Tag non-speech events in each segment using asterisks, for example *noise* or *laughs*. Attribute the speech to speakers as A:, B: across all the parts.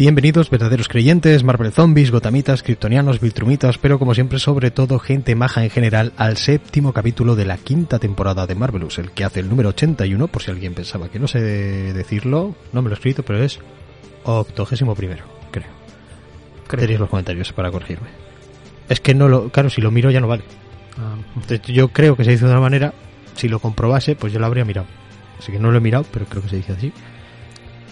A: Bienvenidos verdaderos creyentes, Marvel Zombies, Gotamitas, Kryptonianos, Viltrumitas, pero como siempre sobre todo gente maja en general al séptimo capítulo de la quinta temporada de Marvelous, el que hace el número 81, por si alguien pensaba que no sé decirlo, no me lo he escrito, pero es octogésimo primero, creo.
B: Creo.
A: Tenéis los comentarios para corregirme. Es que no lo, claro, si lo miro ya no vale.
B: Ah,
A: Entonces, yo creo que se dice de una manera, si lo comprobase, pues yo lo habría mirado. Así que no lo he mirado, pero creo que se dice así.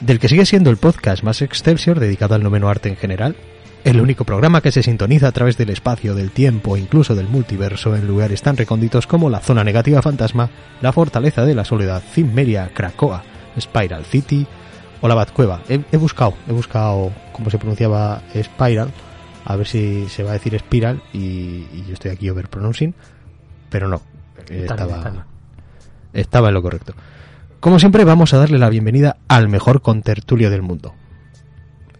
A: Del que sigue siendo el podcast más Excelsior dedicado al noveno arte en general, el único programa que se sintoniza a través del espacio, del tiempo e incluso del multiverso en lugares tan recónditos como la zona negativa fantasma, la fortaleza de la soledad, Cimmeria, Krakoa, Spiral City o la Batcueva. He, he buscado, he buscado cómo se pronunciaba Spiral, a ver si se va a decir Spiral y, y yo estoy aquí overpronouncing, pero no, estaba, estaba en lo correcto. Como siempre, vamos a darle la bienvenida al mejor contertulio del mundo,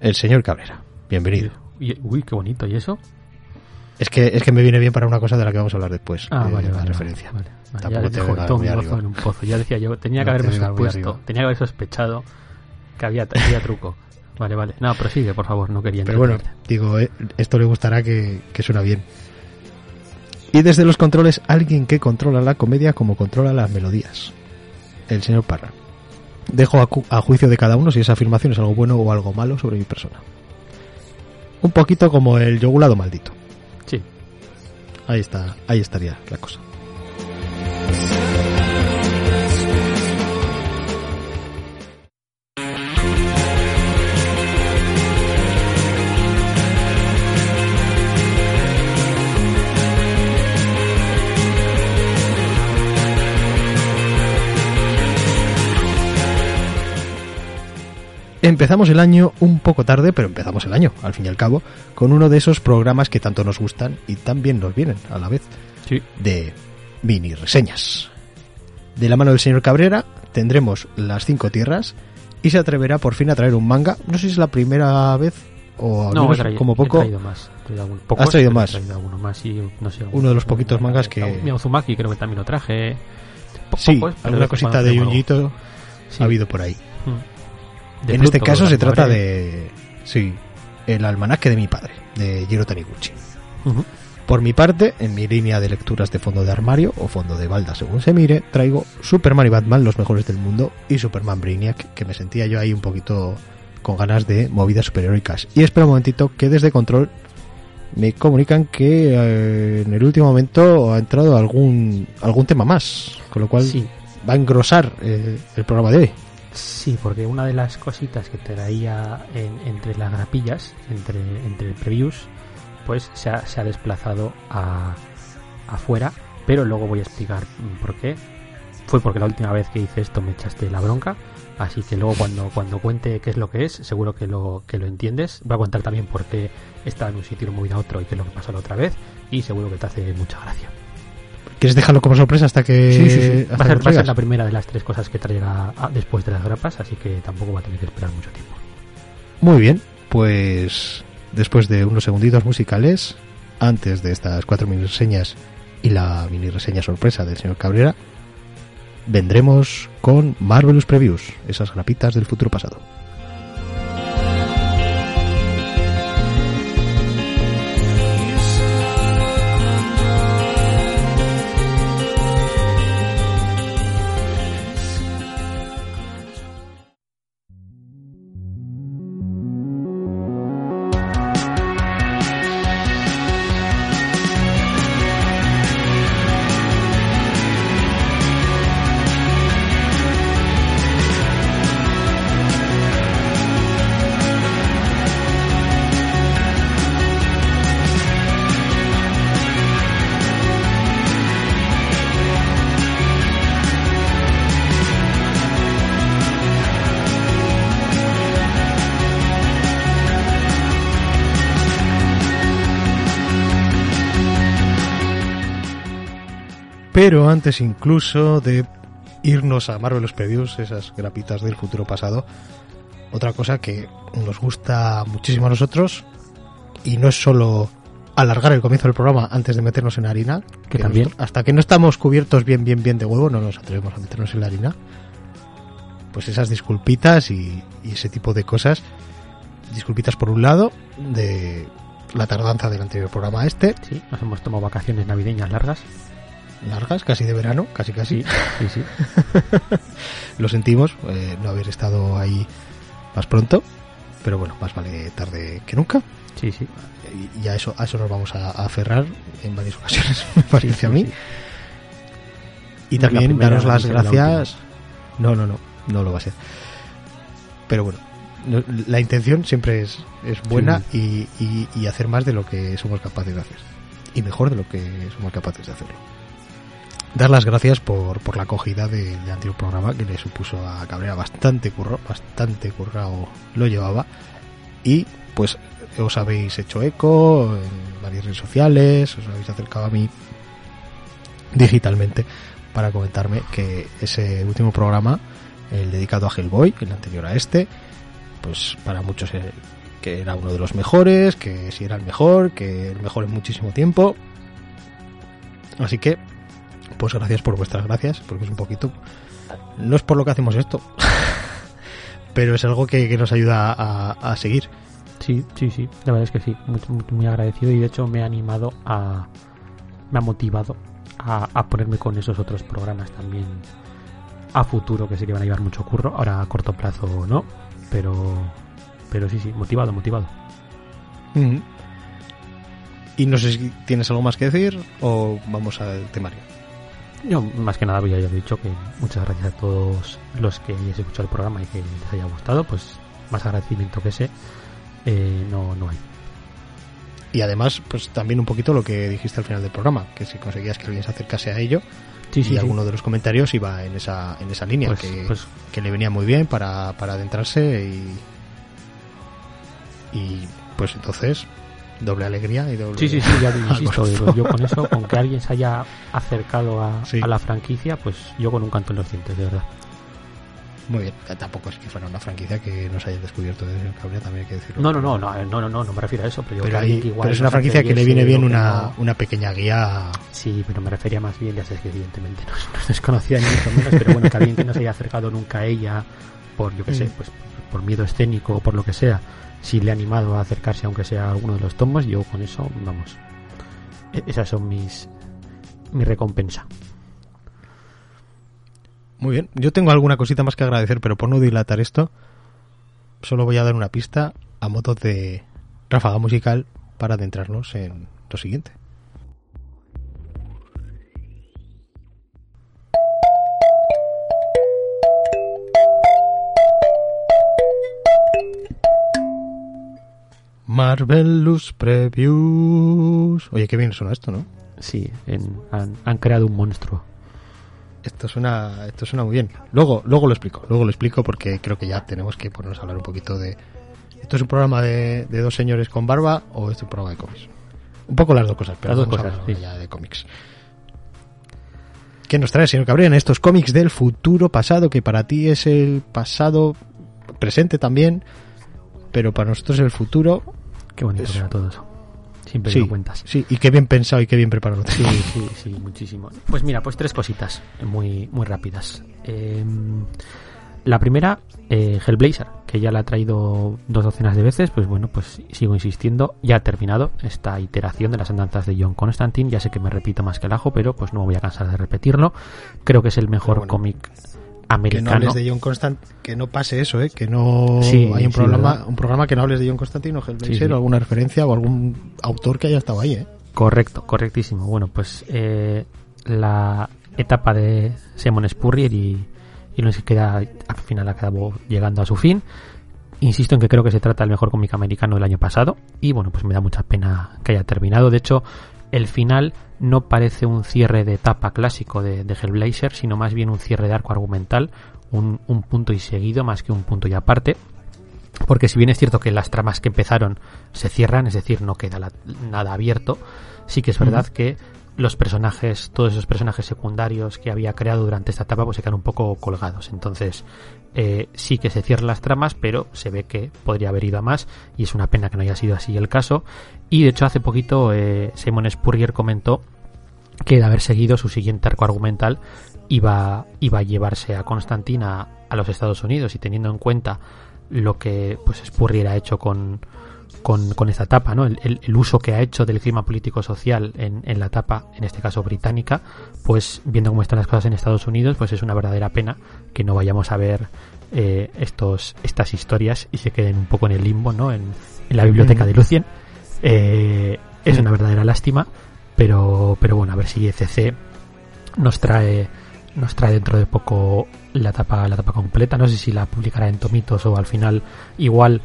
A: el señor Cabrera. Bienvenido.
B: Y- uy, qué bonito. ¿Y eso?
A: Es que, es que me viene bien para una cosa de la que vamos a hablar después.
B: Ah,
A: eh,
B: vale,
A: la
B: vale,
A: referencia.
B: Vale, vale.
A: Tampoco
B: ya
A: te vengas
B: todo mi en un pozo. Ya decía yo, tenía que
A: No
B: haberme supuesto, tenía que haber sospechado que había, había truco. Vale, vale. No, prosigue, por favor, no quería
A: Pero bueno, digo, eh, esto le gustará que, que suena bien. Y desde los controles, alguien que controla la comedia como controla las melodías. El señor Parra. Dejo a, cu- a juicio de cada uno si esa afirmación es algo bueno o algo malo sobre mi persona. Un poquito como el yogulado maldito.
B: Sí.
A: Ahí está, ahí estaría la cosa. Empezamos el año un poco tarde, pero empezamos el año, al fin y al cabo, con uno de esos programas que tanto nos gustan y también nos vienen a la vez
B: Sí.
A: de mini reseñas. De la mano del señor Cabrera tendremos las cinco tierras y se atreverá por fin a traer un manga. No sé si es la primera vez o
B: No, traído,
A: como
B: he
A: poco.
B: traído más. He traído algún- pocos,
A: traído
B: pero he
A: más?
B: traído alguno más y no sé,
A: Uno de los poquitos mangas que-
B: Mi Uzumaki creo que también lo traje.
A: Sí, alguna cosita de
B: Sí.
A: ha habido por ahí.
B: Mm. De
A: en este caso se trata de. Sí, el almanaque de mi padre, de Jiro Taniguchi. Por mi parte, en mi línea de lecturas de fondo de armario o fondo de balda según se mire, traigo Superman y Batman, los mejores del mundo, y Superman Brainiac, que me sentía yo ahí un poquito con ganas de movidas superheroicas. Y espera un momentito que desde Control me comunican que eh, en el último momento ha entrado algún algún tema más, con lo cual
B: Sí,
A: va a engrosar eh, el programa de hoy.
B: Sí, porque una de las cositas que traía en- entre las grapillas, entre, entre previews, pues se ha, se ha desplazado a, afuera, pero luego voy a explicar por qué. Fue porque la última vez que hice esto me echaste la bronca, así que luego cuando, cuando cuente qué es lo que es, seguro que lo, que lo entiendes. Voy a contar también por qué estaba en un sitio y lo he movido a otro y qué es lo que pasó la otra vez, y seguro que te hace mucha gracia.
A: ¿Quieres dejarlo como sorpresa hasta que
B: Va
A: hasta
B: a,
A: que
B: ser,
A: lo
B: va a ser la primera de las tres cosas que ah, después de las grapas, así que tampoco va a tener que esperar mucho tiempo.
A: Muy bien, pues después de unos segunditos musicales, antes de estas cuatro mini reseñas y la mini reseña sorpresa del señor Cabrera, vendremos con Marvelous Previews, esas grapitas del futuro pasado. Pero antes incluso de irnos a Marvelous Previews, esas grapitas del futuro pasado, otra cosa que nos gusta muchísimo a nosotros, y no es solo alargar el comienzo del programa antes de meternos en harina,
B: Que también.
A: nosotros- hasta que no estamos cubiertos bien, bien, bien de huevo, no nos atrevemos a meternos en la harina. Pues esas disculpitas y, y ese tipo de cosas disculpitas por un lado de la tardanza del anterior programa este.
B: Sí, nos hemos tomado vacaciones navideñas largas.
A: Largas, casi de verano, casi casi.
B: Sí, sí, *laughs*
A: Lo sentimos, eh, no haber estado ahí más pronto, pero bueno, más vale tarde que nunca.
B: Sí, sí.
A: Y, y a eso a eso nos vamos a, a aferrar en varias ocasiones, *laughs* me parece a mí.
B: Sí, sí.
A: Y
B: la
A: también
B: primera,
A: daros las
B: la
A: gracias. No, no, no, no lo va a ser. Pero bueno, no- la intención siempre es, es buena y, y- y hacer más de lo que somos capaces de hacer. Y mejor de lo que somos capaces de hacerlo. Dar las gracias por, por la acogida de- del anterior programa que le supuso a Cabrera bastante curro, bastante currado lo llevaba. Y pues os habéis hecho eco en varias redes sociales, os habéis acercado a mí digitalmente para comentarme que ese último programa, el dedicado a Hellboy, el anterior a este, pues para muchos que era uno de los mejores, que si era el mejor, que el mejor en muchísimo tiempo. Así que, pues gracias por vuestras gracias, porque es un poquito... No es por lo que hacemos esto, *laughs* pero es algo que, que nos ayuda a, a seguir.
B: Sí, sí, sí, la verdad es que sí, muy, muy, muy agradecido y de hecho me ha animado a. me ha motivado a, a ponerme con esos otros programas también a futuro que sé que van a llevar mucho curro, ahora a corto plazo no, pero. pero sí, sí, motivado, motivado.
A: Ujú. Y no sé si tienes algo más que decir o vamos al temario.
B: Yo más que nada voy a haber dicho que muchas gracias a todos los que hayáis escuchado el programa y que les haya gustado, pues más agradecimiento que ese eh, no, no hay.
A: Y además, pues también un poquito lo que dijiste al final del programa, que si conseguías que alguien se acercase a ello,
B: Sí, sí,
A: y
B: sí.
A: alguno de los comentarios iba en esa, en esa línea,
B: Pues-
A: que,
B: pues
A: que le venía muy bien para, para adentrarse y, y pues entonces doble alegría y doble...
B: Sí, sí, sí, ya insisto, *laughs* digo, yo con eso, con que alguien se haya acercado a,
A: Sí.
B: a la franquicia, pues yo con un canto en los dientes, de verdad.
A: Muy bien, tampoco es que fuera una franquicia que nos haya descubierto de Cabrera, también hay que decirlo.
B: No, no, no, no, no, no, no, no me refiero a eso, pero, yo
A: Pero,
B: que alguien
A: hay-
B: que igual
A: pero es una franquicia que le viene bien una,
B: no-
A: una pequeña guía.
B: Sí, pero me refería más bien, ya sabes que evidentemente *laughs* no, no es desconocida ni mucho menos, pero bueno, que alguien que no se haya acercado nunca a ella, por yo que sé,
A: Mm.
B: pues por miedo escénico o por lo que sea, si le ha animado a acercarse aunque sea a alguno de los tomos, yo con eso, vamos, e- esas son mis mi recompensa.
A: Muy bien, yo tengo alguna cosita más que agradecer, pero por no dilatar esto, solo voy a dar una pista a modo de ráfaga musical para adentrarnos en lo siguiente. Marvelous Previews. Oye, qué bien suena esto, ¿no?
B: Sí, en- han, han creado un monstruo.
A: Esto suena, esto suena muy bien. Luego, luego lo explico, luego lo explico porque creo que ya tenemos que ponernos a hablar un poquito de. ¿Esto es un programa de, de dos señores con barba o es un programa de cómics? Un poco las dos cosas, pero
B: Las dos
A: vamos
B: cosas, sí.
A: ya de cómics. ¿Qué nos trae, señor Cabrera, en estos cómics del futuro pasado, que para ti es el pasado presente también, pero para nosotros es el futuro?
B: Qué bonito
A: Eso.
B: queda todo eso. Siempre
A: Sí,
B: lo cuentas.
A: sí, y qué bien pensado y qué bien preparado.
B: Sí, sí, sí, muchísimo. Pues mira, pues tres cositas muy, muy rápidas. Eh, la primera, eh, Hellblazer, que ya la ha traído dos docenas de veces, pues bueno, pues sigo insistiendo, ya ha terminado esta iteración de las andanzas de John Constantine, ya sé que me repito más que el ajo, pero pues no me voy a cansar de repetirlo. Creo que es el mejor
A: bueno,
B: cómic
A: Que no hables de John Constant, que no pase eso, ¿eh? que no
B: Sí,
A: hay un
B: sí,
A: programa,
B: ¿verdad?
A: un programa que no hables de John Constantine o Hellblazer
B: Sí,
A: o alguna referencia o algún autor que haya estado ahí, ¿eh?
B: Correcto, correctísimo. Bueno, pues eh, la etapa de Simon Spurrier y, y lo que queda al final acabó llegando a su fin. Insisto en que creo que se trata del mejor cómic americano del año pasado y bueno, pues me da mucha pena que haya terminado. De hecho, el final no parece un cierre de etapa clásico de, de Hellblazer, sino más bien un cierre de arco argumental, un, un punto y seguido más que un punto y aparte. Porque si bien es cierto que las tramas que empezaron se cierran, es decir, no queda la- nada abierto, sí que es verdad que los personajes, todos esos personajes secundarios que había creado durante esta etapa, pues se quedan un poco colgados. Entonces, eh, sí que se cierran las tramas, pero se ve que podría haber ido a más y es una pena que no haya sido así el caso. Y de hecho, hace poquito eh, Simon Spurrier comentó que de haber seguido su siguiente arco argumental iba, iba a llevarse a Constantine a, a los Estados Unidos y teniendo en cuenta lo que pues Spurrier ha hecho con, con, con esta etapa, ¿no? El, el, el, uso que ha hecho del clima político-social en, en, la etapa, en este caso británica, pues viendo cómo están las cosas en Estados Unidos, pues es una verdadera pena que no vayamos a ver eh, estos, estas historias y se queden un poco en el limbo, ¿no? En, en la biblioteca de Lucien. Eh, es una verdadera lástima, pero, pero bueno, a ver si ECC nos trae nos trae dentro de poco la etapa la etapa completa no sé si la publicará en tomitos o al final igual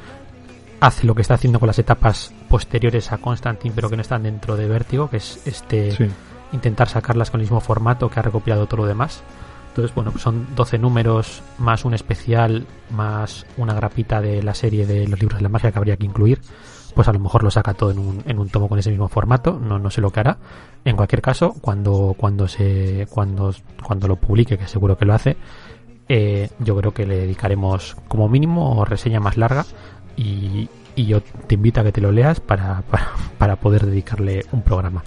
B: hace lo que está haciendo con las etapas posteriores a Constantine pero que no están dentro de Vértigo que es este sí. intentar sacarlas con el mismo formato que ha recopilado todo lo demás entonces bueno son 12 números más un especial más una grapita de la serie de los libros de la magia que habría que incluir pues a lo mejor lo saca todo en un, en un tomo con ese mismo formato, no, no sé lo que hará. En cualquier caso, cuando, cuando se, cuando, cuando lo publique, que seguro que lo hace, eh, yo creo que le dedicaremos como mínimo reseña más larga y, y yo te invito a que te lo leas para, para, para poder dedicarle un programa.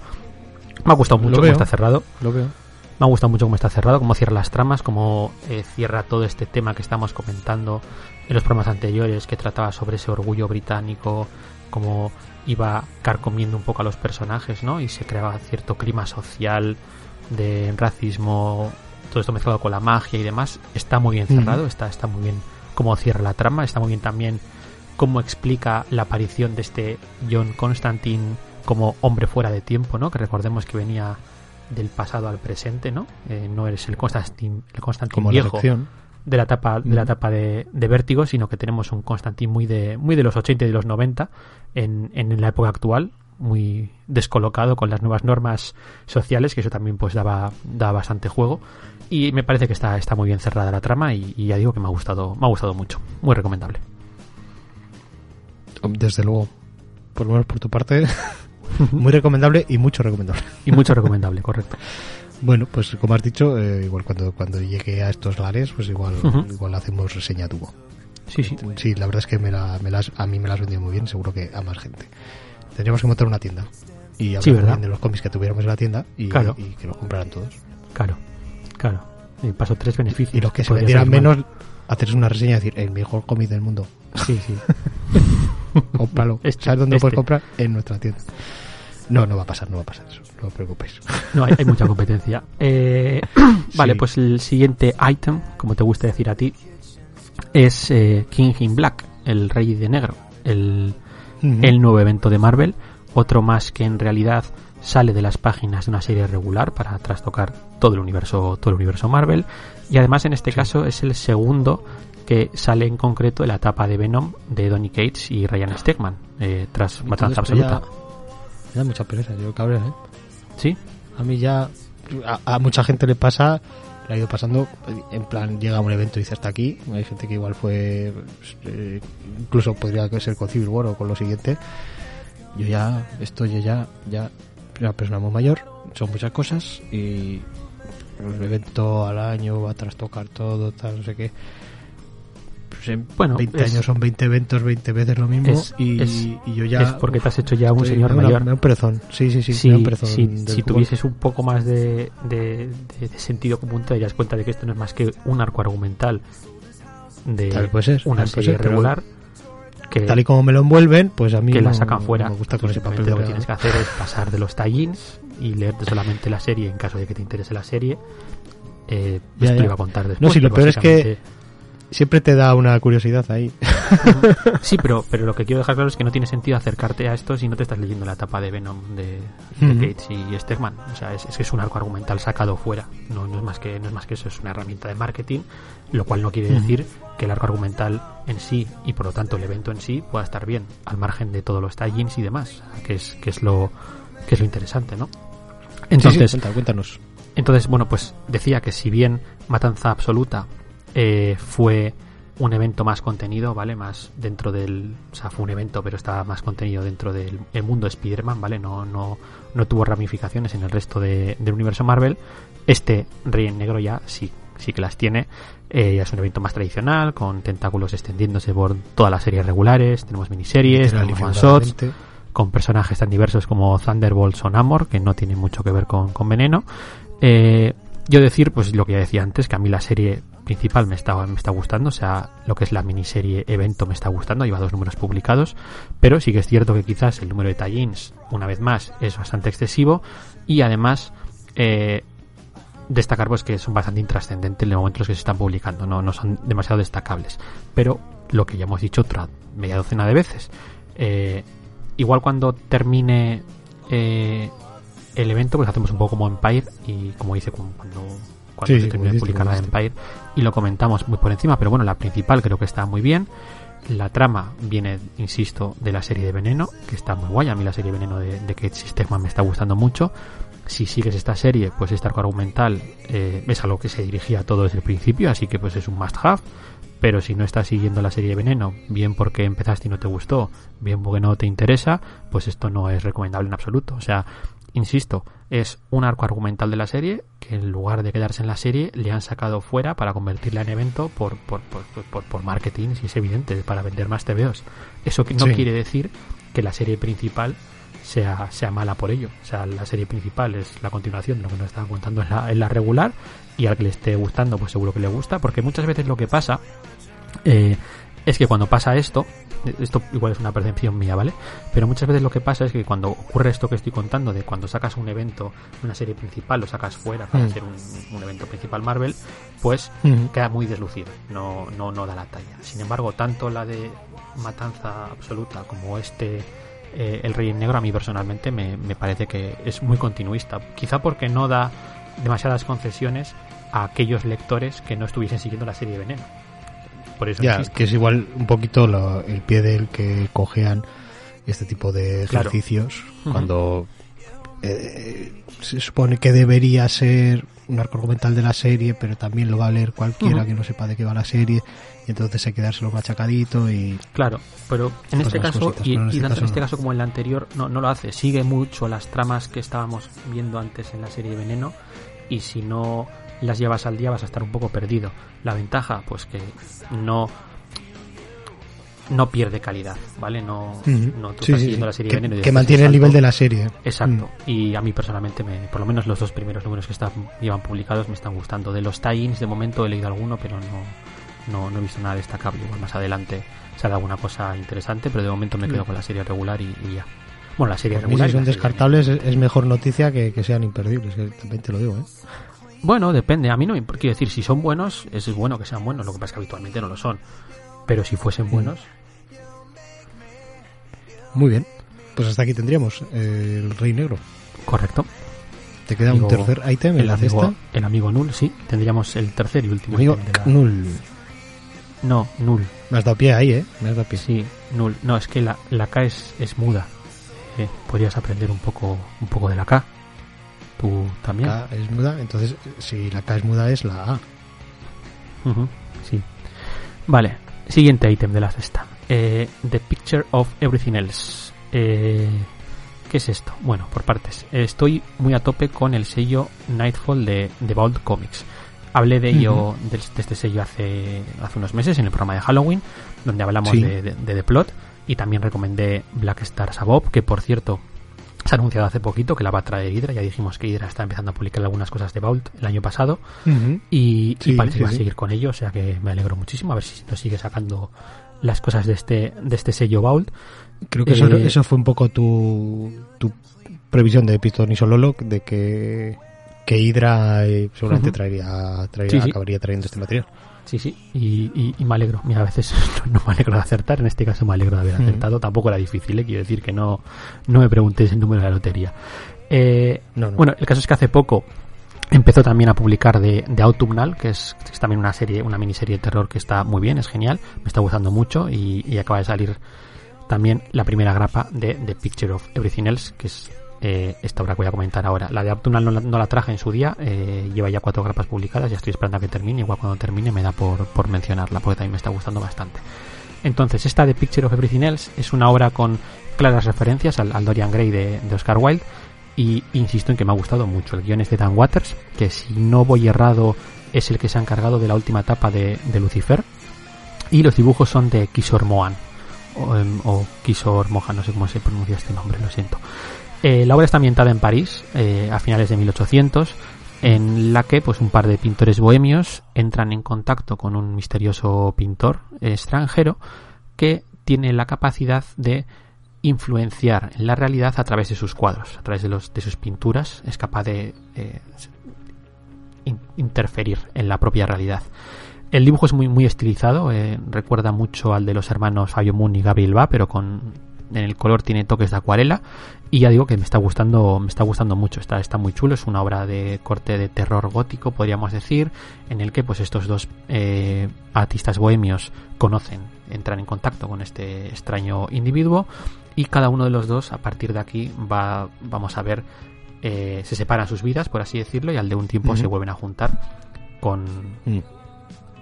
B: Me ha gustado mucho cómo está cerrado.
A: Lo veo.
B: Me ha gustado mucho cómo está cerrado, cómo cierra las tramas, cómo eh, cierra todo este tema que estamos comentando en los programas anteriores, que trataba sobre ese orgullo británico, como iba carcomiendo un poco a los personajes, ¿no? Y se creaba cierto clima social de racismo, todo esto mezclado con la magia y demás. Está muy bien cerrado, está, está muy bien cómo cierra la trama, está muy bien también cómo explica la aparición de este John Constantine como hombre fuera de tiempo, ¿no? Que recordemos que venía del pasado al presente, ¿no? Eh, no eres el Constantine, el Constantine
A: como
B: viejo
A: la
B: de la etapa de la etapa de, de Vértigo, sino que tenemos un Constantine muy de muy de los 80 y de los 90 en, en la época actual, muy descolocado con las nuevas normas sociales, que eso también pues daba, daba bastante juego. Y me parece que está, está muy bien cerrada la trama y, y, ya digo que me ha gustado, me ha gustado mucho. Muy recomendable.
A: Desde luego. Por lo menos por tu parte. *laughs* muy recomendable y mucho recomendable.
B: Y mucho recomendable, correcto.
A: Bueno, pues como has dicho, eh, igual cuando, cuando llegue a estos lares, pues igual, uh -huh. igual hacemos reseña tubo.
B: Sí, sí.
A: Sí, la verdad es que me la, me las, a mí me las has vendido muy bien, seguro que a más gente. Tendríamos que montar una tienda y hablar
B: sí, ¿verdad?
A: de los cómics que tuviéramos en la tienda y,
B: claro.
A: y que los compraran todos.
B: Claro, claro. Y paso tres beneficios.
A: Y los que se vendieran menos, hacer una reseña y decir, el mejor cómic del mundo.
B: Sí, sí. *laughs* *laughs*
A: Cómpralo. Este, ¿Sabes dónde este. puedes comprar? En nuestra tienda. No, no va a pasar, no va a pasar eso, no os preocupéis.
B: No, hay, hay mucha *laughs* competencia. Eh, *clears throat* vale, sí. pues el siguiente item, como te gusta decir a ti, es eh, King in Black, el Rey de Negro, el, uh -huh. el nuevo evento de Marvel, otro más que en realidad sale de las páginas de una serie regular para trastocar todo el universo, todo el universo Marvel, y además en este caso es el segundo que sale en concreto la etapa de Venom de Donny Cates y Ryan Stegman, eh, tras Matanza Absoluta.
A: Ya me da mucha pereza, yo cabrón, ¿eh?
B: Sí.
A: A mí ya. A, a, mucha gente le pasa, le ha ido pasando. En plan, llega a un evento y dice hasta aquí. Hay gente que igual fue. Eh, incluso podría ser con Civil War o con lo siguiente. Yo ya. Esto yo ya. Ya. Una persona muy mayor. Son muchas cosas. Y. El evento al año va a trastocar todo, tal, no sé qué pues bueno, 20 es, años son 20 eventos, 20 veces lo mismo
B: es,
A: y,
B: es,
A: y, yo ya...
B: Es porque te has hecho ya un señor
A: me
B: mayor.
A: Me da un perezón, sí, sí, sí.
B: sí
A: me da un perezón
B: si, si tuvieses un poco más de, de, de, de, sentido común te darías cuenta de que esto no es más que un arco argumental de
A: tal puede ser,
B: una
A: tal
B: serie
A: ser,
B: regular.
A: Que, tal y como me lo envuelven, pues a mí
B: que
A: no,
B: la sacan fuera.
A: me gusta con ese papel.
B: Lo que tienes que hacer es pasar de los tie-ins y leerte solamente la serie en caso de que te interese la serie. Eh, ya, esto ya. iba a contar después.
A: No, si lo peor es que siempre te da una curiosidad ahí. *laughs*
B: sí, pero, pero lo que quiero dejar claro es que no tiene sentido acercarte a esto si no te estás leyendo la etapa de Venom de, de. Gates y Stegman. O sea, es, es, que es un arco argumental sacado fuera. No, no, es más que, no es más que eso, es una herramienta de marketing, lo cual no quiere decir que el arco argumental en sí y por lo tanto el evento en sí pueda estar bien, al margen de todos los tie-ins y demás, que es, que es lo que es lo interesante, ¿no?
A: Entonces, sí, sí, cuéntanos.
B: Entonces, bueno, pues decía que si bien Matanza Absoluta eh, fue un evento más contenido, ¿vale? Más dentro del... O sea, fue un evento, pero estaba más contenido dentro del mundo de Spider-Man, ¿vale? No, no, no tuvo ramificaciones en el resto de, del universo Marvel. Este Rey en Negro ya sí, sí que las tiene. Eh, ya es un evento más tradicional, con tentáculos extendiéndose por todas las series regulares. Tenemos miniseries, tenemos one-shots, con personajes tan diversos como Thunderbolts o Namor, que no tienen mucho que ver con, con Veneno. Eh, yo decir, pues lo que ya decía antes, que a mí la serie principal me está, me está gustando, o sea, lo que es la miniserie evento me está gustando, lleva dos números publicados, pero sí que es cierto que quizás el número de tie una vez más, es bastante excesivo y además eh, destacar pues que son bastante intrascendentes en los momentos que se están publicando, no, no son demasiado destacables, pero lo que ya hemos dicho otra media docena de veces, eh, igual cuando termine eh, el evento, pues hacemos un poco como Empire y como dice cuando, cuando se termine de publicar la Empire y lo comentamos muy por encima, pero bueno, la principal creo que está muy bien. La trama viene, insisto, de la serie de Veneno, que está muy guay. A mí la serie de Veneno de, de Kate Sistema me está gustando mucho. Si sigues esta serie, pues este arco argumental eh, es a lo que se dirigía todo desde el principio, así que pues es un must have. Pero si no estás siguiendo la serie de Veneno, bien porque empezaste y no te gustó, bien porque no te interesa, pues esto no es recomendable en absoluto. O sea, insisto, es un arco argumental de la serie que en lugar de quedarse en la serie le han sacado fuera para convertirla en evento por, por, por, por, marketing, si es evidente, para vender más TVOs. Eso no quiere decir que la serie principal sea, sea mala por ello. O sea, la serie principal es la continuación de lo que nos estaban contando en la, en la regular y al que le esté gustando, pues seguro que le gusta, porque muchas veces lo que pasa eh, es que cuando pasa esto, esto igual es una percepción mía, ¿vale? Pero muchas veces lo que pasa es que cuando ocurre esto que estoy contando, de cuando sacas un evento, una serie principal, lo sacas fuera para mm. hacer un, evento principal Marvel, pues queda muy deslucido, no, no, no da la talla. Sin embargo, tanto la de Matanza Absoluta como este eh, El Rey en Negro, a mí personalmente me, me parece que es muy continuista. Quizá porque no da demasiadas concesiones a aquellos lectores que no estuviesen siguiendo la serie de Veneno por eso
A: ya, que es igual un poquito el pie del que cojean este tipo de ejercicios cuando eh, se supone que debería ser un arco argumental de la serie, pero también lo va a leer cualquiera que no sepa de qué va la serie, y entonces hay que dárselo machacadito y...
B: Claro, pero en este caso, y, en este, caso, este caso como en el anterior, no, no lo hace, sigue mucho las tramas que estábamos viendo antes en la serie de Veneno, y si no las llevas al día vas a estar un poco perdido. La ventaja, pues que no no pierde calidad, ¿vale? No, no tú estás siguiendo la serie
A: que, que mantiene el nivel de la serie.
B: Exacto. Mm. Y a mí personalmente, me, por lo menos los dos primeros números que están, llevan publicados me están gustando. De los tie-ins, de momento he leído alguno, pero no, no, no he visto nada destacable. Igual más adelante sale alguna cosa interesante, pero de momento me quedo mm. con la serie regular y, ya. Bueno, la serie regular.
A: Si son descartables, es mejor noticia que, que sean imperdibles, también te lo digo, ¿eh?
B: Bueno, depende. A mí no me importa. Quiero decir, si son buenos, es bueno que sean buenos. Lo que pasa es que habitualmente no lo son. Pero si fuesen buenos.
A: Muy bien. Pues hasta aquí tendríamos el Rey Negro.
B: Correcto.
A: ¿Te queda un tercer ítem en la cesta?
B: El amigo Null, sí. Tendríamos el tercer y último
A: amigo Null.
B: No, Null.
A: Me has dado pie ahí, ¿eh? Me has dado pie.
B: Sí, Null. No, es que la, la K es, es muda. Eh, podrías aprender un poco, un poco de la K. Tú también.
A: K es muda, entonces si la K es muda es la A.
B: sí. Vale, siguiente ítem de la cesta. Eh, the Picture of Everything Else. Eh, ¿Qué es esto? Bueno, por partes. Estoy muy a tope con el sello Nightfall de, de Vault Comics. Hablé de ello, de, este sello hace, hace unos meses en el programa de Halloween, donde hablamos de, de, The Plot y también recomendé Black Stars Bob, que por cierto se ha anunciado hace poquito que la va a traer Hydra. Ya dijimos que Hydra está empezando a publicar algunas cosas de Vault el año pasado. Y, parece que va a seguir con ello. O sea que me alegro muchísimo. A ver si nos sigue sacando las cosas de este, de este sello Vault.
A: Creo que eso, eh, fue un poco tu, tu previsión de Piston y Sololo de que, que Hydra eh, seguramente traería, traería acabaría trayendo este material.
B: Sí, sí, y, y, me alegro. Mira, a veces *laughs* no me alegro de acertar, en este caso me alegro de haber acertado. Tampoco era difícil, ¿eh? quiero decir que no, no me preguntéis el número de la lotería. Eh, bueno, el caso es que hace poco empezó también a publicar de, de Autumnal, que es, también una serie, una miniserie de terror que está muy bien, es genial, me está gustando mucho y, y acaba de salir también la primera grapa de The Picture of Everything Else, que es eh, esta obra que voy a comentar ahora. La de Abtunal no, la traje en su día, eh, lleva ya cuatro grapas publicadas, ya estoy esperando a que termine, igual cuando termine me da por, mencionarla, porque también me está gustando bastante. Entonces, esta de Picture of Everything Else es una obra con claras referencias al, Dorian Gray de, Oscar Wilde, y insisto en que me ha gustado mucho. El guion es de Dan Waters, que si no voy errado es el que se ha encargado de la última etapa de, Lucifer, y los dibujos son de Kishore Mohan, o, em, o Mohan, no sé cómo se pronuncia este nombre, lo siento. Eh, la obra está ambientada en París eh, a finales de 1800 en la que pues un par de pintores bohemios entran en contacto con un misterioso pintor extranjero que tiene la capacidad de influenciar en la realidad a través de sus cuadros, a través de, los, de sus pinturas, es capaz de eh, interferir en la propia realidad. El dibujo es muy, muy estilizado, recuerda mucho al de los hermanos Fabio Moon y Gabriel Va, pero con en el color tiene toques de acuarela y ya digo que me está gustando me está gustando mucho. Está está muy chulo es una obra de corte de terror gótico podríamos decir en el que pues estos dos eh, artistas bohemios conocen entran en contacto con este extraño individuo y cada uno de los dos a partir de aquí va vamos a ver eh, se separan sus vidas por así decirlo y al de un tiempo se vuelven a juntar con mm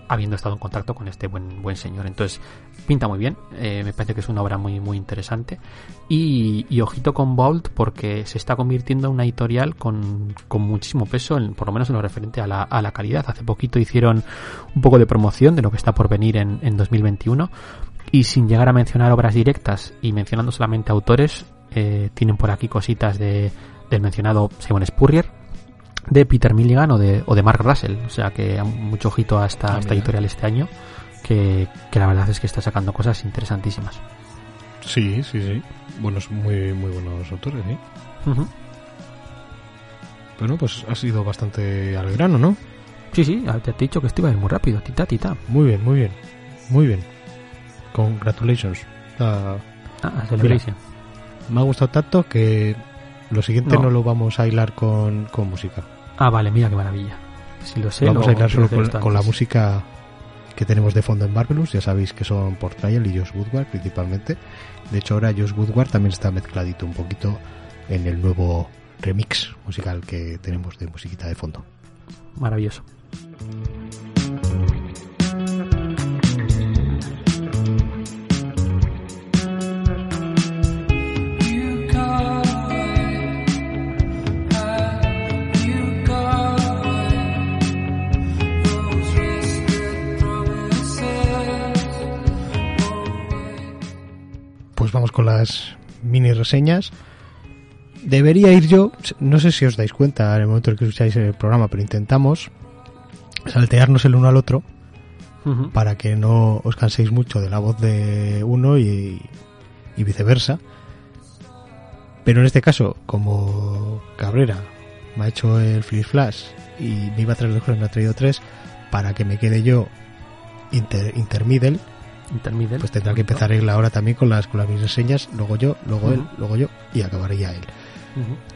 B: habiendo estado en contacto con este buen, buen señor. Entonces, pinta muy bien, eh, me parece que es una obra muy, muy interesante. Y, ojito con Bolt porque se está convirtiendo en una editorial con, con muchísimo peso, en, por lo menos en lo referente a la, a la, calidad. Hace poquito hicieron un poco de promoción de lo que está por venir en, en 2021 y sin llegar a mencionar obras directas y mencionando solamente autores, eh, tienen por aquí cositas de, del mencionado Simon Spurrier, de Peter Milligan o de, o de Mark Russell. O sea que mucho ojito a esta, ah, esta editorial este año, que, la verdad es que está sacando cosas interesantísimas.
A: Sí, sí, sí. Buenos, muy, muy buenos autores, ¿sí? Bueno, pues ha sido bastante al grano, ¿no?
B: Sí, sí, te he dicho que esto iba muy rápido, tita, tita.
A: Muy bien, muy bien, muy bien. Congratulations.
B: ah, celebration.
A: me ha gustado tanto que lo siguiente no, lo vamos a hilar con, con música.
B: Ah, vale, mira qué maravilla. Si lo sé,
A: Vamos a ir solo con, la música que tenemos de fondo en Marvelous. Ya sabéis que son Portrayal y Josh Woodward principalmente. De hecho, ahora Josh Woodward también está mezcladito un poquito en el nuevo remix musical que tenemos de musiquita de fondo.
B: Maravilloso.
A: Con las mini reseñas. Debería ir yo, no sé si os dais cuenta en el momento en que escucháis el programa, pero intentamos saltearnos el uno al otro para que no os canséis mucho de la voz de uno y, viceversa. Pero en este caso, como Cabrera me ha hecho el Free Flash y me iba a traer dos cosas, me ha traído tres, para que me quede yo inter, intermiddle, pues tendrá que empezar él ahora también con las, con las mis reseñas, luego yo, luego él, luego yo y acabaría él.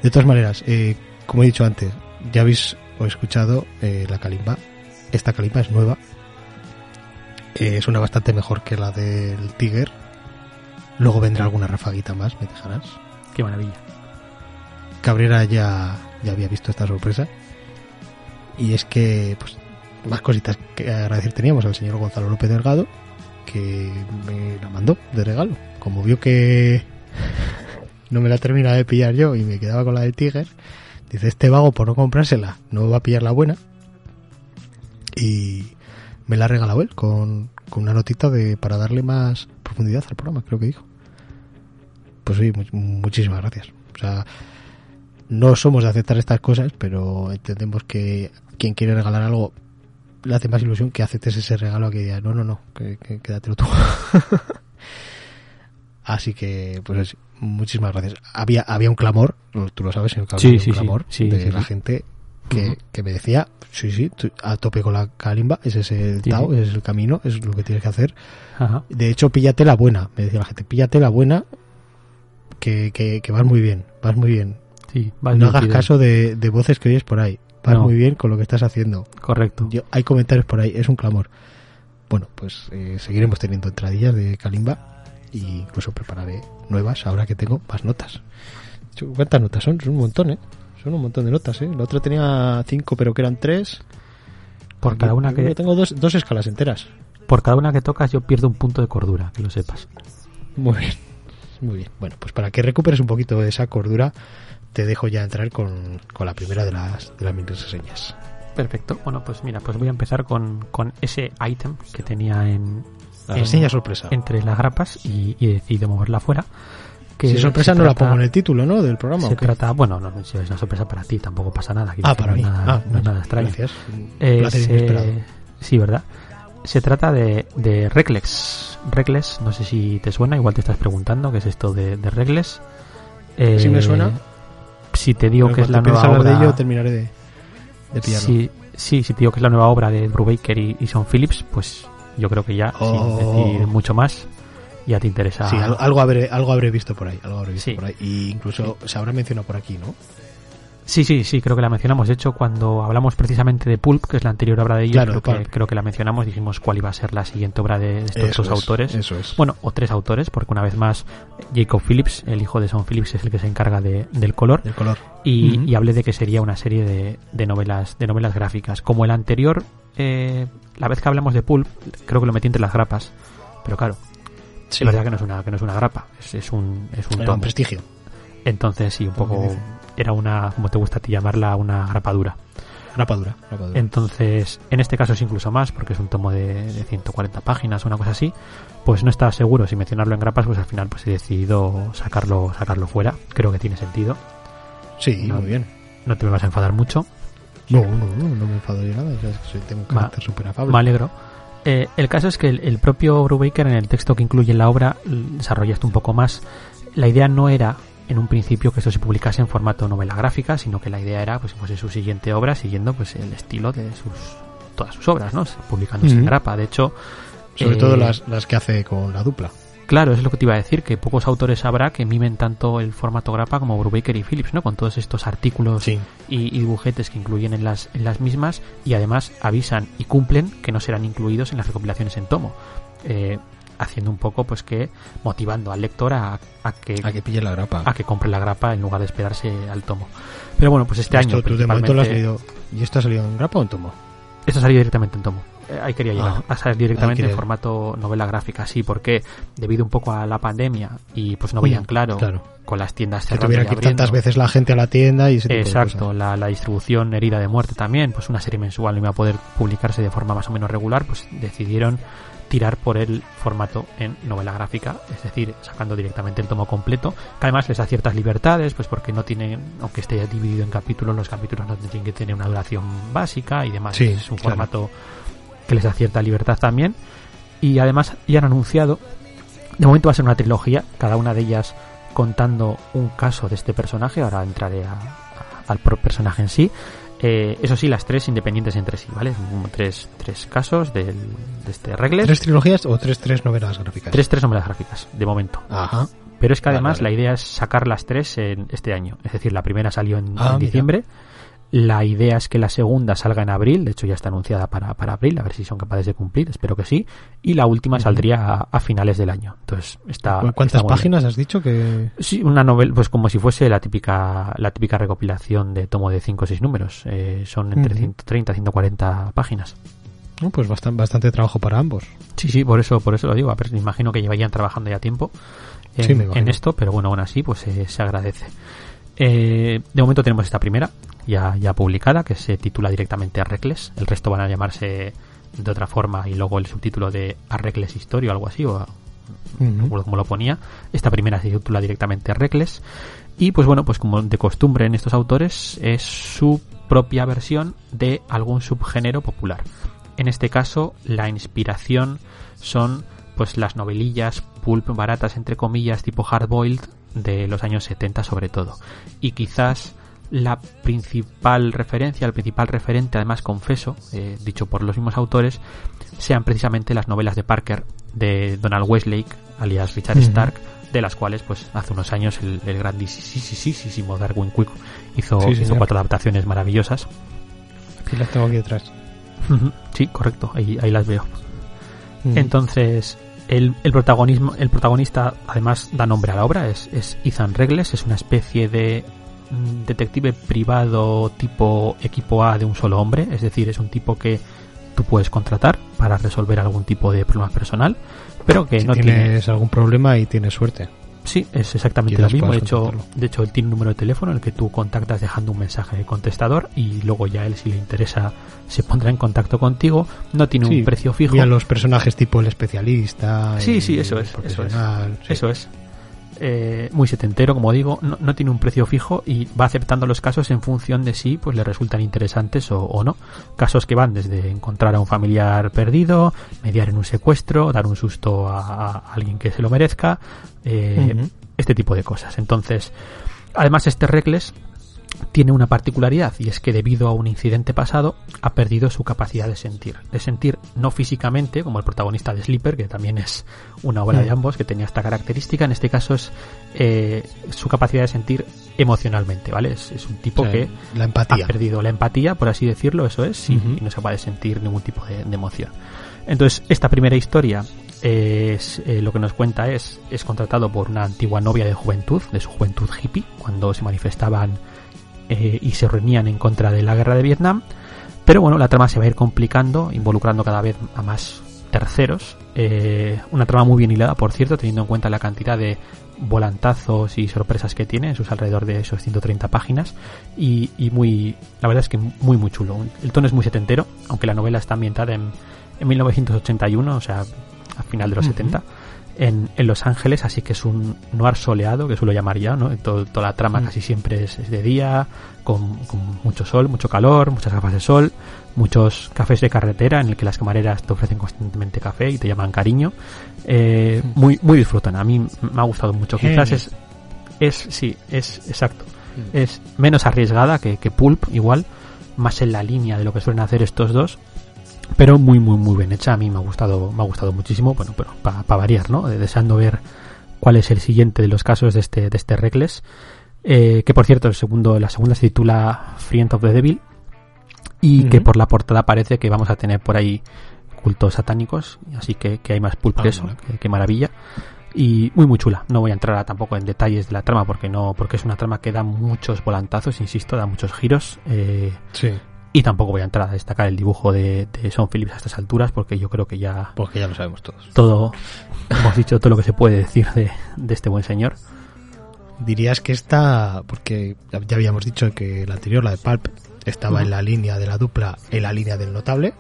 A: De todas maneras, eh, como he dicho antes, ya habéis o escuchado eh, la Kalimba. Esta Kalimba es nueva. Eh, es una bastante mejor que la del Tiger. Luego vendrá alguna rafaguita más, me dejarás.
B: Qué maravilla.
A: Cabrera ya, ya había visto esta sorpresa. Y es que, pues, más cositas que agradecer teníamos al señor Gonzalo López Delgado, que me la mandó de regalo. Como vio que *laughs* no me la terminaba de pillar yo y me quedaba con la de Tiger, dice, este vago por no comprársela no va a pillar la buena. Y me la ha regalado él con, una notita de para darle más profundidad al programa, creo que dijo. Pues sí, muchísimas gracias. O sea, no somos de aceptar estas cosas, pero entendemos que quien quiere regalar algo le hace más ilusión que aceptes ese regalo a que diga, no, no, no, que, quédatelo tú. *laughs* Así que, pues muchísimas gracias. Había, había un clamor, tú lo sabes, un clamor de la gente que, que, me decía, sí, sí, a tope con la calimba, ese es el Tao, ese es el camino, es lo que tienes que hacer. De hecho, píllate la buena, me decía la gente, píllate la buena, que, que, que vas muy bien, vas muy bien. no hagas caso de, de voces que oyes por ahí vas muy bien con lo que estás haciendo.
B: Correcto.
A: Yo, hay comentarios por ahí, es un clamor. Bueno, pues eh, seguiremos teniendo entradillas de Kalimba y incluso prepararé nuevas ahora que tengo más notas. ¿Cuántas notas son? Son un montón, ¿eh? Son un montón de notas, ¿eh? La otra tenía cinco, pero que eran tres.
B: Por cada una que...
A: tengo dos, dos escalas enteras.
B: Por cada una que tocas yo pierdo un punto de cordura, que lo sepas.
A: Muy bien, muy bien. Bueno, pues para que recuperes un poquito de esa cordura, te dejo ya entrar con, la primera de las, de las mini reseñas.
B: Perfecto. Bueno, pues mira, pues voy a empezar con, ese item que tenía en...
A: La reseña sorpresa.
B: Entre las grapas y, y he decidido moverla afuera. que
A: si sorpresa no la
B: trata-
A: pongo en el título, ¿no? Del programa.
B: Se trata, bueno, no, si es una sorpresa para ti, tampoco pasa nada.
A: Ah, para
B: no
A: mí.
B: nada,
A: Ah,
B: no es nada extraño.
A: Gracias.
B: Eh, se-. Sí, ¿verdad? Se trata de, de Reckless. Reckless, no sé si te suena, igual te estás preguntando qué es esto de, de Reckless. Eh,
A: Sí me suena.
B: Si te digo
A: Pero
B: que es la nueva obra...
A: de ello, terminaré de, de pillarlo.
B: Sí, sí, si te digo que es la nueva obra de Brubaker y, y Sean Phillips, pues yo creo que ya,
A: Oh.
B: sin decir mucho más, ya te interesa.
A: Sí, al- algo habré, algo habré visto por ahí, algo habré visto
B: Sí.
A: por ahí. Y incluso se habrá mencionado por aquí, ¿no?
B: Sí, sí, sí, creo que la mencionamos. De hecho, cuando hablamos precisamente de Pulp, que es la anterior obra de ellos,
A: Claro,
B: creo, que, creo que la mencionamos, dijimos cuál iba a ser la siguiente obra de estos
A: Eso
B: dos
A: es,
B: autores.
A: Eso es.
B: Bueno, o tres autores, porque una vez más Jacob Phillips, el hijo de Sean Phillips, es el que se encarga de, del color.
A: el color.
B: Y, y hablé de que sería una serie de, de novelas de novelas gráficas. Como el anterior, eh, la vez que hablamos de Pulp, creo que lo metí entre las grapas. Pero claro,
A: Sí,
B: es verdad que no es una, que no es una grapa, es, es un, es un
A: era un
B: tomo.
A: prestigio.
B: Entonces sí, un poco. Era una, como te gusta a ti llamarla, una grapadura.
A: Rapadura. rapadura.
B: Entonces, en este caso es incluso más, porque es un tomo de, de 140 páginas, una cosa así. Pues no estaba seguro si mencionarlo en grapas, pues al final pues he decidido sacarlo, sacarlo fuera. Creo que tiene sentido.
A: Sí,
B: no.
A: muy bien.
B: No te me vas a enfadar mucho.
A: No, no, no, no me enfado yo nada. ya es que soy- tengo un carácter súper afable.
B: Me alegro. Eh, el caso es que el, el propio Brubaker en el texto que incluye en la obra desarrolla esto un poco más. La idea no era en un principio que esto se publicase en formato novela gráfica, sino que la idea era pues fuese su siguiente obra siguiendo pues el estilo de sus todas sus obras, ¿no? Publicándose en grapa. De hecho,
A: Sobre
B: eh,
A: todo las, las que hace con la dupla.
B: Claro, eso es lo que te iba a decir, que pocos autores habrá que mimen tanto el formato grapa como Brubaker y Phillips, ¿no? Con todos estos artículos
A: Sí.
B: y, y dibujetes que incluyen en las, en las mismas y además avisan y cumplen que no serán incluidos en las recopilaciones en tomo. Eh, haciendo un poco, pues que motivando al lector a, a que,
A: A que pille la grapa.
B: a que compre la grapa en lugar de esperarse al tomo. Pero bueno, pues este
A: Esto
B: año
A: tú de momento lo has leído. ¿Y esto ha salido en grapa o en tomo?
B: esto salió directamente en tomo. Eh, ahí quería llegar.
A: Ah.
B: a salir directamente en formato novela gráfica, sí, porque debido un poco a la pandemia y pues no veían
A: Mm,
B: claro,
A: claro.
B: con las tiendas
A: Que
B: cerrando
A: tuviera que ir tantas veces la gente a la tienda y ese tipo
B: Exacto, la, la distribución herida de muerte también, pues una serie mensual no iba a poder publicarse de forma más o menos regular, pues decidieron tirar por el formato en novela gráfica, es decir, sacando directamente el tomo completo, que además les da ciertas libertades, pues porque no tienen, aunque esté dividido en capítulos, los capítulos no tienen que tener una duración básica y demás,
A: Sí,
B: es un
A: claro.
B: formato que les da cierta libertad también, y además ya han anunciado, de momento va a ser una trilogía, cada una de ellas contando un caso de este personaje, ahora entraré a- a- al personaje en sí, eh, eso sí, las tres independientes entre sí, ¿vale? Como Tres, tres casos del, de este Regles.
A: ¿Tres trilogías o tres, tres novelas gráficas?
B: Tres, tres novelas gráficas, de momento.
A: Ajá.
B: Pero es que además
A: vale.
B: la idea es sacar las tres en este año. Es decir, la primera salió en,
A: Ah,
B: en
A: mira.
B: La idea es que la segunda salga en abril. De hecho, ya está anunciada para, para abril. A ver si son capaces de cumplir. Espero que sí. Y la última saldría a, a finales del año. Entonces, está.
A: ¿Cu- ¿Cuántas
B: está muy bien.
A: páginas has dicho que...?
B: Sí, una novela, pues como si fuese la típica, la típica recopilación de tomo de 5 o 6 números. Eh, son entre
A: Ujú.
B: 130 y 140 páginas.
A: No, pues bastante, bastante trabajo para ambos.
B: Sí, sí, por eso, por eso lo digo. A ver, me imagino que llevarían trabajando ya tiempo
A: Sí,
B: en esto, pero bueno, aún así, pues eh, se agradece. Eh, de momento tenemos esta primera, ya, ya publicada, que se titula directamente Arrecles. El resto van a llamarse de otra forma y luego el subtítulo de Arrecles Historia o algo así, o no
A: Ujú.
B: recuerdo cómo lo ponía. Esta primera se titula directamente Reckless. Y pues bueno, pues como de costumbre en estos autores, es su propia versión de algún subgénero popular. En este caso, la inspiración son pues las novelillas pulp baratas entre comillas tipo hardboiled de los años 70 sobre todo. Y quizás la principal referencia, el principal referente, además confeso, eh, dicho por los mismos autores, sean precisamente las novelas de Parker de Donald Westlake, alias Richard. Stark, de las cuales pues hace unos años el, el grandísimo Darwin Quick hizo,
A: Sí,
B: hizo cuatro adaptaciones maravillosas.
A: Aquí las tengo aquí detrás.
B: sí, correcto, ahí, ahí las veo. Entonces, el, el protagonismo, el protagonista además da nombre a la obra, es, es Ethan Regles, es una especie de detective privado tipo equipo A de un solo hombre, es decir, es un tipo que tú puedes contratar para resolver algún tipo de problema personal, pero que
A: si
B: no
A: tienes
B: tiene...
A: algún problema y tienes suerte.
B: Sí, es exactamente lo mismo. De hecho, de hecho, él tiene un número de teléfono en el que tú contactas dejando un mensaje de contestador y luego ya él, si le interesa, se pondrá en contacto contigo. No tiene
A: Sí,
B: un precio fijo.
A: Y a los personajes tipo el especialista.
B: Sí,
A: el
B: sí, eso es, eso es.
A: sí.
B: Eso es. Eh, muy setentero, como digo, no, no, tiene un precio fijo y va aceptando los casos en función de si pues le resultan interesantes o, o, no. Casos que van desde encontrar a un familiar perdido, mediar en un secuestro, dar un susto a, a alguien que se lo merezca, eh, uh -huh. este tipo de cosas. Entonces, además este Reckless tiene una particularidad y es que debido a un incidente pasado ha perdido su capacidad de sentir. De sentir no físicamente, como el protagonista de Sleeper, que también es una obra mm. de ambos, que tenía esta característica. En este caso es eh, su capacidad de sentir emocionalmente, ¿vale? Es, es un tipo que
A: la empatía.
B: ha perdido la empatía, por así decirlo, eso es, y, no se puede sentir ningún tipo de, de emoción. Entonces, esta primera historia es, eh, lo que nos cuenta es, es contratado por una antigua novia de juventud, de su juventud hippie, cuando se manifestaban eh, y se reunían en contra de la guerra de Vietnam. Pero bueno, la trama se va a ir complicando, involucrando cada vez a más terceros. Eh, una trama muy bien hilada, por cierto, teniendo en cuenta la cantidad de volantazos y sorpresas que tiene, en sus alrededor de esos 130 páginas. Y, y muy, la verdad es que muy, muy chulo. El tono es muy setentero, aunque la novela está ambientada en, en 1981, o sea, a final de los
A: Ujú.
B: 70 en, en Los Ángeles, así que es un noir soleado, que suelo llamar ya, ¿no? Todo- toda la trama
A: Mm.
B: casi siempre es, es de día, con, con mucho sol, mucho calor, muchas gafas de sol, muchos cafés de carretera en el que las camareras te ofrecen constantemente café y te llaman cariño. Eh,
A: Mm.
B: muy, muy disfrutona. A mí me ha gustado mucho. Quizás es, es, sí, es exacto.
A: Mm.
B: Es menos arriesgada que, que Pulp, igual, más en la línea de lo que suelen hacer estos dos pero muy muy muy bien hecha. A mí me ha gustado me ha gustado muchísimo. Bueno pero para variar no Eh, deseando ver cuál es el siguiente de los casos de este de este Reckless. Eh, que por cierto el segundo la segunda se titula Friend of the Devil. Y que por la portada parece que vamos a tener por ahí cultos satánicos. Así que, que hay más pulp
A: Ah,
B: que eso que maravilla. Y muy muy chula. No voy a entrar a- tampoco en detalles de la trama porque no porque es una trama que da muchos volantazos insisto da muchos giros. Eh,
A: Sí,
B: y tampoco voy a entrar a destacar el dibujo de, de Sean Phillips a estas alturas porque yo creo que ya
A: porque ya lo sabemos todos.
B: todo, *laughs* hemos dicho todo lo que se puede decir de, de este buen señor.
A: Dirías que esta, porque ya habíamos dicho que la anterior, la de Pulp, estaba en la línea de la dupla, en la línea del notable,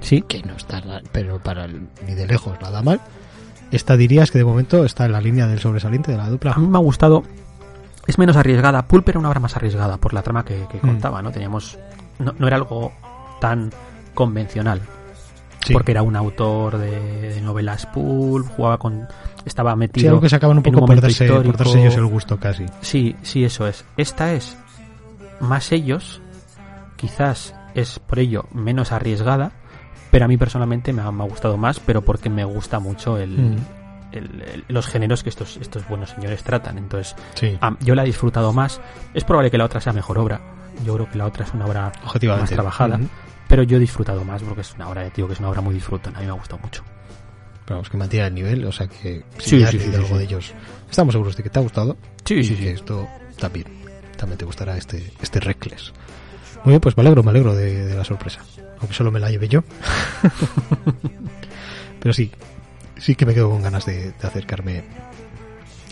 B: Sí,
A: que no está, pero para el- ni de lejos nada mal. Esta dirías que de momento está en la línea del sobresaliente de la
B: a
A: dupla.
B: mí me ha gustado, es menos arriesgada. Pulp era una obra más arriesgada por la trama que, que
A: Mm.
B: contaba, ¿no? Teníamos, no, no era algo tan convencional,
A: Sí,
B: porque era un autor de, de novelas pulp, jugaba con, estaba
A: sí,
B: metido
A: algo que sacaban un poco por darse, por darse ellos el gusto casi.
B: Sí, sí, eso es. Esta es más ellos, quizás es por ello menos arriesgada, pero a mí personalmente me ha, me ha gustado más, pero porque me gusta mucho el,
A: Mm.
B: El- el- los géneros que estos, estos buenos señores tratan. Entonces,
A: Sí,
B: ah, yo la he disfrutado más. Es probable que la otra sea mejor obra. Yo creo que la otra es una obra más trabajada, pero yo he disfrutado más porque es una obra tío que es una obra muy disfrutona. A mí me ha gustado mucho.
A: Pero vamos, que mantiene el nivel, o sea que si
B: Sí, sí, sí,
A: algo de ellos, estamos seguros de que te ha gustado.
B: Sí,
A: y
B: sí,
A: que esto también, también te gustará este, este Reckless. Muy bien, pues me alegro, me alegro de, de la sorpresa. Aunque solo me la lleve yo. *laughs* Pero sí, sí que me quedo con ganas de, de acercarme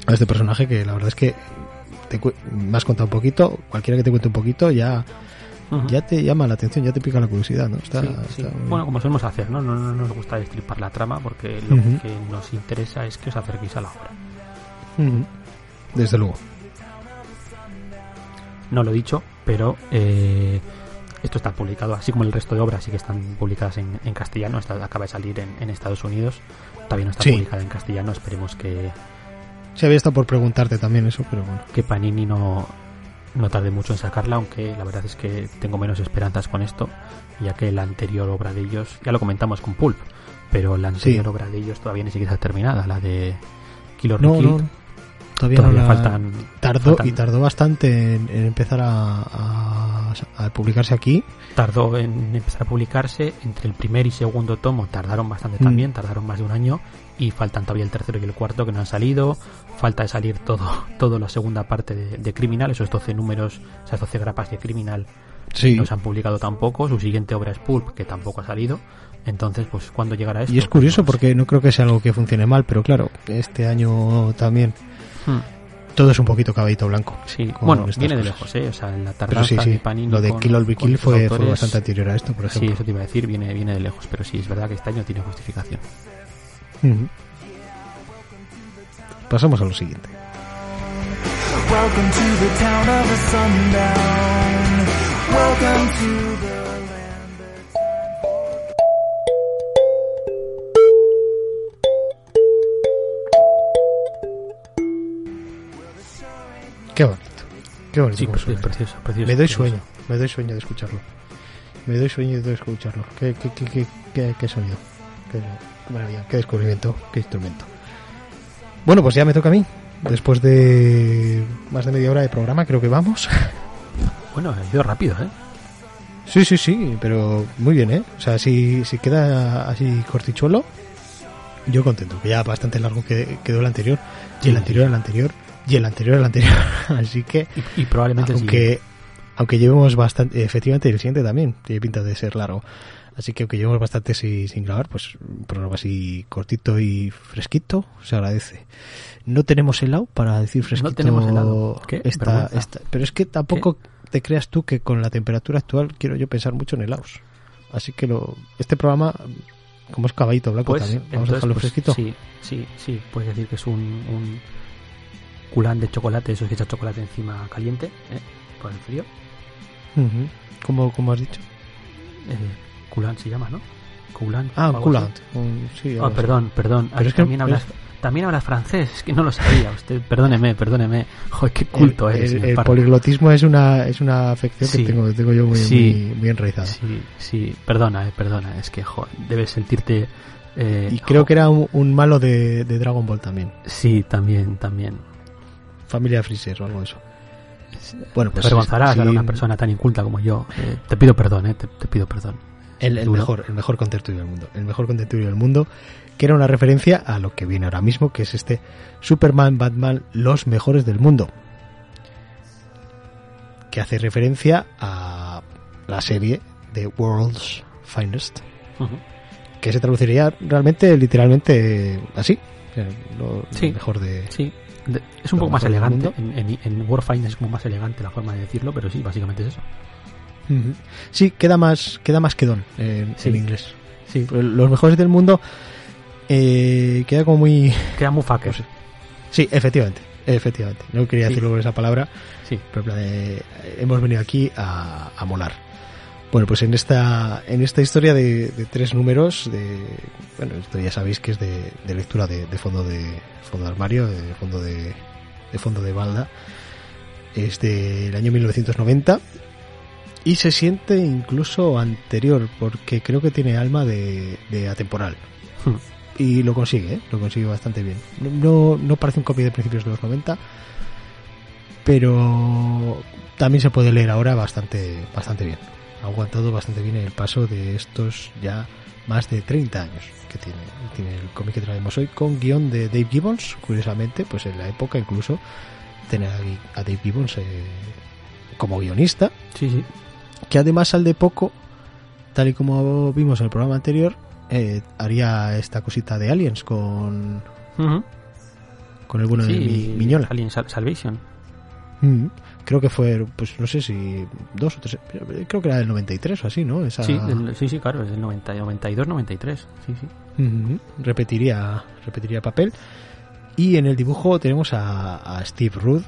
A: a este personaje que la verdad es que te me has contado un poquito, cualquiera que te cuente un poquito ya, ya te llama la atención, ya te pica la curiosidad, ¿no? Está,
B: Sí, sí.
A: está muy-
B: Bueno, como solemos hacer, ¿no? No, no nos gusta destripar la trama porque lo que nos interesa es que os acerquéis a la obra.
A: Desde luego.
B: No lo he dicho, pero eh, esto está publicado, así como el resto de obras sí que están publicadas en, en castellano. Esta acaba de salir en, en Estados Unidos. Todavía no está
A: Sí.
B: publicada en castellano. Esperemos que,
A: Se había estado por preguntarte también eso, pero bueno.
B: que Panini no, no tarde mucho en sacarla, aunque la verdad es que tengo menos esperanzas con esto, ya que la anterior obra de ellos, ya lo comentamos con Pulp, pero la anterior
A: Sí.
B: obra de ellos todavía ni siquiera está terminada, la de Killer
A: No,
B: Kill.
A: no, todavía,
B: Todavía
A: no la-
B: faltan
A: Tardó
B: faltan-
A: y tardó bastante en, en empezar a, a- a publicarse aquí.
B: tardó en empezar a publicarse. Entre el primer y segundo tomo tardaron bastante
A: Mm.
B: también tardaron más de un año. Y faltan todavía el tercero y el cuarto que no han salido. Falta de salir todo *laughs* todo la segunda parte de, de criminal esos 12 números esas 12 grapas de criminal
A: Sí.
B: no se han publicado tampoco. Su siguiente obra es Pulp que tampoco ha salido. Entonces pues cuando llegará esto
A: Y es curioso
B: Pues,
A: porque no creo que sea algo que funcione mal, pero claro, este año también
B: hmm,
A: todo es un poquito caballito blanco.
B: sí bueno viene de lejos eh o sea en la tardanza
A: sí, sí,
B: de Panini
A: lo de
B: con-
A: Kill or Be Kill fue, bastante anterior a esto, por
B: sí
A: ejemplo.
B: eso te iba a decir viene viene de lejos pero sí es verdad que este año tiene justificación.
A: Pasamos a lo siguiente.
C: Welcome to the town of the sundown. Welcome to the
A: Qué bonito. Qué bonito.
B: Sí, es precioso, precioso.
A: Me doy
B: precioso.
A: sueño, me doy sueño de escucharlo. Me doy sueño de escucharlo. Qué, qué, qué, qué, qué- qué sonido. Qué, maravilla, qué descubrimiento, qué instrumento. Bueno, pues ya me toca a mí. Después de más de media hora de programa, creo que vamos. *laughs*
B: Bueno, ha ido rápido, ¿eh?
A: Sí, sí, sí, pero muy bien, ¿eh? O sea, si, si queda así cortichuelo, yo contento, que ya bastante largo que- quedó el anterior, y el anterior al anterior, y el anterior al anterior. *laughs* así que,
B: Y, y probablemente
A: aunque, aunque llevemos bastante, efectivamente el siguiente también tiene pinta de ser largo. Así que aunque llevemos bastante sin, sin grabar, pues un programa así cortito y fresquito, se agradece. No tenemos helado para decir fresquito.
B: tenemos helado. Qué
A: esta-
B: vergüenza.
A: esta- pero es que tampoco te creas tú que con la temperatura actual quiero yo pensar mucho en helados. Así que lo, este programa, como es caballito blanco
B: Pues,
A: también, vamos a
B: entonces,
A: dejarlo
B: pues,
A: fresquito.
B: Sí, sí, sí. Puedes decir que es un, un culán de chocolate, eso es que echa chocolate encima caliente, ¿eh? Por el frío.
A: Ujú. ¿Cómo, cómo has dicho?
B: Eh, culán se llama, ¿no? Culán.
A: Ah. Un- sí,
B: Ah,
A: así.
B: perdón, perdón.
A: Pero es que-
B: también, hablas, también hablas francés, es que no lo sabía usted. Perdóneme, perdóneme. Joder, qué culto
A: el,
B: eres.
A: el- poliglotismo es una, es una afección
B: Sí.
A: que tengo, tengo yo muy,
B: Sí.
A: muy, muy enraizada.
B: Sí, sí, perdona, eh, perdona. Es que, joder, debes sentirte... eh,
A: Y creo que era un, un malo de, de Dragon Ball también.
B: Sí, también, también.
A: Familia Freezer o algo de eso. Bueno, pues
B: avergonzarás
A: sí,
B: a una persona tan inculta como yo. Eh, te pido perdón, eh, te, te pido perdón.
A: El, mejor, el mejor contertulio del mundo. El mejor contertulio del mundo, que era una referencia a lo que viene ahora mismo, que es este Superman, Batman, los mejores del mundo. Que hace referencia a la serie de World's Finest, que se traduciría realmente, literalmente, así. Lo, lo mejor de...
B: Sí, de- es un poco más elegante. En, en, en Warfind es como más elegante la forma de decirlo, pero sí, básicamente es eso.
A: Sí, queda más, queda más quedón
B: Sí.
A: en inglés.
B: Sí,
A: Los mejores del mundo eh, queda como muy... *laughs*
B: queda muy fucker.
A: Pues, Sí, efectivamente, efectivamente. No quería
B: Sí.
A: decirlo con esa palabra,
B: Sí,
A: pero en plan de, hemos venido aquí a, a molar. Bueno, pues en esta en esta historia de, de tres números, de bueno, esto ya sabéis que es de, de lectura de, de fondo de fondo de armario, de fondo de, de fondo de balda, es del año 1990 y se siente incluso anterior porque creo que tiene alma de, de atemporal
B: Hmm.
A: y lo consigue, ¿eh? lo consigue bastante bien. No, no parece un copy de principios de los 90, pero también se puede leer ahora bastante, bastante bien. Ha aguantado bastante bien el paso de estos ya más de 30 años que tiene, tiene el cómic que traemos hoy con guion de Dave Gibbons, curiosamente, pues en la época incluso tener a Dave Gibbons eh, como guionista,
B: sí, sí.
A: que además al de poco, tal y como vimos en el programa anterior, eh, haría esta cosita de Aliens con, con el bueno de Mi- Miñola.
B: Alien Sal- Salvation.
A: Mm, Creo que fue, pues no sé si dos o tres, creo que era del 93 o así, ¿no? Esa,
B: Sí, del- sí, sí, claro, es del 90, 92, 93. Sí, sí.
A: Ujú, repetiría, repetiría papel. Y en el dibujo tenemos a, a Steve Ruth.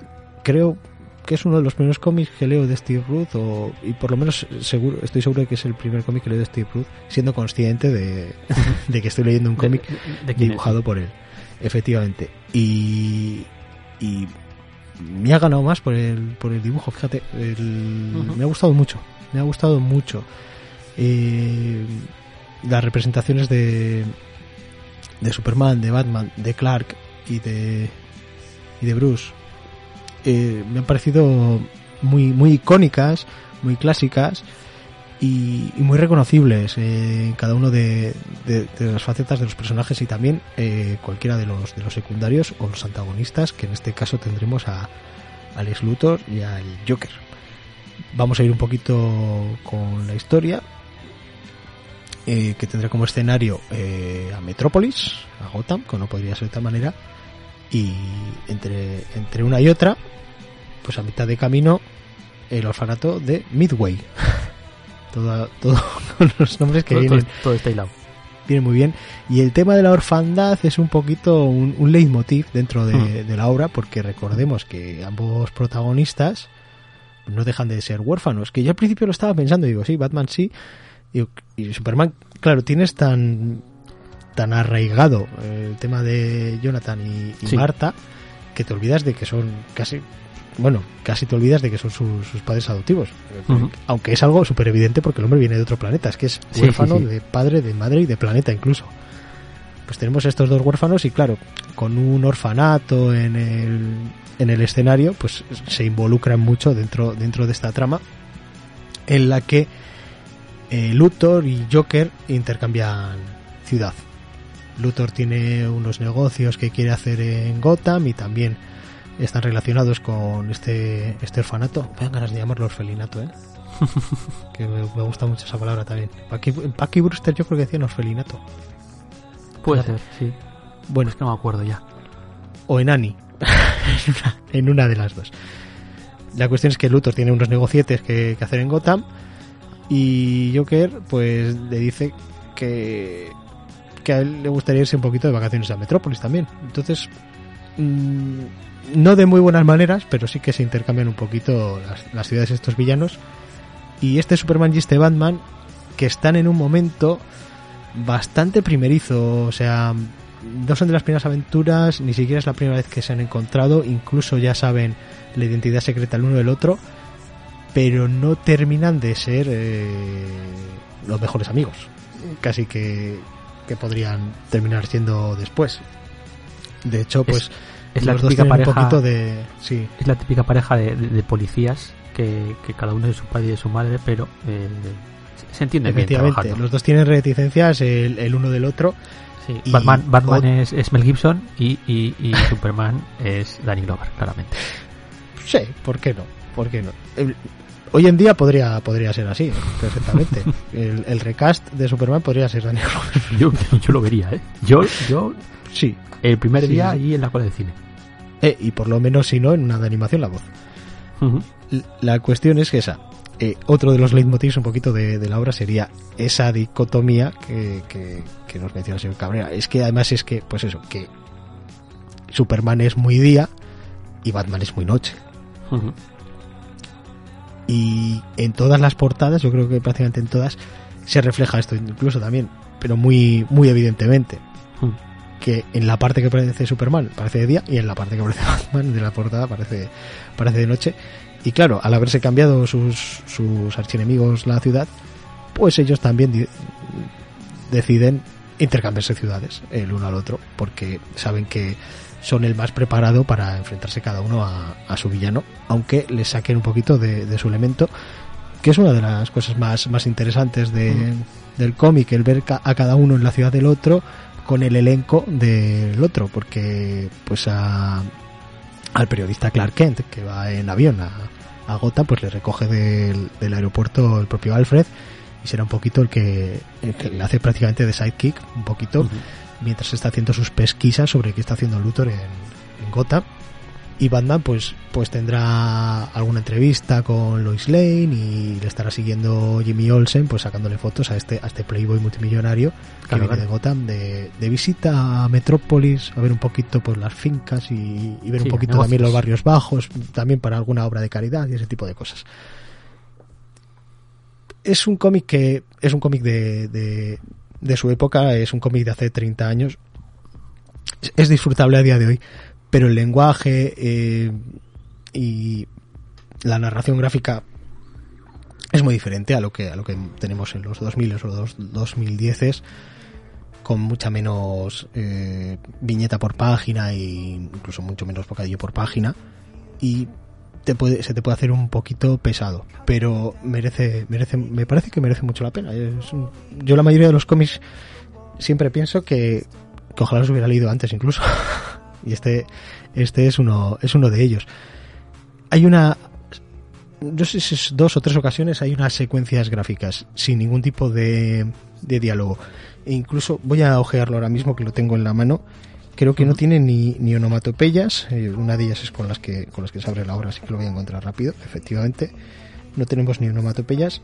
A: Creo que es uno de los primeros cómics que leo de Steve Ruth, o, y por lo menos seguro, estoy seguro de que es el primer cómic que leo de Steve Ruth, siendo consciente de, *laughs* de que estoy leyendo un cómic
B: quién es,
A: dibujado por él. Efectivamente. Y, y me ha ganado más por el, por el dibujo, fíjate. el-. Me ha gustado mucho. Me ha gustado mucho. Eh, las representaciones de, de Superman, de Batman, de Clark y de, y de Bruce eh, me han parecido muy, muy icónicas, muy clásicas y, muy reconocibles eh, en cada uno de, de- las facetas de los personajes y también eh, cualquiera de los, de los secundarios o los antagonistas, que en este caso tendremos a Alex Luthor y al Joker. Vamos a ir un poquito con la historia, eh, que tendrá como escenario a Metrópolis, a Gotham, como no podría ser de otra manera, y entre, entre una y otra, pues a mitad de camino, el orfanato de Midway. *laughs* todo, todo *laughs* con los nombres que
B: Todo,
A: vienen
B: todo está hilado.
A: viene muy bien. Y el tema de la orfandad es un poquito un, un leitmotiv dentro de,
B: Hmm.
A: de la obra, porque recordemos que ambos protagonistas no dejan de ser huérfanos. Que yo al principio lo estaba pensando, digo, sí, Batman sí. Y, y Superman, claro, tienes tan tan arraigado el tema de Jonathan y, y
B: Sí.
A: Marta que te olvidas de que son casi bueno, casi te olvidas de que son sus, sus padres adoptivos. Aunque es algo súper evidente porque el hombre viene de otro planeta. Es que es
B: Sí,
A: huérfano
B: sí, sí.
A: de padre, de madre y de planeta incluso. Pues tenemos estos dos huérfanos y claro, con un orfanato en el, en el escenario, pues se involucran mucho dentro, dentro de esta trama en la que eh, Luthor y Joker intercambian ciudad. Luthor tiene unos negocios que quiere hacer en Gotham y también están relacionados con este, este orfanato. Me dan ganas de llamarlo orfelinato, ¿eh? *laughs* que me, me gusta mucho esa palabra también. Paki, Paki Brewster yo creo que decían orfelinato.
B: Puede ser, sí.
A: Bueno,
B: Es que no me acuerdo ya.
A: o en Annie. en, *laughs* una, en una de las dos. La cuestión es que Luthor tiene unos negocietes que, que hacer en Gotham y Joker pues le dice que, que a él le gustaría irse un poquito de vacaciones a Metrópolis también. Entonces, mm, no de muy buenas maneras, pero sí que se intercambian un poquito las, las ciudades de estos villanos. Y este Superman y este Batman que están en un momento bastante primerizo, o sea, no son de las primeras aventuras, ni siquiera es la primera vez que se han encontrado, incluso ya saben la identidad secreta el uno del otro, pero no terminan de ser eh, los mejores amigos, casi que, que podrían terminar siendo después. De hecho, pues
B: Es la
A: los dos
B: típica
A: un
B: pareja.
A: poquito de... Sí,
B: Es la típica pareja de, de- de policías que, que cada uno es de su padre y de su madre, pero eh, se- entiende bien trabajando.
A: los dos tienen reticencias el, el uno del otro.
B: Sí,
A: y-
B: Batman, Batman
A: o-
B: es, es Mel Gibson y, y, y *laughs* Superman es Danny Glover, claramente.
A: Sí, ¿por qué no? ¿Por qué no? El- hoy en día podría podría ser así, perfectamente. *laughs* el, el recast de Superman podría ser Daniel Glover.
B: Yo, yo lo vería, ¿eh? Yo, yo
A: Sí.
B: el primer
A: Sí,
B: día
A: sí.
B: ahí en la cola de cine.
A: Eh, y por lo menos, si no, en una de animación la voz. La cuestión es que esa. eh, otro de los leitmotivs un poquito de, de la obra sería esa dicotomía que, que, que nos menciona el señor Cabrera. Es que además es que, pues eso, que Superman es muy día y Batman es muy noche. Y en todas las portadas, yo creo que prácticamente en todas, se refleja esto incluso también, pero muy, muy evidentemente. Que en la parte que aparece Superman parece de día y en la parte que aparece *laughs* Batman de la portada parece, parece de noche. Y claro, al haberse cambiado sus, sus archienemigos la ciudad, pues ellos también deciden intercambiarse ciudades el uno al otro, porque saben que son el más preparado para enfrentarse cada uno a, a su villano, aunque le saquen un poquito de, de su elemento, que es una de las cosas más, más interesantes de- del cómic, el ver ca- a cada uno en la ciudad del otro con el elenco del otro, porque pues a, al periodista Clark Kent, que va en avión a, a Gotham, pues le recoge del, del aeropuerto el propio Alfred y será un poquito el que, el que le hace prácticamente de sidekick, un poquito, mientras está haciendo sus pesquisas sobre qué está haciendo Luthor en, en Gotham. Y Batman pues, pues tendrá alguna entrevista con Lois Lane y le estará siguiendo Jimmy Olsen pues sacándole fotos a este, a este playboy multimillonario que
B: Claro,
A: viene
B: claro.
A: de Gotham de, de visita a Metrópolis a ver un poquito pues las fincas y, y ver
B: Sí,
A: un poquito
B: negocios.
A: también los barrios bajos también para alguna obra de caridad y ese tipo de cosas es un cómic que es un cómic de, de, de su época, es un cómic de hace 30 años. Es, es disfrutable a día de hoy, pero el lenguaje eh, y la narración gráfica es muy diferente a lo que a lo que tenemos en los 2000 o los 2010 con mucha menos eh, viñeta por página e incluso mucho menos bocadillo por página y te puede, se te puede hacer un poquito pesado, pero merece, merece, me parece que merece mucho la pena. Yo la mayoría de los cómics siempre pienso que, que ojalá los hubiera leído antes incluso. *laughs* y este, este es uno, es uno de ellos. Hay una, no sé si es dos o tres ocasiones hay unas secuencias gráficas sin ningún tipo de, de diálogo. E incluso voy a ojearlo ahora mismo que lo tengo en la mano. Creo que no tiene ni, ni onomatopeyas. eh, una de ellas es con las que con las que se abre la obra, así que lo voy a encontrar rápido. Efectivamente, no tenemos ni onomatopeyas.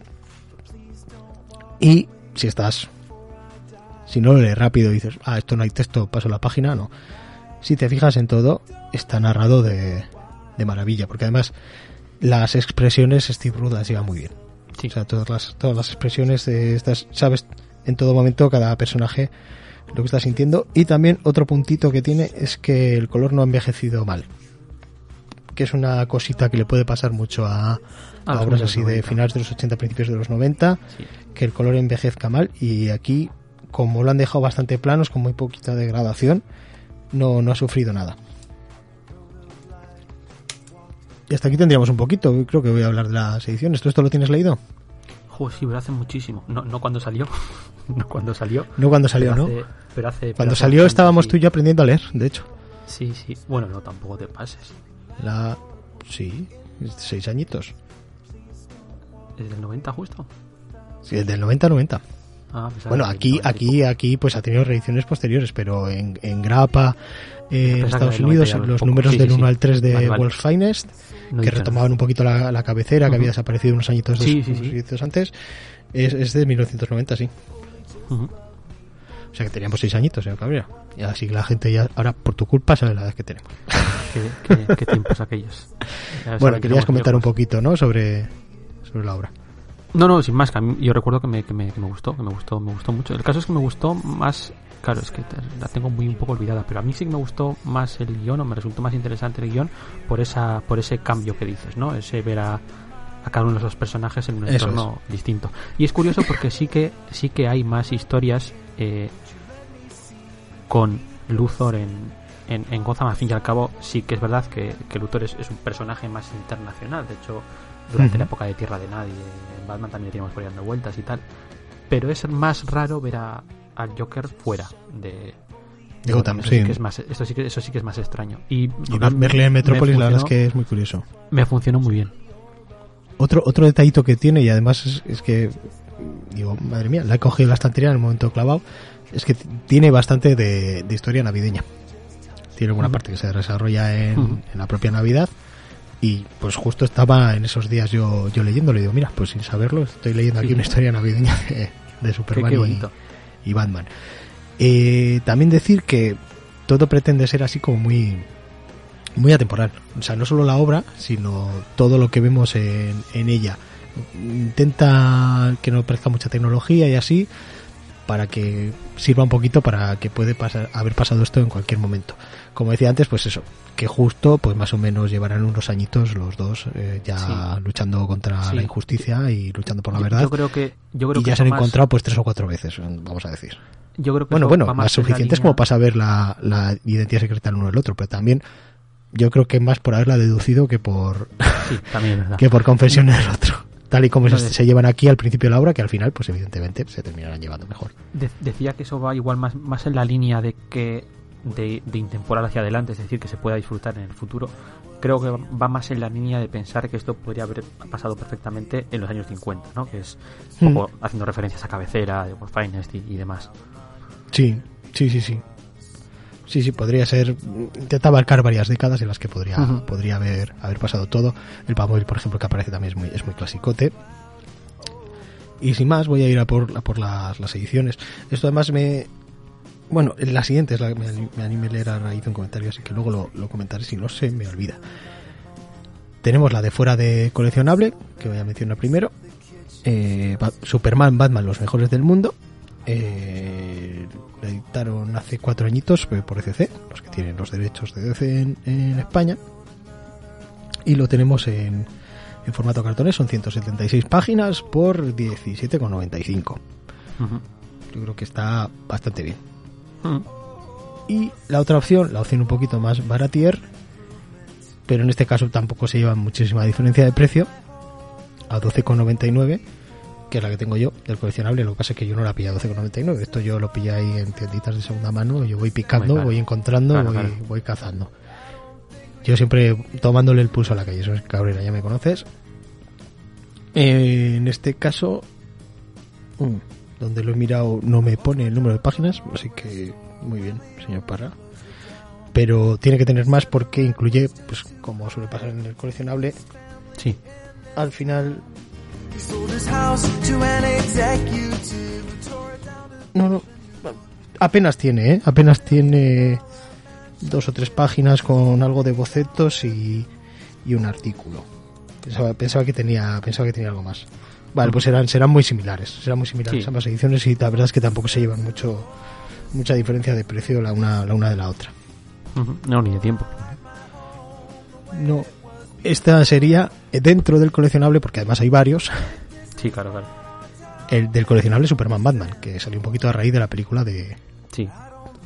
A: Y si estás Si no lo lees rápido y dices, ah, esto no hay texto, paso la página, no. Si te fijas en todo, está narrado de, de maravilla, porque además las expresiones Steve Rudd las lleva muy bien.
B: Sí.
A: O sea, todas las, todas las expresiones de estas, sabes en todo momento cada personaje lo que está sintiendo. Y también otro puntito que tiene es que el color no ha envejecido mal. Que es una cosita que le puede pasar mucho a, a
B: A los
A: obras así de
B: 90.
A: finales de los 80, principios de los 90,
B: Sí.
A: que el color envejezca mal. Y aquí, como lo han dejado bastante planos, con muy poquita degradación, no, no ha sufrido nada. Y hasta aquí tendríamos un poquito. Creo que voy a hablar de las ediciones. ¿Tú esto lo tienes leído?
B: Joder, sí, pero hace muchísimo. No, no cuando salió. *laughs* no cuando salió.
A: No cuando salió,
B: pero
A: ¿no?
B: hace- pero hace- pero
A: Cuando
B: hace
A: salió estábamos tú y yo aprendiendo a leer, de hecho.
B: Sí, sí. Bueno, no, tampoco te pases.
A: La... Sí, seis añitos.
B: ¿Es del 90 justo?
A: Sí, del 90-90.
B: Ah, pensaba
A: Bueno, aquí,
B: del 90 y
A: aquí, aquí, pues ha tenido reediciones posteriores, pero en, en Grapa, eh, en Estados
B: del 90
A: Unidos, los
B: poco.
A: números
B: Sí,
A: del
B: sí,
A: 1
B: sí.
A: al 3 de
B: Vale, vale.
A: World's Finest,
B: No
A: que retomaban un poquito la, la cabecera, que había desaparecido unos añitos
B: Sí,
A: añitos antes, es, es de 1990, sí.
B: nada. Ujú.
A: O sea que teníamos seis añitos, señor Cabrera. Y así que la gente ya, ahora por tu culpa, sabe la edad que tenemos. *laughs*
B: ¿Qué, qué, qué tiempos aquellos? Ya
A: Bueno, querías comentar un poquito, ¿no? Sobre, sobre la obra.
B: No, no, sin más, que a mí- yo recuerdo que me, que, me, que me gustó, que me gustó, me gustó mucho. El caso es que me gustó más, claro, es que la tengo muy un poco olvidada, pero a mí sí que me gustó más el guion, o me resultó más interesante el guion por esa, por ese cambio que dices, ¿no? Ese ver a, a cada uno de esos personajes en un
A: Eso
B: entorno distinto. Y es curioso porque sí que, sí que hay más historias eh, con Luthor en, en, en Gotham, al fin y al cabo, sí que es verdad que, que Luthor es, es un personaje más internacional. De hecho, durante la época de Tierra de Nadie, en Batman también teníamos por ahí dando vueltas y tal. Pero es más raro ver a, al Joker fuera de,
A: De Gotham,
B: Eso
A: sí.
B: que es más, esto sí que, eso sí que es más extraño. Y,
A: Y ver- verle en Metrópolis,
B: me
A: la verdad es que es muy curioso.
B: me funcionó muy bien.
A: Otro, otro detallito que tiene, y además es, es que, digo, madre mía, la he cogido la estantería en el momento clavado, es que tiene bastante de, de historia navideña. Tiene una
B: Ujú.
A: parte que se desarrolla en, en la propia Navidad. Y pues justo estaba en esos días yo, yo leyéndolo y digo, mira, pues sin saberlo, estoy leyendo aquí
B: Sí.
A: una historia navideña *laughs* de, de Superman
B: qué
A: y- Batman. Eh, también decir que todo pretende ser así como muy muy atemporal. O sea, no solo la obra, sino todo lo que vemos en, en ella. Intenta que no parezca mucha tecnología y así, para que sirva un poquito para que puede pasar, haber pasado esto en cualquier momento. Como decía antes, pues eso, que justo, pues más o menos llevarán unos añitos los dos eh, ya
B: Sí.
A: luchando contra
B: Sí.
A: la injusticia y luchando por la verdad.
B: Yo creo que, yo creo
A: y
B: que
A: ya se han
B: más-
A: encontrado pues tres o cuatro veces, vamos a decir.
B: yo creo que
A: Bueno, bueno, más suficientes como para saber la, la identidad secreta del uno del otro, pero también yo creo que más por haberla deducido que por
B: Sí, también es *laughs*
A: que por confesión del otro. Tal y como se, llevan aquí al principio de la obra, que al final, pues evidentemente, se terminarán llevando mejor.
B: De- decía que eso va igual más, más en la línea de que de, de intemporal hacia adelante, es decir, que se pueda disfrutar en el futuro. Creo que va más en la línea de pensar que esto podría haber pasado perfectamente en los años 50, ¿no? Que es un poco haciendo referencias a cabecera, de World Finest y, y demás.
A: Sí, sí, sí, sí. Sí, sí, podría ser. Intenta abarcar varias décadas en las que podría, podría haber, haber pasado todo. El Pamóvil, por ejemplo, que aparece también es muy, es muy clasicote. Y sin más, voy a ir a por, a por las, las ediciones. Esto además me. Bueno, en la siguiente es la que me, me animé a leer a raíz de un comentario, así que luego lo, lo comentaré si no se me olvida. Tenemos la de fuera de coleccionable, que voy a mencionar primero. Eh, Superman, Batman, los mejores del mundo. Eh, la editaron hace cuatro añitos eh, por ECC, los que tienen los derechos de DC en, en España. Y lo tenemos en, en formato cartones, son 176 páginas por 17,95.
B: Ujú.
A: Yo creo que está bastante bien.
B: Ujú.
A: Y la otra opción, la opción un poquito más baratier, pero en este caso tampoco se lleva muchísima diferencia de precio, a 12,99, que es la que tengo yo del coleccionable. Lo que pasa es que yo no la pillé a 12,99. Esto yo lo pillé ahí en tienditas de segunda mano. Yo voy picando,
B: claro.
A: voy encontrando,
B: Claro,
A: voy,
B: claro.
A: voy cazando. Yo siempre tomándole el pulso a la calle. Eso es cabrera, ya me conoces. Eh, en este caso, mm, donde lo he mirado no me pone el número de páginas, así que muy bien, señor Parra. Pero tiene que tener más porque incluye, pues como suele pasar en el coleccionable,
B: Sí.
A: al final No, no. apenas tiene, ¿eh? Apenas tiene dos o tres páginas con algo de bocetos y, y un artículo. Pensaba, pensaba que tenía pensaba que tenía algo más. Vale, pues serán serán muy similares, serán muy similares
B: Sí.
A: ambas ediciones y la verdad es que tampoco se llevan mucho mucha diferencia de precio la una la una de la otra.
B: No, ni de tiempo.
A: No, esta sería dentro del coleccionable porque además hay varios
B: Sí, claro, claro.
A: el del coleccionable Superman Batman que salió un poquito a raíz de la película de
B: Sí,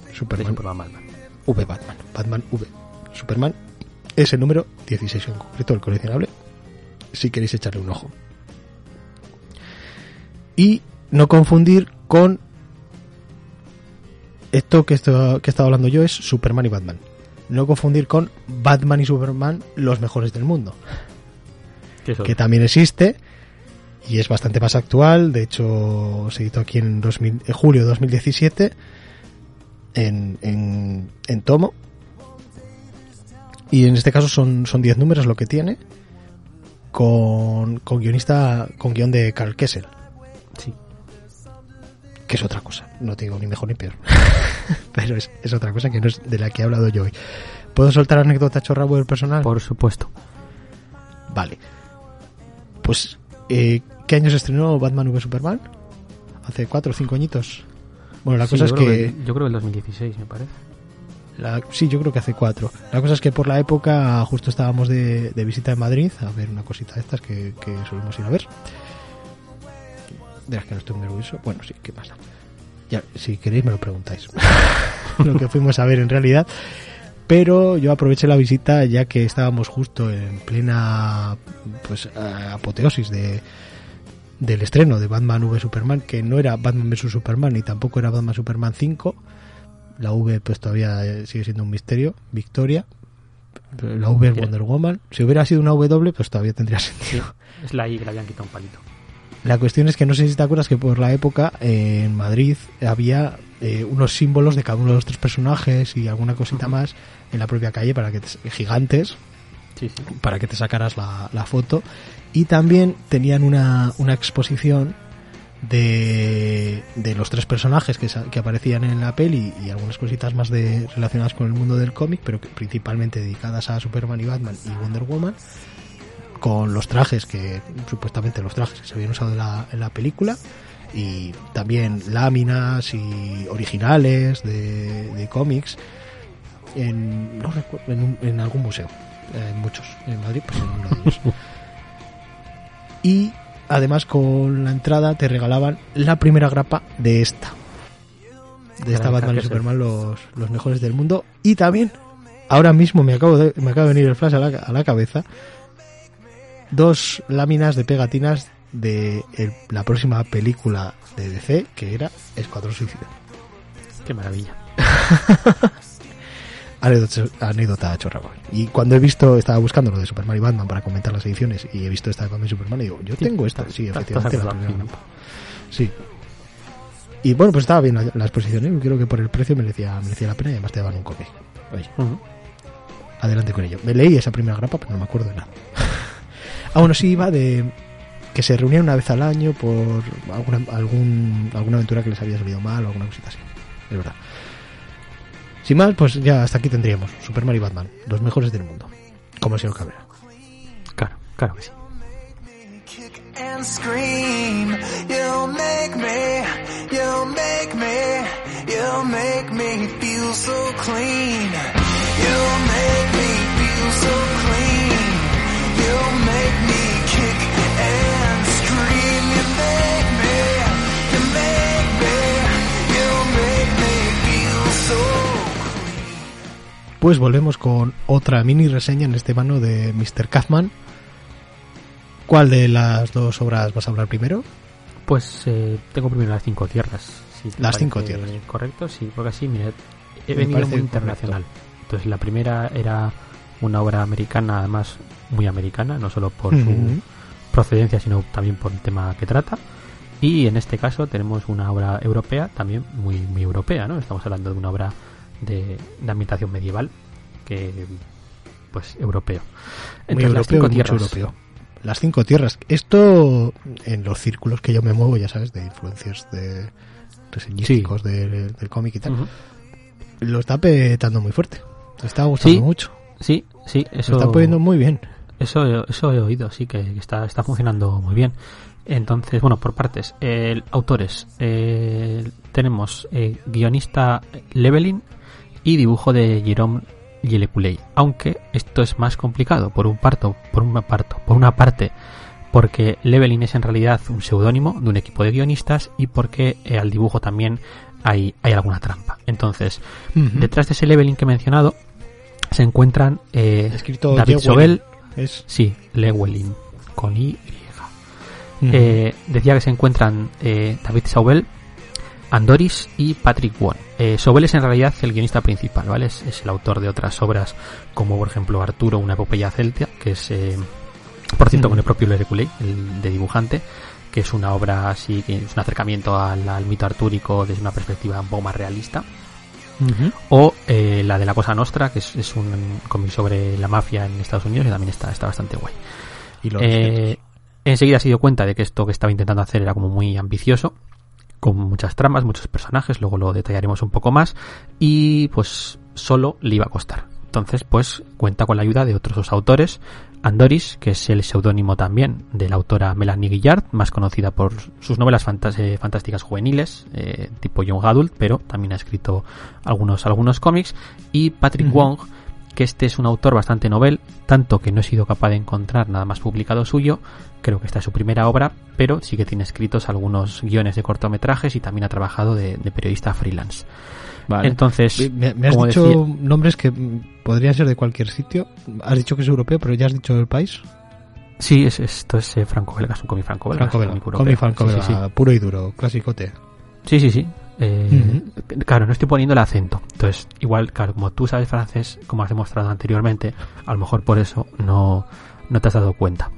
B: de
A: Superman
B: Superman Batman.
A: V Batman, Batman V. Superman es el número 16 en concreto, el coleccionable, si queréis echarle un ojo. Y no confundir con esto que, esto que he estado hablando yo es Superman y Batman. No confundir con Batman y Superman, los mejores del mundo,
B: Que
A: también existe y es bastante más actual. De hecho, se editó aquí en, 2000 en julio de 2017 en, en, en tomo. Y en este caso son, son 10 números lo que tiene. Con, con guionista, con guion de Carl Kessel,
B: sí.
A: que es otra cosa. No te digo ni mejor ni peor. *laughs* Pero es, es otra cosa que no es de la que he hablado yo hoy. ¿Puedo soltar anécdota chorrabo del personal?
B: Por supuesto.
A: Vale. Pues, eh, ¿qué año se estrenó Batman v Superman? Hace 4 o 5 añitos. Bueno, la
B: Sí,
A: cosa es que...
B: Yo creo que el 2016, me parece.
A: La- sí, yo creo que hace cuatro. La cosa es que por la época justo estábamos de, de visita en Madrid a ver una cosita de estas que, que solemos ir a ver. De las que no estoy muy nervioso. Bueno, sí, ¿qué pasa? Ya, si queréis me lo preguntáis. *laughs* lo que fuimos a ver en realidad. Pero yo aproveché la visita ya que estábamos justo en plena pues apoteosis de del estreno de Batman v Superman, que no era Batman vs Superman y tampoco era Batman Superman 5. La V pues todavía sigue siendo un misterio. Victoria. La V es. Wonder Woman. Si hubiera sido una W, pues todavía tendría sentido.
B: Es la I que le habían quitado un palito.
A: La cuestión es que no sé si te acuerdas que por la época eh, en Madrid había eh, unos símbolos de cada uno de los tres personajes y alguna cosita más en la propia calle para que te- gigantes
B: Sí, sí.
A: para que te sacaras la, la foto. Y también tenían una, una exposición de, de los tres personajes que, que aparecían en la peli y algunas cositas más de, relacionadas con el mundo del cómic pero que principalmente dedicadas a Superman y Batman y Wonder Woman con los trajes que supuestamente los trajes que se habían usado en la, en la película y también láminas y originales de, de cómics en, no recuerdo, en, un- en algún museo. Eh, muchos en Madrid pues en uno de ellos. *laughs* Y además con la entrada te regalaban la primera grapa de esta. De esta Batman y. Superman los, los mejores del mundo. Y también ahora mismo me acabo de, me acaba de venir el flash a la, a la cabeza dos láminas de pegatinas de el- la próxima película de DC que era Escuadrón Suicida
B: Qué maravilla. *laughs*
A: anécdota, chorraba. Y cuando he visto, estaba buscando lo de Superman y Batman para comentar las ediciones y he visto esta de Batman y Superman y digo, yo tengo esta, sí, efectivamente. la primera. Sí. Y bueno, pues estaba bien la, la exposición, ¿eh? creo que por el precio merecía, merecía la pena y además te daban un cómic. Oye, adelante con ello. Me leí esa primera grapa, pero no me acuerdo de nada. Ah, bueno, sí iba de que se reunían una vez al año por alguna, algún, alguna aventura que les había salido mal o alguna cosita así. Es verdad. Sin más, pues ya hasta aquí tendríamos Superman y Batman, los mejores del mundo. Como el señor Cabrera.
B: Claro, claro que sí.
C: kick and scream. You'll make me, you'll make me, you'll make me feel so clean. You'll make me feel so
A: Pues volvemos con otra mini reseña en este mano de Mr. Kaufman. ¿Cuál de las dos obras vas a hablar primero?
B: Pues eh, tengo primero las cinco tierras. si te
A: Las cinco tierras.
B: Correcto, sí, porque así, mira, he
A: Me
B: venido muy
A: correcto.
B: internacional. Entonces, la primera era una obra americana, además muy americana, no solo por su procedencia, sino también por el tema que trata. Y en este caso tenemos una obra europea, también muy, muy europea, ¿no? Estamos hablando de una obra de, de ambientación medieval, que pues europeo.
A: Muy
B: Entonces, las
A: europeo,
B: cinco tierras.
A: europeo. Las cinco tierras. Esto, en los círculos que yo me muevo, ya sabes, de influencers de, reseñísticos del, del cómic y tal,
B: Ujú.
A: lo está petando muy fuerte. Le está gustando
B: Sí,
A: mucho.
B: Sí, sí, eso,
A: Lo está poniendo muy bien.
B: eso, eso he oído, sí, que está, está funcionando muy bien. Entonces, bueno, por partes. El, autores. eh, tenemos eh, guionista Leveling y dibujo de Jerome Yelekulei. Aunque esto es más complicado por un parto, por un parto, por una parte, porque Leveling es en realidad un seudónimo de un equipo de guionistas y porque eh, al dibujo también hay, hay alguna trampa. Entonces, detrás de ese Leveling que he mencionado se encuentran eh,
A: Escrito
B: David. Sobel,
A: Es
B: sí, Llewellyn, con.
A: Ujú.
B: Eh, decía que se encuentran eh, David Saubel, Andoris y Patrick Wong. Eh, Sobel es en realidad el guionista principal, ¿vale? Es, es el autor de otras obras como por ejemplo Arturo, una epopeya celtia, que es, eh, por cierto,
A: Mm.
B: con el propio Lereculey, el de dibujante, que es una obra así, que es un acercamiento al, al mito artúrico desde una perspectiva un poco más realista. O eh, la de la Cosa Nostra, que es, es un cómic sobre la mafia en Estados Unidos, que también está, está bastante guay.
A: Y los
B: Eh, enseguida se dio cuenta de que esto que estaba intentando hacer era como muy ambicioso, con muchas tramas, muchos personajes, luego lo detallaremos un poco más, y pues solo le iba a costar. Entonces, pues cuenta con la ayuda de otros dos autores, Andoris, que es el seudónimo también de la autora Melanie Guillard, más conocida por sus novelas eh, fantásticas juveniles, eh, tipo Young Adult, pero también ha escrito algunos, algunos cómics, y Patrick. Wong, que este es un autor bastante novel, tanto que no he sido capaz de encontrar nada más publicado suyo, creo que esta es su primera obra, pero sí que tiene escritos algunos guiones de cortometrajes y también ha trabajado de, de periodista freelance.
A: Vale.
B: Entonces,
A: me, me has
B: como
A: dicho
B: decía-
A: nombres que podrían ser de cualquier sitio. Has dicho que es europeo, pero ya has dicho el país.
B: sí, es, esto es eh, franco-belga, es un cómic franco-belga.
A: Franco-belga.
B: Sí, sí, sí.
A: puro y duro, clasicote.
B: Sí, sí, sí. Eh, Claro, no estoy poniendo el acento. Entonces, igual, claro, como tú sabes francés, como has demostrado anteriormente, a lo mejor por eso no, no te has dado cuenta.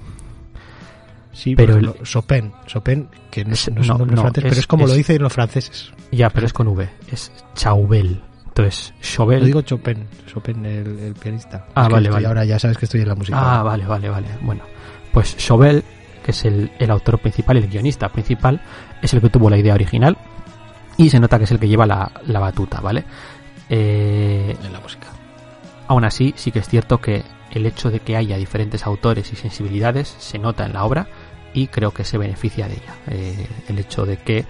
A: Sí,
B: Pero el-
A: Chopin, Chopin, que no, es- no es
B: no,
A: un nombre
B: no,
A: francés,
B: es-
A: pero es como lo dicen los franceses.
B: Ya, pero es con V. Es Chauvel. Entonces, Chauvel.
A: Lo digo Chopin, Chopin el, el pianista.
B: Ah, vale,
A: estoy
B: vale.
A: Ahora ya sabes que estoy en la música.
B: Ah, vale, vale, vale. Bueno, pues Chauvel, que es el, el autor principal, el guionista principal, es el que tuvo la idea original y se nota que es el que lleva la, la batuta, ¿vale? Eh,
A: en la música.
B: aún así, sí que es cierto que el hecho de que haya diferentes autores y sensibilidades se nota en la obra y creo que se beneficia de ella. eh, el hecho de que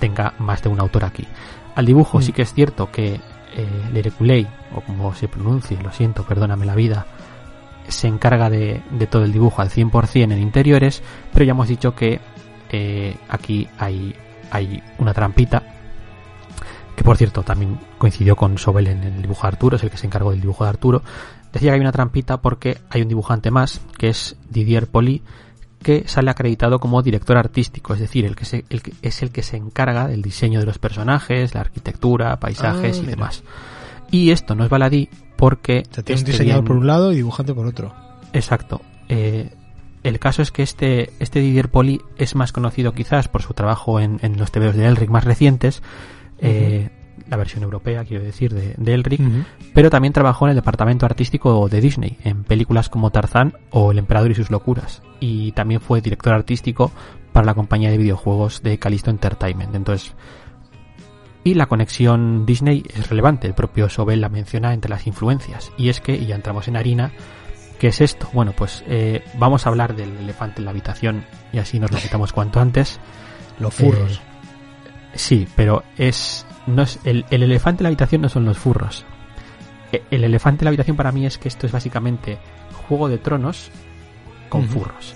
B: tenga más de un autor aquí. Al dibujo
A: Mm.
B: sí que es cierto que eh, Lereculei, o como se pronuncie, lo siento, perdóname la vida, se encarga de, de todo el dibujo al 100% en interiores, pero ya hemos dicho que eh, aquí hay, hay una trampita que por cierto también coincidió con Sobel en el dibujo de Arturo, es el que se encargó del dibujo de Arturo, decía que hay una trampita porque hay un dibujante más, que es Didier Poli, que sale acreditado como director artístico, es decir, el que, se- el que- es el que se encarga del diseño de los personajes, la arquitectura, paisajes
A: Ah,
B: y
A: mira.
B: demás. Y esto no es baladí porque...
A: O sea, tiene un
B: este
A: diseñador
B: bien-
A: por un lado y dibujante por otro.
B: Exacto. Eh, el caso es que este, este Didier Poli es más conocido quizás por su trabajo en, en los TVOs de Elric más recientes, eh, la versión europea, quiero decir, de, de Elric, pero también trabajó en el departamento artístico de Disney, en películas como Tarzán o El Emperador y sus locuras, y también fue director artístico para la compañía de videojuegos de Callisto Entertainment. Entonces, y la conexión Disney es relevante, el propio Sobel la menciona entre las influencias, y es que, y ya entramos en harina, ¿qué es esto? Bueno, pues eh, vamos a hablar del elefante en la habitación y así nos lo quitamos cuanto antes.
A: Los furros.
B: Eh, sí, pero es no es el, el elefante en la habitación no son los furros. E- El elefante en la habitación para mí es que esto es básicamente Juego de Tronos con furros.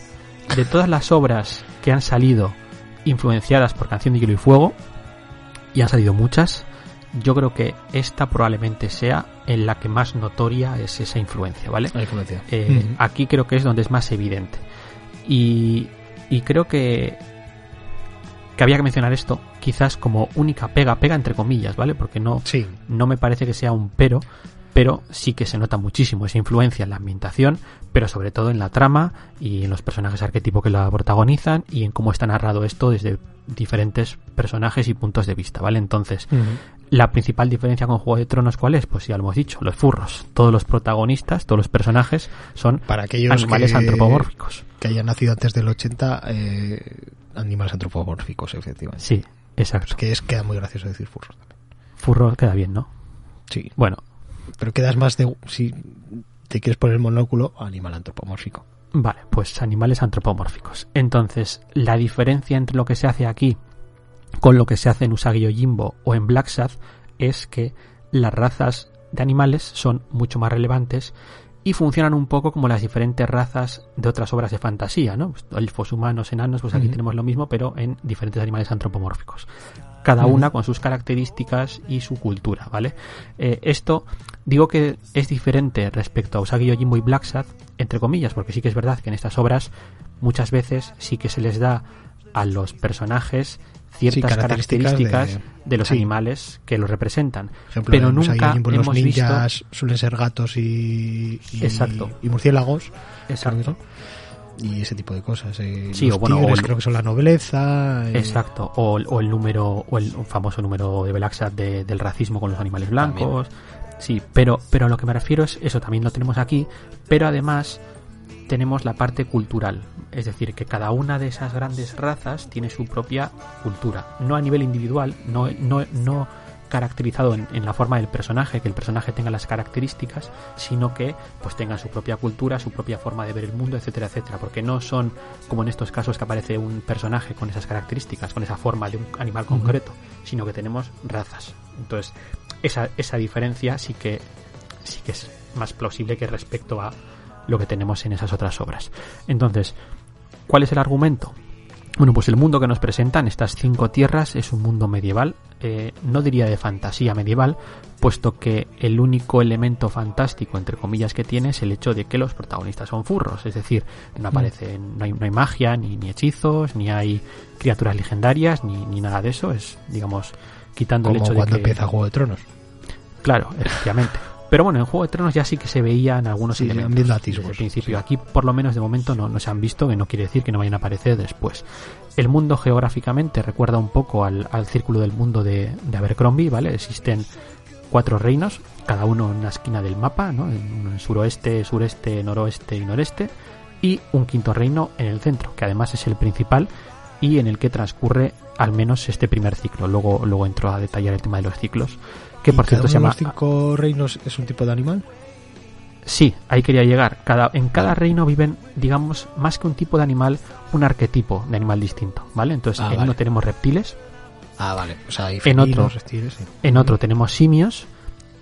B: De todas las obras que han salido influenciadas por Canción de Hielo y Fuego, y han salido muchas, yo creo que esta probablemente sea en la que más notoria es esa influencia, ¿vale?
A: La influencia.
B: Eh. Aquí creo que es donde es más evidente. Y, y creo que, que había que mencionar esto quizás como única pega, pega entre comillas, ¿vale? Porque no,
A: Sí.
B: no me parece que sea un pero, pero sí que se nota muchísimo esa influencia en la ambientación, pero sobre todo en la trama y en los personajes arquetipo que la protagonizan y en cómo está narrado esto desde diferentes personajes y puntos de vista, ¿vale? Entonces, la principal diferencia con Juego de Tronos, ¿cuál es? Pues ya lo hemos dicho, los furros. Todos los protagonistas, todos los personajes son
A: Para aquellos
B: animales
A: que,
B: antropomórficos.
A: que hayan nacido antes del 80, eh, animales antropomórficos, efectivamente.
B: Sí, Exacto.
A: Es que es, queda muy gracioso decir furros también.
B: Furro queda bien, ¿no?
A: Sí.
B: Bueno,
A: Pero quedas más de. Si te quieres poner el monóculo, animal antropomórfico.
B: Vale, pues animales antropomórficos. Entonces, la diferencia entre lo que se hace aquí con lo que se hace en Usagi Yojimbo o en Black Sad es que las razas de animales son mucho más relevantes y funcionan un poco como las diferentes razas de otras obras de fantasía, ¿no? Pues, elfos, humanos, enanos, pues aquí tenemos lo mismo, pero en diferentes animales antropomórficos. Cada una con sus características y su cultura, ¿vale? Eh, esto digo que es diferente respecto a Usagi Yojimbo y Black Sad, entre comillas, porque sí que es verdad que en estas obras muchas veces sí que se les da a los personajes ciertas
A: Sí, características
B: características de,
A: de-
B: los
A: sí.
B: animales que los representan.
A: Por ejemplo,
B: pero nunca
A: Yojimbo los
B: hemos visto
A: ninjas suelen ser gatos y, y,
B: Exacto.
A: y murciélagos.
B: Exacto.
A: Y ese tipo de cosas. eh.
B: Sí,
A: los
B: o bueno,
A: tigres
B: o el-
A: creo que son la nobleza. eh,
B: Exacto, o, o el número, o el famoso número de Belaxat de, del racismo con los animales blancos. Sí, pero, pero a lo que me refiero es eso, también lo tenemos aquí, pero además tenemos la parte cultural. Es decir, que cada una de esas grandes razas tiene su propia cultura. No a nivel individual, no, no, no caracterizado en, en la forma del personaje, que el personaje tenga las características, sino que pues tengan su propia cultura, su propia forma de ver el mundo, etcétera, etcétera. Porque no son como en estos casos que aparece un personaje con esas características, con esa forma de un animal concreto, sino que tenemos razas. Entonces, esa, esa diferencia sí que sí que es más plausible que respecto a lo que tenemos en esas otras obras. Entonces, ¿cuál es el argumento? Bueno, pues el mundo que nos presentan, estas cinco tierras, es un mundo medieval, eh, no diría de fantasía medieval, puesto que el único elemento fantástico, entre comillas, que tiene es el hecho de que los protagonistas son furros, es decir, no aparecen, no hay, no hay magia, ni, ni hechizos, ni hay criaturas legendarias, ni, ni nada de eso, es, digamos, quitando
A: Como
B: el hecho
A: cuando
B: de que...
A: empieza Juego de Tronos.
B: Claro, efectivamente. Pero bueno, en Juego de Tronos ya sí que se veían algunos
A: Sí,
B: elementos.
A: viendo
B: desde
A: atisbos,
B: el principio.
A: sí.
B: Aquí, por lo menos de momento, no, no se han visto, que no quiere decir que no vayan a aparecer después. El mundo geográficamente recuerda un poco al, al círculo del mundo de, de Abercrombie, ¿vale? Existen cuatro reinos, cada uno en una esquina del mapa, ¿no? En, en suroeste, sureste, noroeste y noreste. Y un quinto reino en el centro, que además es el principal y en el que transcurre al menos este primer ciclo. Luego, luego entro a detallar el tema de los ciclos. Que
A: ¿Y
B: por cierto se llama.
A: los cinco reinos es un tipo de animal?
B: Sí, ahí quería llegar. Cada, en cada reino viven, digamos, más que un tipo de animal, un arquetipo de animal distinto, ¿vale? Entonces,
A: Ah,
B: en
A: vale.
B: uno tenemos reptiles,
A: Ah, vale. O sea, hay
B: En otro.
A: reptiles, sí.
B: en otro tenemos simios,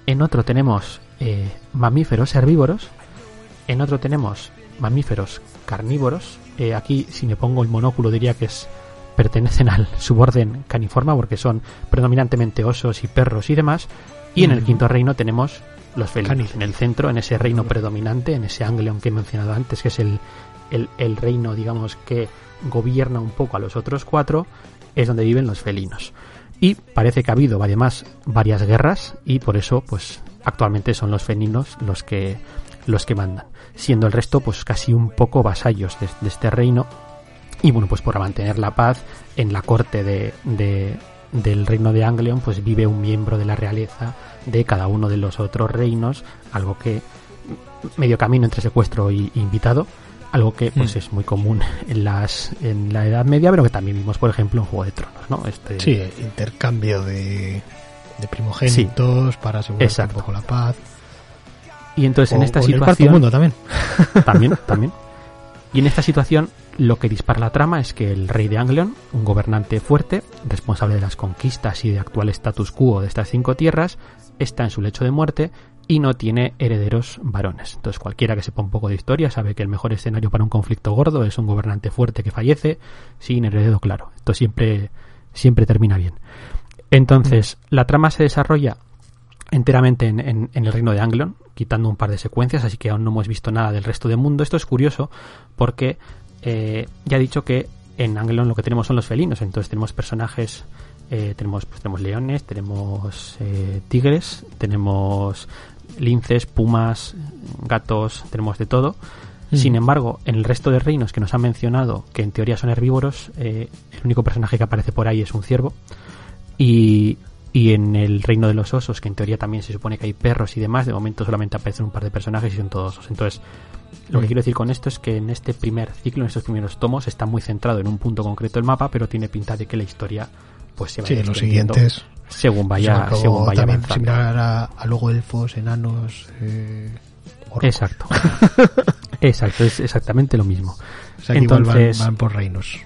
B: en otro tenemos eh, mamíferos herbívoros, en otro tenemos mamíferos carnívoros. Eh, aquí, si me pongo el monóculo, diría que es pertenecen al suborden caniforma porque son predominantemente osos y perros y demás. Y en el quinto reino tenemos los felinos. En el centro, en ese reino predominante, en ese Anglion que he mencionado antes, que es el, el, el reino, digamos, que gobierna un poco a los otros cuatro, es donde viven los felinos. Y parece que ha habido además varias guerras y por eso, pues, actualmente son los felinos los que, los que mandan. Siendo el resto, pues, casi un poco vasallos de, de este reino. Y bueno, pues para mantener la paz en la corte de, de- del reino de Anglion, pues vive un miembro de la realeza de cada uno de los otros reinos, algo que medio camino entre secuestro y y invitado, algo que pues
A: Hmm.
B: es muy común en las en la Edad Media, pero que también vimos, por ejemplo, en Juego de Tronos, ¿no? Este,
A: Sí, intercambio de, de primogénitos para asegurar un
B: Exacto.
A: poco la paz.
B: Y entonces en
A: O-
B: esta
A: o el cuarto
B: situación
A: mundo también. *laughs*
B: también, también. Y en esta situación lo que dispara la trama es que el rey de Anglion, un gobernante fuerte, responsable de las conquistas y de actual status quo de estas cinco tierras, está en su lecho de muerte y no tiene herederos varones. Entonces cualquiera que sepa un poco de historia sabe que el mejor escenario para un conflicto gordo es un gobernante fuerte que fallece sin heredero claro. Esto siempre, siempre termina bien. Entonces, la trama se desarrolla enteramente en, el reino de Anglion, quitando un par de secuencias, así que aún no hemos visto nada del resto del mundo. Esto es curioso porque eh, ya he dicho que en Anglion lo que tenemos son los felinos, entonces tenemos personajes, eh, tenemos, pues, tenemos leones, tenemos eh, tigres, tenemos linces, pumas, gatos, tenemos de todo. Sin embargo, en el resto de reinos que nos han mencionado, que en teoría son herbívoros, el único personaje que aparece por ahí es un ciervo. Y, y en el reino de los osos, que en teoría también se supone que hay perros y demás, de momento solamente aparecen un par de personajes y son todos osos. Entonces, lo que quiero decir con esto es que en este primer ciclo, en estos primeros tomos, está muy centrado en un punto concreto del mapa, pero tiene pinta de que la historia pues se va
A: Sí, los siguientes.
B: según vaya,
A: son
B: según vaya
A: también
B: avanzando.
A: similar a, a luego elfos, enanos. Eh.
B: Exacto. *laughs* Exacto, es exactamente lo mismo.
A: O sea, igual van-
B: Entonces-
A: van, por reinos.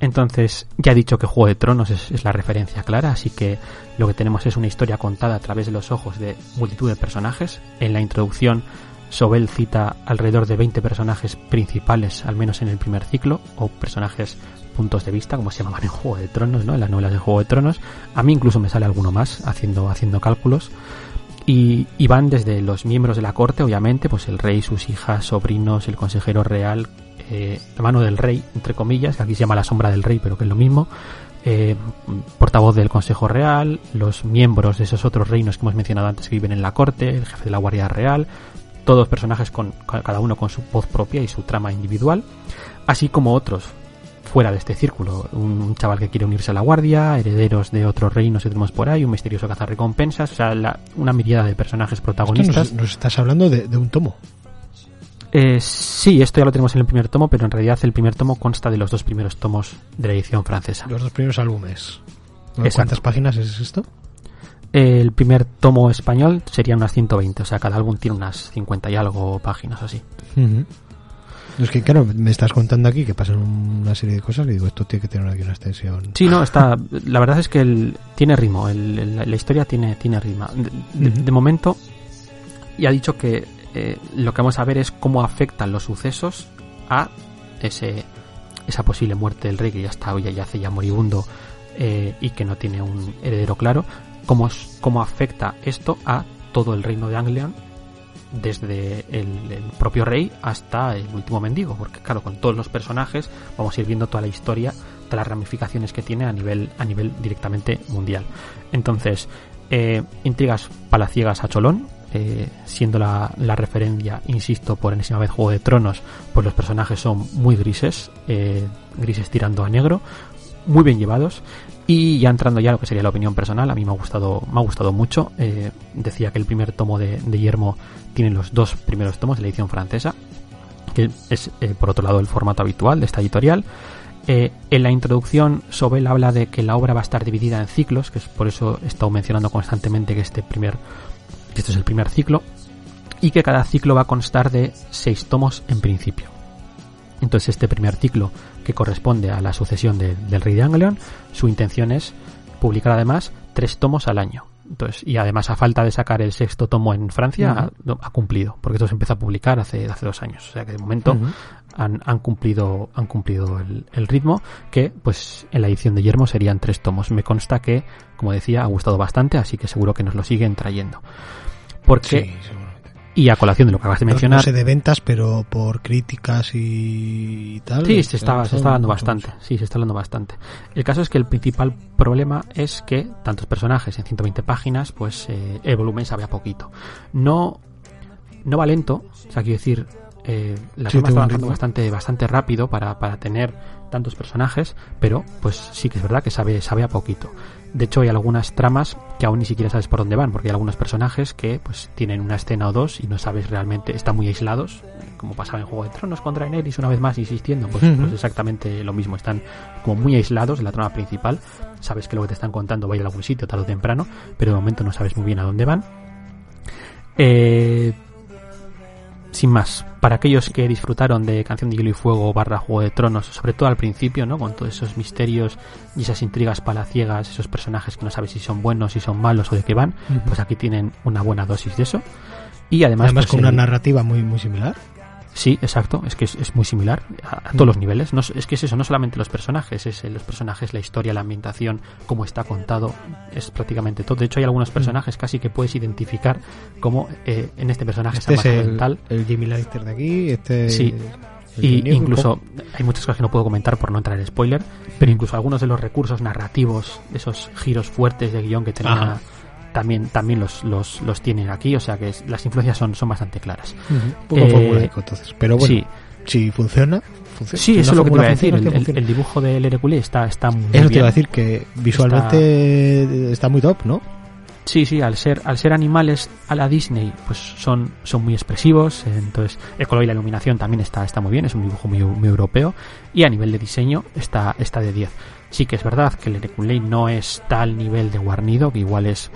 B: Entonces, ya he dicho que Juego de Tronos es, es la referencia clara, así que lo que tenemos es una historia contada a través de los ojos de multitud de personajes. En la introducción, Sobel cita alrededor de 20 personajes principales, al menos en el primer ciclo, o personajes puntos de vista, como se llamaban en Juego de Tronos, ¿no? En las novelas de Juego de Tronos. A mí incluso me sale alguno más haciendo, haciendo cálculos. Y, y van desde los miembros de la corte, obviamente, pues el rey, sus hijas, sobrinos, el consejero real, eh, la mano del rey, entre comillas, que aquí se llama la sombra del rey, pero que es lo mismo, eh, portavoz del Consejo Real, los miembros de esos otros reinos que hemos mencionado antes que viven en la corte, el jefe de la Guardia Real, todos personajes con cada uno con su voz propia y su trama individual, así como otros fuera de este círculo, un, un chaval que quiere unirse a la guardia, herederos de otros reinos que tenemos por ahí, un misterioso cazarrecompensas, o sea, la- una mirada de personajes protagonistas.
A: nos, nos estás hablando de, de un tomo.
B: Eh, sí, esto ya lo tenemos en el primer tomo, pero en realidad el primer tomo consta de los dos primeros tomos de la edición francesa.
A: Los dos primeros álbumes.
B: Exacto.
A: ¿Cuántas páginas es esto?
B: El primer tomo español sería unas 120, o sea, cada álbum tiene unas 50 y algo páginas así.
A: Es que, claro, me estás contando aquí que pasan una serie de cosas y digo, esto tiene que tener aquí una extensión.
B: Sí, no, está. La verdad es que el, tiene ritmo, el- el- la historia tiene, tiene ritmo. De, de-
A: Ujú.
B: de momento, ya ha dicho que eh, lo que vamos a ver es cómo afectan los sucesos a ese esa posible muerte del rey que ya está ya yace ya moribundo eh, y que no tiene un heredero claro. Cómo, cómo afecta esto a todo el reino de Anglion desde el, el propio rey hasta el último mendigo, porque claro, con todos los personajes vamos a ir viendo toda la historia, todas las ramificaciones que tiene a nivel, a nivel directamente mundial. Entonces, eh, intrigas palaciegas a Cholón, eh, siendo la, referencia, insisto, por enésima vez Juego de Tronos, pues los personajes son muy grises, eh, grises tirando a negro, muy bien llevados. Y ya entrando ya a lo que sería la opinión personal, a mí me ha gustado, me ha gustado mucho. Eh, decía que el primer tomo de, de Yermo tiene los dos primeros tomos de la edición francesa, que es por otro lado el formato habitual de esta editorial. En la introducción, Sobel habla de que la obra va a estar dividida en ciclos, que es por eso he estado mencionando constantemente que este primer, que este es el primer ciclo, y que cada ciclo va a constar de seis tomos en principio. Entonces este primer ciclo, que corresponde a la sucesión de- del rey de Anglion, su intención es publicar además tres tomos al año. Entonces, y además a falta de sacar el sexto tomo en Francia, ha, cumplido, porque esto se empezó a publicar hace, hace dos años. O sea que de momento han, han cumplido, han cumplido el, el ritmo, que pues en la edición de Yermo serían tres tomos. Me consta que, como decía, ha gustado bastante, así que seguro que nos lo siguen trayendo. Porque,
A: Sí.
B: Y a colación de lo que acabas de mencionar,
A: No sé de ventas, pero por críticas y tal.
B: Sí, se está, se está dando bastante. Sí, se está hablando bastante. El caso es que el principal problema es que tantos personajes en 120 páginas, pues eh, el volumen sabe a poquito. No, no va lento, o sea, quiero decir, eh, la
A: Sí,
B: trama está avanzando bastante, bastante rápido para, para tener tantos personajes, pero pues sí que es verdad que sabe, sabe a poquito. De hecho, hay algunas tramas que aún ni siquiera sabes por dónde van, porque hay algunos personajes que pues tienen una escena o dos y no sabes realmente, están muy aislados, como pasaba en Juego de Tronos contra Daenerys una vez más insistiendo, pues, pues exactamente lo mismo, están como muy aislados de la trama principal, sabes que lo que te están contando va a ir a algún sitio tarde o temprano, pero de momento no sabes muy bien a dónde van. Eh, sin más, para aquellos que disfrutaron de Canción de Hielo y Fuego barra Juego de Tronos, sobre todo al principio, ¿no? Con todos esos misterios y esas intrigas palaciegas, esos personajes que no sabes si son buenos, si son malos o de qué van, pues aquí tienen una buena dosis de eso. Y además,
A: Además,
B: pues,
A: con una narrativa muy, muy similar.
B: Sí, exacto, es que es, es muy similar a, a
A: Mm.
B: todos los niveles. No, es que es eso, no solamente los personajes, es los personajes, la historia, la ambientación, cómo está contado, es prácticamente todo. De hecho, hay algunos
A: Mm.
B: personajes casi que puedes identificar como eh, en este personaje
A: Este
B: está
A: es el,
B: tal.
A: el Jimmy Lannister de aquí. Este.
B: Sí.
A: el
B: Y incluso hay muchas cosas que no puedo comentar por no entrar en spoiler, pero incluso algunos de los recursos narrativos, esos giros fuertes de guion que tenía,
A: Ajá.
B: También, también los, los, los tienen aquí, o sea que es- las influencias son, son bastante claras.
A: Un poco
B: Eh,
A: formulaico, entonces. Pero bueno,
B: sí,
A: si funciona, funciona.
B: sí,
A: Si
B: eso es lo que te iba a decir. El, dibujo del Hercule está, está muy
A: Eso te
B: bien.
A: iba a decir que visualmente está, muy top, ¿no?
B: Sí, sí, al ser, al ser animales a la Disney, pues son, son muy expresivos. Entonces, el color y la iluminación también está, está muy bien, es un dibujo muy, muy europeo. Y a nivel de diseño está, está de 10. Sí que es verdad que el Herculei no es tal nivel de guarnido, que igual es,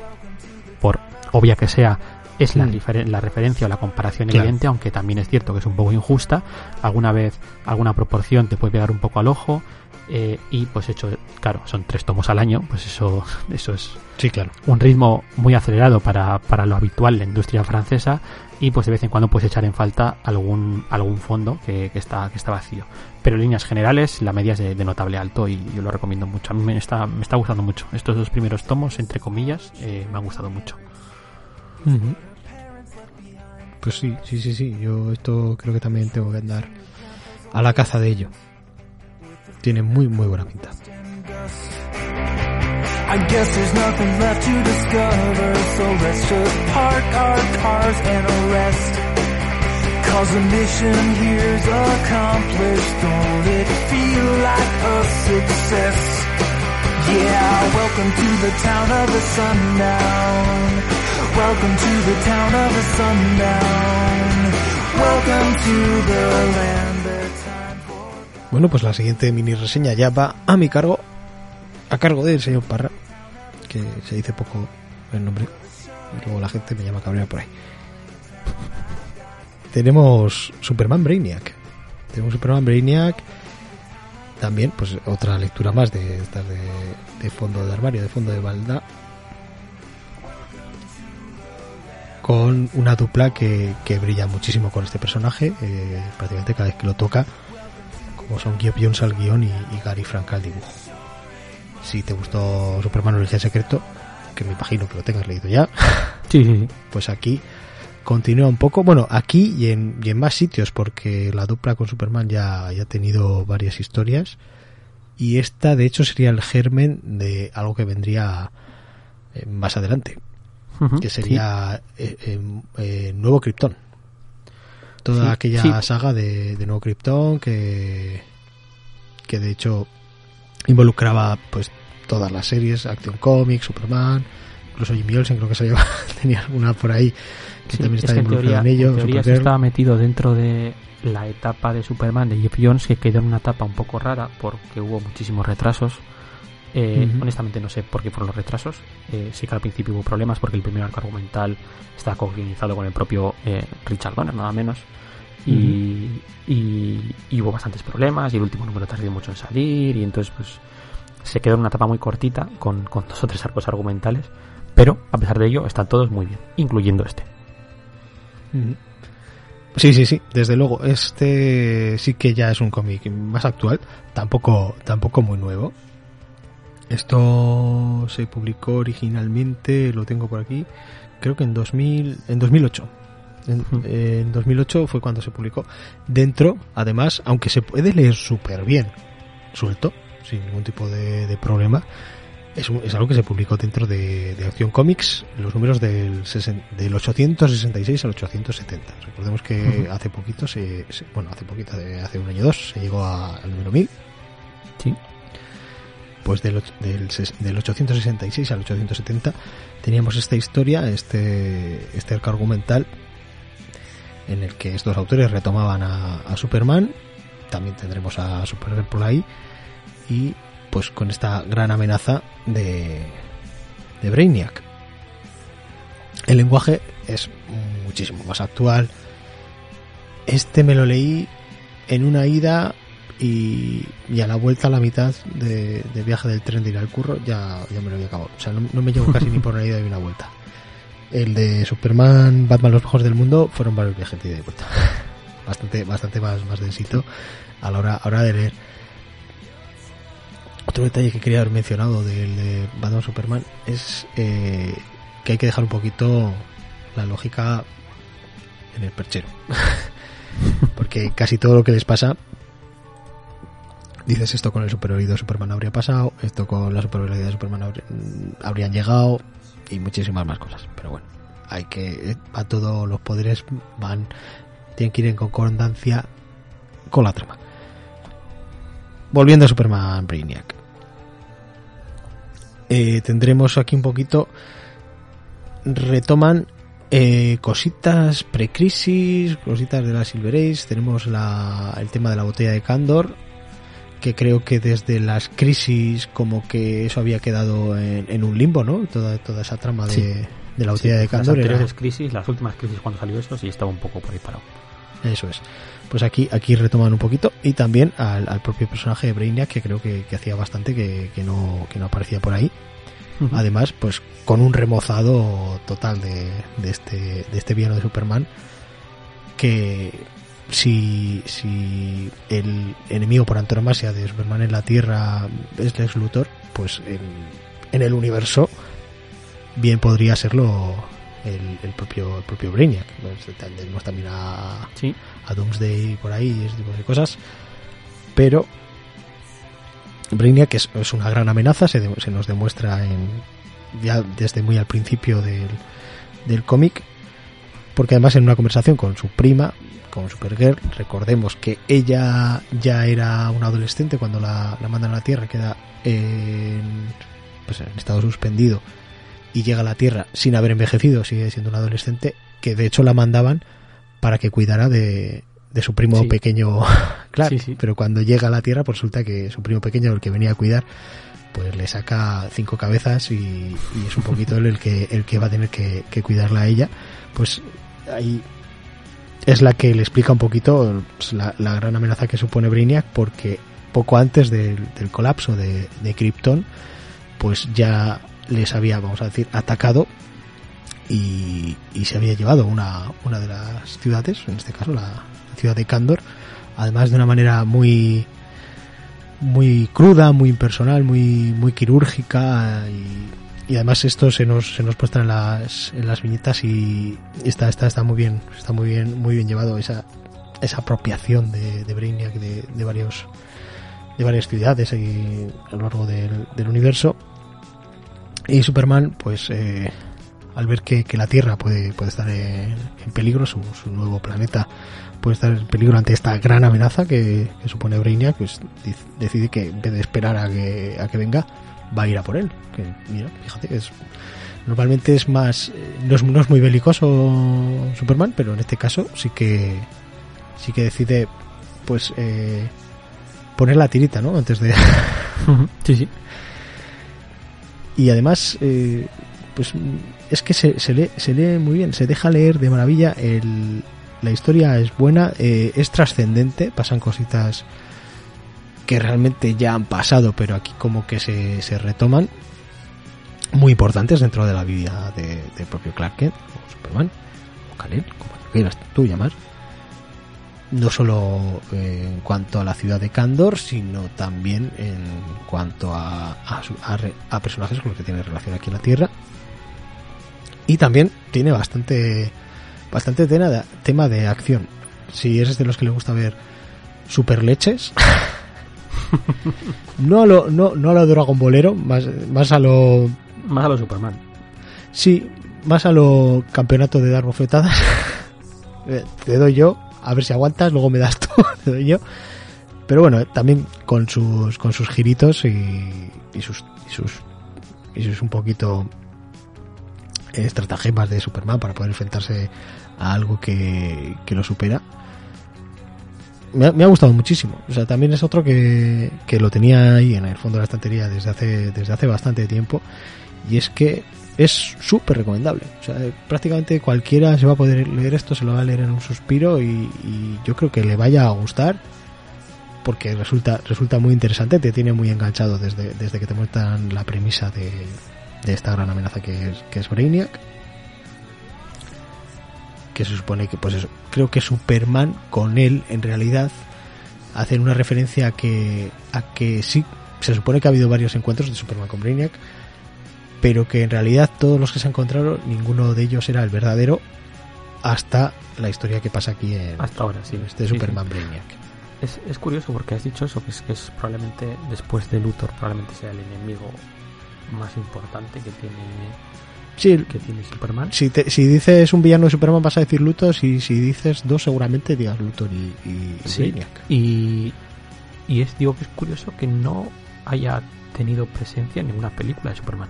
B: por obvia que sea, es la,
A: Mm.
B: la referencia o la comparación
A: Claro.
B: evidente, aunque también es cierto que es un poco injusta. Alguna vez, alguna proporción te puede pegar un poco al ojo. eh, y pues hecho, claro, son tres tomos al año, pues eso, eso es
A: Sí, claro.
B: un ritmo muy acelerado para, para lo habitual en la industria francesa y pues de vez en cuando puedes echar en falta algún algún fondo que, que está que está vacío pero en líneas generales la media es de, de notable alto y yo lo recomiendo mucho a mí me está me está gustando mucho estos dos primeros tomos entre comillas eh, me han gustado mucho
A: Ujú. Pues sí, sí, sí, sí. Yo esto creo que también tengo que andar a la caza de ello. Tiene muy, muy buena pinta.
C: I guess there's nothing left to discover, so let's just park our cars and arrest. Cause the mission here's accomplished, don't it feel like a success? Yeah, welcome to the town of the sundown. Welcome to the town of the sundown. Welcome to the land.
A: Bueno, pues la siguiente mini reseña ya va a mi cargo, a cargo del señor Parra, que se dice poco el nombre, y luego la gente me llama cabrera por ahí. Tenemos Superman Brainiac. Tenemos Superman Brainiac. También, pues otra lectura más de estas de, fondo de armario, de fondo de balda. Con una dupla que, que brilla muchísimo con este personaje. eh, prácticamente cada vez que lo toca como son Geoff Jones al guion y, y Gary Frank al dibujo. Si te gustó Superman Origen Secreto, que me imagino que lo tengas leído ya, *laughs*
B: sí sí, sí.
A: pues aquí continúa un poco, bueno, aquí y en, y en más sitios, porque la dupla con Superman ya, ya ha tenido varias historias, y esta de hecho sería el germen de algo que vendría eh, más adelante, que
B: sí.
A: sería eh, eh, eh, Nuevo Krypton. Toda
B: Sí,
A: aquella
B: sí.
A: saga de, de Nuevo Krypton que, que de hecho involucraba pues todas las series, Action Comics, Superman, incluso Jimmy Olsen creo que se lleva, *laughs* tenía alguna por ahí que
B: Sí,
A: también
B: es
A: está
B: que en
A: involucrado
B: teoría,
A: en ello,
B: en teoría se
A: Supergirl.
B: estaba metido dentro de la etapa de Superman de Jeff Jones, que quedó en una etapa un poco rara porque hubo muchísimos retrasos. Eh. Honestamente no sé por qué fueron los retrasos. Eh, sí que al principio hubo problemas porque el primer arco argumental estaba coordinado con el propio eh, Richard Donner, nada menos. Y, y- y hubo bastantes problemas y el último número tardó mucho en salir y entonces pues se quedó en una etapa muy cortita con, con dos o tres arcos argumentales. Pero a pesar de ello están todos muy bien, incluyendo este.
A: Sí, sí, sí, desde luego. Este sí que ya es un cómic más actual, tampoco, tampoco muy nuevo. Esto se publicó originalmente, lo tengo por aquí, creo que en 2000, en 2008. En, en 2008 fue cuando se publicó. Dentro, además, aunque se puede leer súper bien, suelto, sin ningún tipo de, de problema, es, es algo que se publicó dentro de, de Acción Comics, los números del, sesen- del 866 al 870. Recordemos que
B: Ujú.
A: hace poquito, se, se- bueno, hace poquito, hace un año o dos, se llegó a- al número 1000.
B: Sí.
A: Pues del, del, del 866 al 870 teníamos esta historia, este, este arco argumental en el que estos autores retomaban a, Superman, también tendremos a Supergirl por ahí, y pues con esta gran amenaza de, de Brainiac. El lenguaje es muchísimo más actual. Este me lo leí en una ida y, y a la vuelta a la mitad de, viaje del tren de ir al curro ya, ya me lo había acabado. O sea, no, no me llevo casi ni por una ida y una vuelta. El de Superman, Batman, los mejores del mundo fueron varios viajes de vuelta. *laughs* Bastante, bastante más, más densito a la hora, a hora de leer. Otro detalle que quería haber mencionado del de Batman Superman es eh, que hay que dejar un poquito la lógica en el perchero. *laughs* Porque casi todo lo que les pasa, dices esto con el superhéroe de Superman habría pasado, esto con la superhéroe de Superman mm, habrían llegado y muchísimas más cosas. Pero bueno, hay que, a todos los poderes van, tienen que ir en concordancia con la trama. Volviendo a Superman Brainiac. Eh, tendremos aquí un poquito retoman eh, cositas precrisis, cositas de la Silver Age. Tenemos la, el tema de la botella de Candor, que creo que desde las crisis como que eso había quedado en, en un limbo, ¿no? Toda, toda esa trama de,
B: Sí.
A: de la botella de
B: Las
A: Candor. era-
B: anteriores crisis, las últimas crisis cuando salió eso, sí estaba un poco por ahí parado.
A: Eso es. Pues aquí, aquí retoman un poquito y también al, al propio personaje de Brainiac que creo que, que hacía bastante que, que no, que no aparecía por ahí. Además, pues con un remozado total de, de este, de este villano de Superman que si, si el enemigo por antonomasia de Superman en la Tierra es Lex Luthor, pues en, en el universo bien podría serlo el, el propio el propio Brainiac. Tenemos también a,
B: Sí,
A: a Doomsday por ahí, ese tipo de cosas. Pero Brainiac es, es una gran amenaza, se, de- se nos demuestra en, ya desde muy al principio del, del cómic, porque además en una conversación con su prima, con Supergirl, recordemos que ella ya era una adolescente cuando la, la mandan a la Tierra, queda en, pues en estado suspendido y llega a la Tierra sin haber envejecido, sigue siendo una adolescente, que de hecho la mandaban para que cuidara de, de su primo
B: Sí.
A: pequeño *laughs* Clark.
B: Sí, sí.
A: Pero cuando llega a la Tierra, pues resulta que su primo pequeño, el que venía a cuidar, pues le saca cinco cabezas y, y es un poquito él el que, el que va a tener que, que cuidarla a ella. Pues ahí es la que le explica un poquito pues, la, gran amenaza que supone Brainiac porque poco antes del, colapso de, Krypton pues ya les había, vamos a decir, atacado y, y se había llevado una, una de las ciudades, en este caso la ciudad de Kandor, además de una manera muy muy cruda, muy impersonal, muy muy quirúrgica y, y además esto se nos se nos muestra en las en las viñetas y está está está muy bien, está muy bien muy bien llevado esa esa apropiación de, de Brainiac de, de varios de varias ciudades y a lo largo del, universo. Y Superman pues eh, al ver que, que la Tierra puede, puede estar en, peligro, su, su nuevo planeta puede estar en peligro ante esta gran amenaza que, supone Brainiac, pues decide que en vez de esperar a que, a que venga, va a ir a por él. Que, mira, fíjate que es, normalmente es más, eh, no es, no es muy belicoso Superman, pero en este caso sí que, sí que decide, pues, eh, poner la tirita, ¿no? Antes de, *laughs*
B: sí, sí.
A: y además eh, pues es que se, se, lee, se lee muy bien se deja leer de maravilla el, la historia es buena eh, es trascendente pasan cositas que realmente ya han pasado pero aquí como que se, se retoman muy importantes dentro de la vida de, del propio Clark Kent o Superman o Kal-El como quieras tú llamar no solo eh, en cuanto a la ciudad de Kandor, sino también en cuanto a, a personajes con los que tiene relación aquí en la Tierra. Y también tiene bastante bastante tema de, tema de acción. Si eres de los que le gusta ver super leches, *laughs* no a lo, no, no a lo Dragon Bolero, más, más a lo
B: Más a lo Superman.
A: Sí, más a lo campeonato de dar bofetadas. *laughs* Eh, te doy yo, a ver si aguantas, luego me das tú, *laughs* te doy yo. Pero bueno, también con sus con sus giritos y, y sus y sus y sus un poquito eh, estratagemas de Superman para poder enfrentarse a algo que, que lo supera. Me ha, me ha gustado muchísimo. O sea, también es otro que, que lo tenía ahí en el fondo de la estantería desde hace, desde hace bastante tiempo. Y es que es súper recomendable. O sea, eh, prácticamente cualquiera se va a poder leer esto, se lo va a leer en un suspiro y, yo creo que le vaya a gustar porque resulta resulta muy interesante, te tiene muy enganchado desde, desde que te muestran la premisa de, de esta gran amenaza que es, que es Brainiac. Que se supone que, pues eso, creo que Superman con él en realidad hacen una referencia a que, a que sí, se supone que ha habido varios encuentros de Superman con Brainiac, pero que en realidad todos los que se encontraron, ninguno de ellos era el verdadero hasta la historia que pasa aquí en
B: Hasta ahora, sí.
A: este
B: Sí, sí.
A: Superman Brainiac.
B: Es, es curioso porque has dicho eso, que es, que es probablemente después de Luthor, probablemente sea el enemigo más importante que tiene
A: Sí,
B: que tiene Superman.
A: si, te- si dices un villano de Superman vas a decir Luthor, y si dices dos seguramente digas Luthor y, y
B: Sí. Y, y es digo que es curioso que no haya tenido presencia en ninguna película de Superman.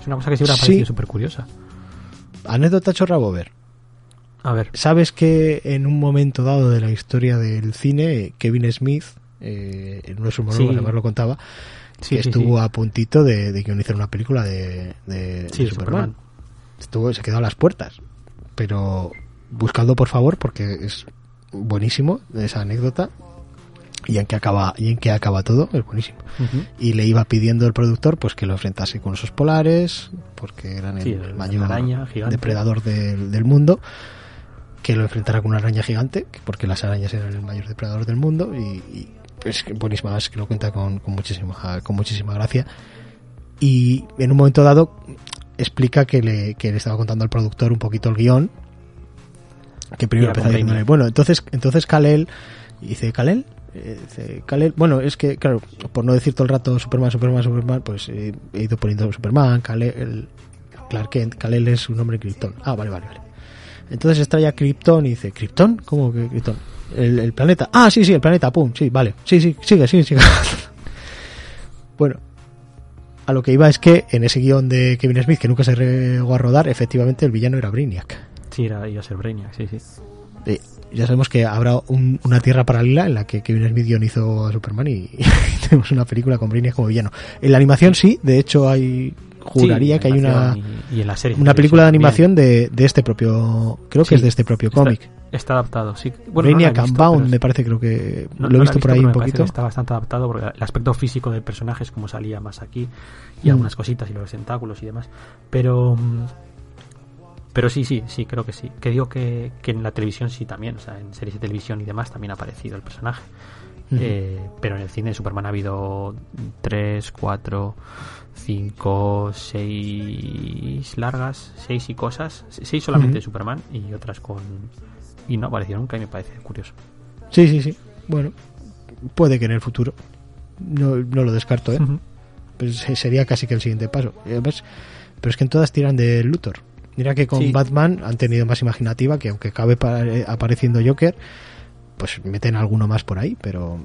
B: Es una cosa que siempre ha
A: Sí.
B: parecido súper curiosa.
A: anécdota chorra Bober.
B: A ver.
A: ¿Sabes que en un momento dado de la historia del cine, Kevin Smith, eh, en uno de sus monólogos,
B: Sí.
A: además lo contaba,
B: Sí,
A: que
B: sí,
A: estuvo
B: sí.
A: a puntito de, de guionizar una película de, de- Superman.
B: Superman.
A: Estuvo, se quedó a las puertas. Pero buscadlo por favor porque es buenísimo esa anécdota y en qué acaba y en qué acaba todo es buenísimo y le iba pidiendo el productor pues que lo enfrentase con osos polares porque eran el,
B: el-
A: mayor
B: araña
A: depredador del, del mundo que lo enfrentara con una araña gigante que- porque las arañas eran el mayor depredador del mundo y, y es que buenísima es que lo cuenta con, con muchísima con muchísima gracia. Y en un momento dado explica que le, que le estaba contando al productor un poquito el guion que primero empezó diciéndole, bueno entonces entonces Kalel y dice Kalel Eh, Kal-El- bueno es que claro por no decir todo el rato Superman Superman Superman pues eh, he ido poniendo Superman Kal-El Clark Kent Kal-El es un nombre en Krypton. Ah vale vale vale. Entonces extrae a Krypton y dice ¿Krypton? ¿cómo que Krypton? El, el planeta ah sí sí el planeta pum sí vale sí sí sigue sigue sigue *laughs* bueno a lo que iba es que en ese guion de Kevin Smith que nunca se llegó a rodar efectivamente el villano era Brainiac
B: Sí, era, iba a ser Brainiac, sí, sí.
A: Eh, ya sabemos que habrá un- una tierra paralela en la que Kevin Smith guionizó a Superman y, *laughs* tenemos una película con Brainiac como villano. En la animación sí, de hecho hay juraría
B: Sí,
A: que hay una,
B: animación Y, y en la serie.
A: una película de animación de, de este propio, creo que es de este propio cómic.
B: Está, adaptado, sí. Bueno,
A: Brainiac
B: visto,
A: Bound me parece creo que
B: no-
A: lo he visto por ahí un poquito.
B: Está bastante adaptado porque el aspecto físico del personaje es como salía más aquí y
A: Mm.
B: algunas cositas y los tentáculos y demás. Pero mm, pero sí, sí, sí, creo que sí. Que digo que, que en la televisión sí también, o sea, en series de televisión y demás también ha aparecido el personaje. Eh, pero en el cine de Superman ha habido 3, 4, 5, 6 largas, 6 y cosas. 6 solamente de Superman y otras con... Y no apareció nunca y me parece curioso.
A: Sí, sí, sí. Bueno, puede que en el futuro. No, no lo descarto, ¿eh? Pues se- sería casi que el siguiente paso. Además, pero es que en todas tiran de Luthor. Mira que con
B: Sí.
A: Batman han tenido más imaginativa, que aunque acabe pa- apareciendo Joker, pues meten alguno más por ahí, pero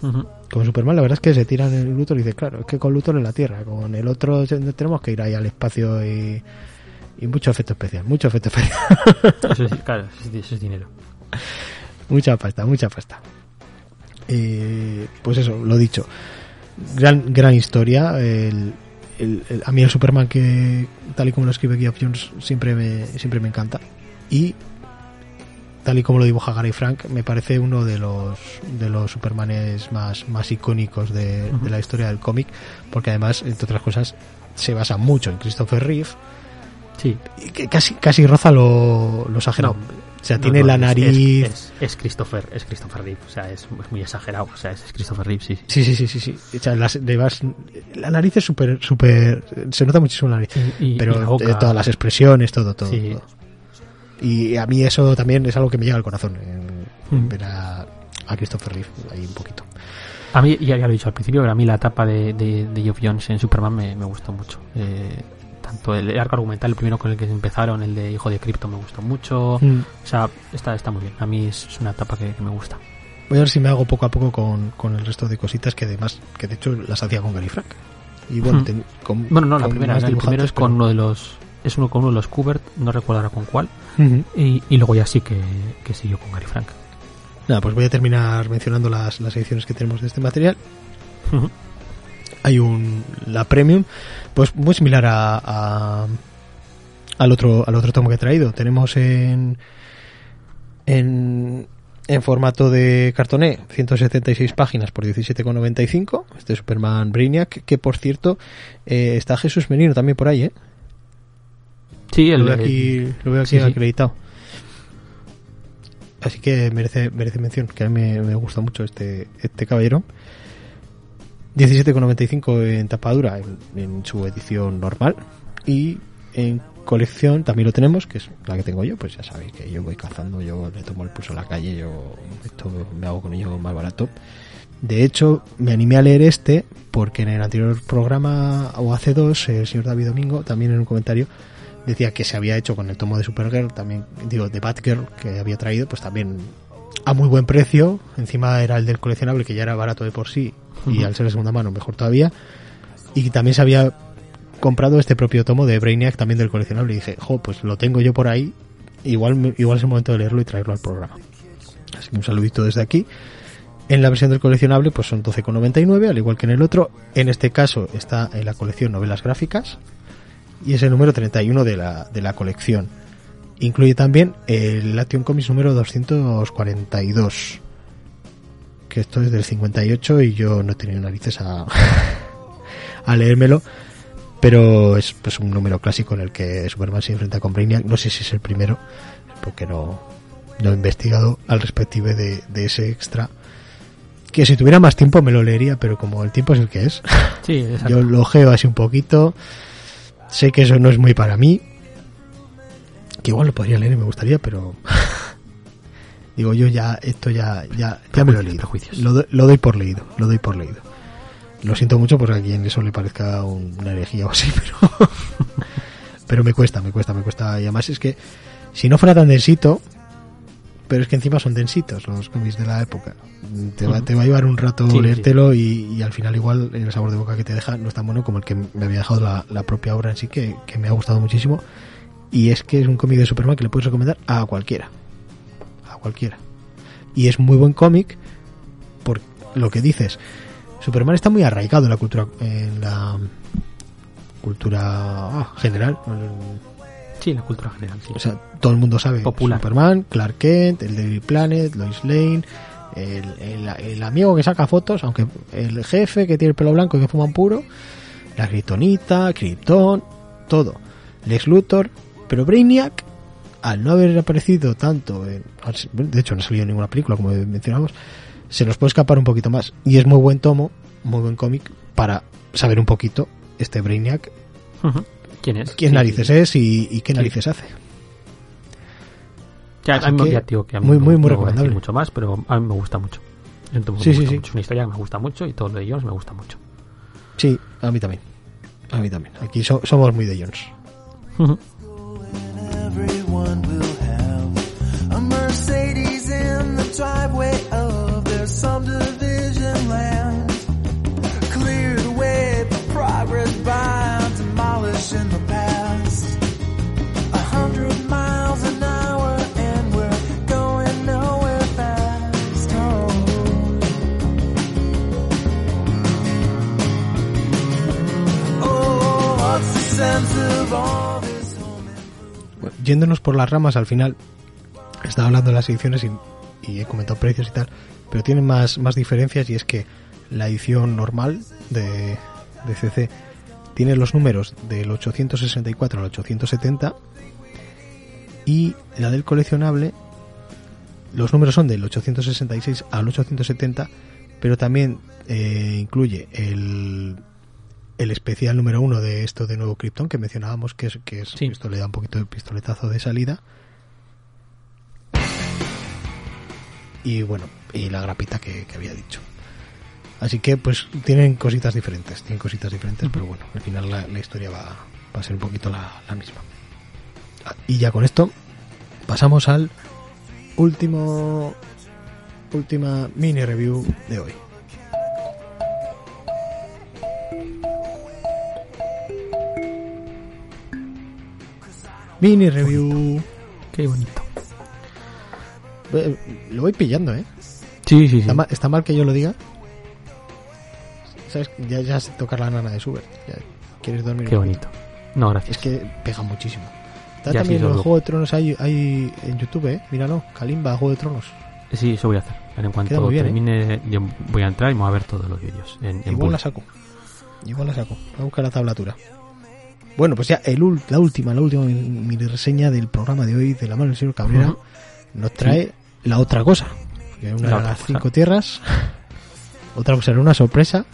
B: Ujú.
A: Con Superman la verdad es que se tiran el Luthor y dice, claro, es que con Luthor en la Tierra, con el otro tenemos que ir ahí al espacio y, y mucho efecto especial, mucho efecto especial,
B: Eso es, *laughs* claro, eso es, eso es dinero.
A: mucha pasta, mucha pasta. Eh, pues eso, lo dicho. Gran, gran historia. El, el- el- a mí el Superman que, tal y como lo escribe Geoff Jones, siempre me, siempre me encanta. Y tal y como lo dibuja Gary Frank, me parece uno de los, de los Supermanes más, más icónicos de, la historia del cómic, porque además, entre otras cosas, se basa mucho en Christopher Reeve,
B: Sí.
A: y que casi, casi roza lo, lo exagerado. o sea,
B: no,
A: tiene
B: no,
A: la nariz...
B: Es, es, es Christopher, es Christopher Reeve, o sea, es, es muy exagerado, o sea, es Christopher Reeve, sí.
A: Sí, sí, sí, sí, sí. O sea, las- vas- la nariz es súper, súper, se nota muchísimo la nariz.
B: Y, y-
A: Pero
B: y la boca-
A: eh, todas las expresiones, todo, todo,
B: Sí.
A: todo. Y a mí eso también es algo que me llega al corazón, en, en
B: Mm.
A: ver a, a Christopher Reeve ahí un poquito.
B: A mí, ya, ya lo he dicho al principio, pero a mí la etapa de, de, de Geoff Jones en Superman me, me gustó mucho. Eh, tanto el arco argumental, el primero con el que empezaron, el de Hijo de Crypto, me gustó mucho.
A: Mm.
B: O sea, está, está muy bien. A mí es, es una etapa que, que me gusta.
A: Voy a ver si me hago poco a poco con, con el resto de cositas que además, que de hecho las hacía con Gary Frank. Y bueno,
B: Mm.
A: ten- con-
B: Bueno, no, la primera, el primero es con
A: pero-
B: uno de los. Es uno con uno de los Kubert, no recuerdo ahora con cuál. Y, y luego ya sí que, que siguió con Gary Frank.
A: Nada, pues voy a terminar mencionando las, las ediciones que tenemos de este material. hay un la premium pues muy similar a, a- al otro al otro tomo que he traído tenemos en en en formato de cartoné 176 páginas por 17,95 este Superman Brainiac que por cierto eh, está Jesús Menino también por ahí ¿eh?
B: Sí, el,
A: lo veo aquí, lo veo aquí
B: sí.
A: acreditado. Así que merece merece mención que a mí me, me gusta mucho este este caballero. 17,95 en tapadura en, en su edición normal. Y en colección también lo tenemos que es la que tengo yo. Pues ya sabéis que yo voy cazando yo le tomo el pulso a la calle yo esto me hago con ello más barato. De hecho me animé a leer este porque en el anterior programa o hace dos el señor David Domingo también en un comentario decía que se había hecho con el tomo de Supergirl también digo de Batgirl que había traído pues también a muy buen precio encima era el del coleccionable que ya era barato de por sí y al ser de segunda mano mejor todavía y también se había comprado este propio tomo de Brainiac también del coleccionable y dije, jo, pues lo tengo yo por ahí, igual, igual es el momento de leerlo y traerlo al programa. Así que un saludito desde aquí. En la versión del coleccionable pues son 12,99, al igual que en el otro. En este caso está en la colección novelas gráficas y es el número 31 de la, de la colección. Incluye también el Action Comics número 242, que esto es del 58 y yo no he tenido narices a, *laughs* a leérmelo. Pero es pues un número clásico en el que Superman se enfrenta con Brainiac. No sé si es el primero, porque no, no he investigado al respectivo de, de ese extra. Que si tuviera más tiempo me lo leería, pero como el tiempo es el que es,
B: Sí, *laughs*
A: yo lo ojeo así un poquito. Sé que eso no es muy para mí. Que igual lo podría leer y me gustaría, pero. *laughs* Digo, yo ya, esto ya, ya, ya me lo he leído. Lo, do- lo doy por leído, lo doy por leído. Lo siento mucho porque a quien eso le parezca un- una herejía o así, *laughs* pero. pero me cuesta, me cuesta, me cuesta. Y además es que, si no fuera tan densito, pero es que encima son densitos los cómics de la época. Te va,
B: Ujú.
A: te va a llevar un rato
B: Sí, sí.
A: leértelo y, y al final igual el sabor de boca que te deja no es tan bueno como el que me había dejado la, la propia obra en sí, que, que me ha gustado muchísimo. Y es que es un cómic de Superman que le puedes recomendar a cualquiera. A cualquiera. Y es muy buen cómic por lo que dices. Superman está muy arraigado en la cultura, en la cultura ah, general.
B: Sí, la cultura general, sí.
A: O sea, todo el mundo sabe
B: Popular.
A: Superman, Clark Kent, el Daily Planet, Lois Lane, el, el- el amigo que saca fotos, aunque el jefe que tiene el pelo blanco y que fuma un puro, la Kryptonita, Krypton, todo. Lex Luthor, pero Brainiac, al no haber aparecido tanto, en- de hecho no ha salido en ninguna película como mencionamos, se nos puede escapar un poquito más. Y es muy buen tomo, muy buen cómic, para saber un poquito este Brainiac,
B: Ujú. ¿Quién es?
A: quién
B: Sí,
A: narices
B: sí.
A: es y, y qué narices hace.
B: Ya, a mí me-
A: que,
B: ya digo que a mí
A: muy, muy, muy
B: no voy a decir
A: recomendable.
B: mucho más, pero a mí me gusta mucho. Es un tomo que
A: Sí,
B: me
A: sí,
B: gusta
A: sí.
B: mucho. Es una historia que me gusta mucho y todo lo de Jones me gusta mucho.
A: Sí, a mí también. A mí también. Aquí so- somos muy de Jones.
C: Mercedes in the driveway of their subdivision
A: Yéndonos por las ramas, al final estaba hablando de las ediciones y, y he comentado precios y tal, pero tienen más, más diferencias y es que la edición normal de, de CC tiene los números del 864 al 870 y la del coleccionable los números son del 866 al 870 pero también eh, incluye el el especial número uno de esto de nuevo Krypton que mencionábamos que es que es
B: Sí.
A: esto le da un poquito de pistoletazo de salida. Y bueno y la grapita que, que había dicho. Así que pues tienen cositas diferentes tienen cositas diferentes pero bueno al final la, la historia va, va a ser un poquito la, la misma. Ah, y ya con esto pasamos al último última mini review de hoy mini review
B: Qué bonito.
A: Eh, lo voy pillando eh
B: Sí, sí, sí.
A: ¿Está, mal, está mal que yo lo diga? ¿Sabes? Ya, ya sé tocar la nana de Subert. Ya ¿Quieres dormir?
B: Qué
A: un
B: bonito. No, gracias.
A: Es que pega muchísimo. Está
B: Ya,
A: también
B: sí, lo-
A: Juego de Tronos hay, hay en YouTube, ¿eh? Míralo. Kalimba, Juego de Tronos.
B: Sí, eso voy a hacer. En cuanto
A: bien, ¿eh?
B: termine, yo voy a entrar y me voy a ver todos los vídeos. En, en
A: Igual
B: Bull.
A: la saco. Igual la saco. Voy a buscar la tablatura. Bueno, pues ya el, la última, la última mini reseña del programa de hoy de la mano del señor Cabrera nos trae la otra cosa. Que una
B: La
A: de las
B: cosa.
A: cinco tierras. otra cosa era una sorpresa.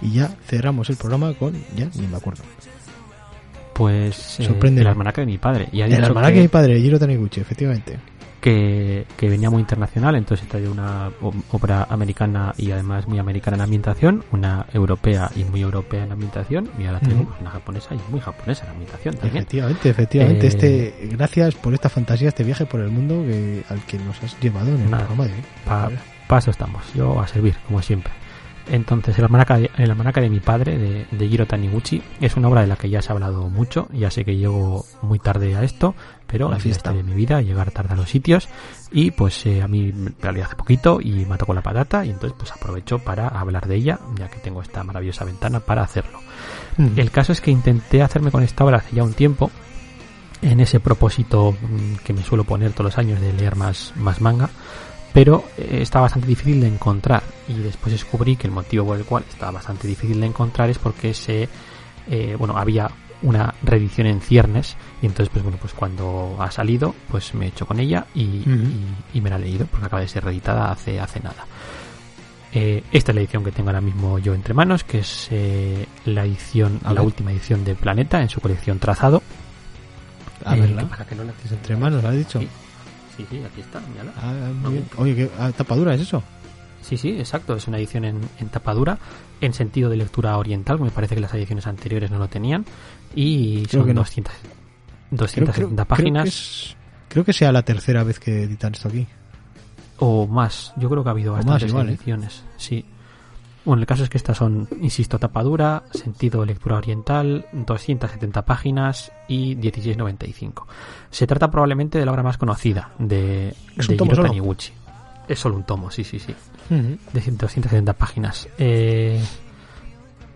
A: Y ya cerramos el programa con. Ya ni me acuerdo.
B: Pues eh,
A: Sorpréndeme.
B: el almanaque de mi padre. Y ha
A: El
B: dicho
A: almanaque
B: que,
A: de mi padre, Giro Taniguchi, efectivamente.
B: Que, que venía muy internacional, entonces trae una obra americana y además muy americana en ambientación, una europea y muy europea en ambientación, y ahora tenemos una japonesa y muy japonesa en ambientación también.
A: Efectivamente, efectivamente.
B: Eh,
A: Este, gracias por esta fantasía, este viaje por el mundo que, al que nos has llevado en el
B: Nada.
A: programa de hoy.
B: Pa, paso estamos, yo a servir, como siempre. Entonces, el almanaque de, el almanaque de mi padre, de, de Jiro Taniguchi, es una obra de la que ya se ha hablado mucho. Ya sé que llego muy tarde a esto, pero
A: La fiesta.
B: de mi vida, llegar tarde a los sitios. Y pues eh, a mí me la hace poquito y me tocó la patata. Y entonces, pues aprovecho para hablar de ella, ya que tengo esta maravillosa ventana para hacerlo.
A: Mm.
B: El caso es que intenté hacerme con esta obra hace ya un tiempo, en ese propósito mm, que me suelo poner todos los años de leer más, más manga, pero eh, está bastante difícil de encontrar. Y después descubrí que el motivo por el cual está bastante difícil de encontrar es porque se, eh, bueno, había una reedición en ciernes y entonces pues bueno pues cuando ha salido pues me he hecho con ella y,
A: Ujú.
B: y- y me la he leído porque acaba de ser reeditada hace hace nada Eh, esta es la edición que tengo ahora mismo yo entre manos que es eh, la edición
A: A
B: la
A: ver.
B: última edición de Planeta en su colección trazado
A: A
B: Eh,
A: verla.
B: ¿qué pasa, que no la-
A: Es entre manos, ¿lo has dicho?
B: Sí. sí sí aquí está mírala.
A: Ah, muy bien. Oye, ¿qué ah, tapadura es eso?
B: Sí, sí, exacto. Es una edición en, en tapadura, en sentido de lectura oriental, que me parece que las ediciones anteriores no lo tenían. Y
A: Creo
B: son
A: que no.
B: 200,
A: Creo,
B: 270
A: creo-
B: páginas
A: Creo que, es- creo que sea la tercera vez que editan esto aquí.
B: o más. Yo creo que ha habido
A: O más
B: bastantes
A: igual, ¿eh?
B: ediciones. Sí. Bueno, el caso es que estas son, insisto, tapadura, sentido lectura oriental, 270 páginas y 16.95. Se trata probablemente de la obra más conocida de,
A: ¿Es
B: de Hiro? Taniguchi. Es solo un tomo, sí, sí, sí.
A: Ujú.
B: de 270 páginas. Eh,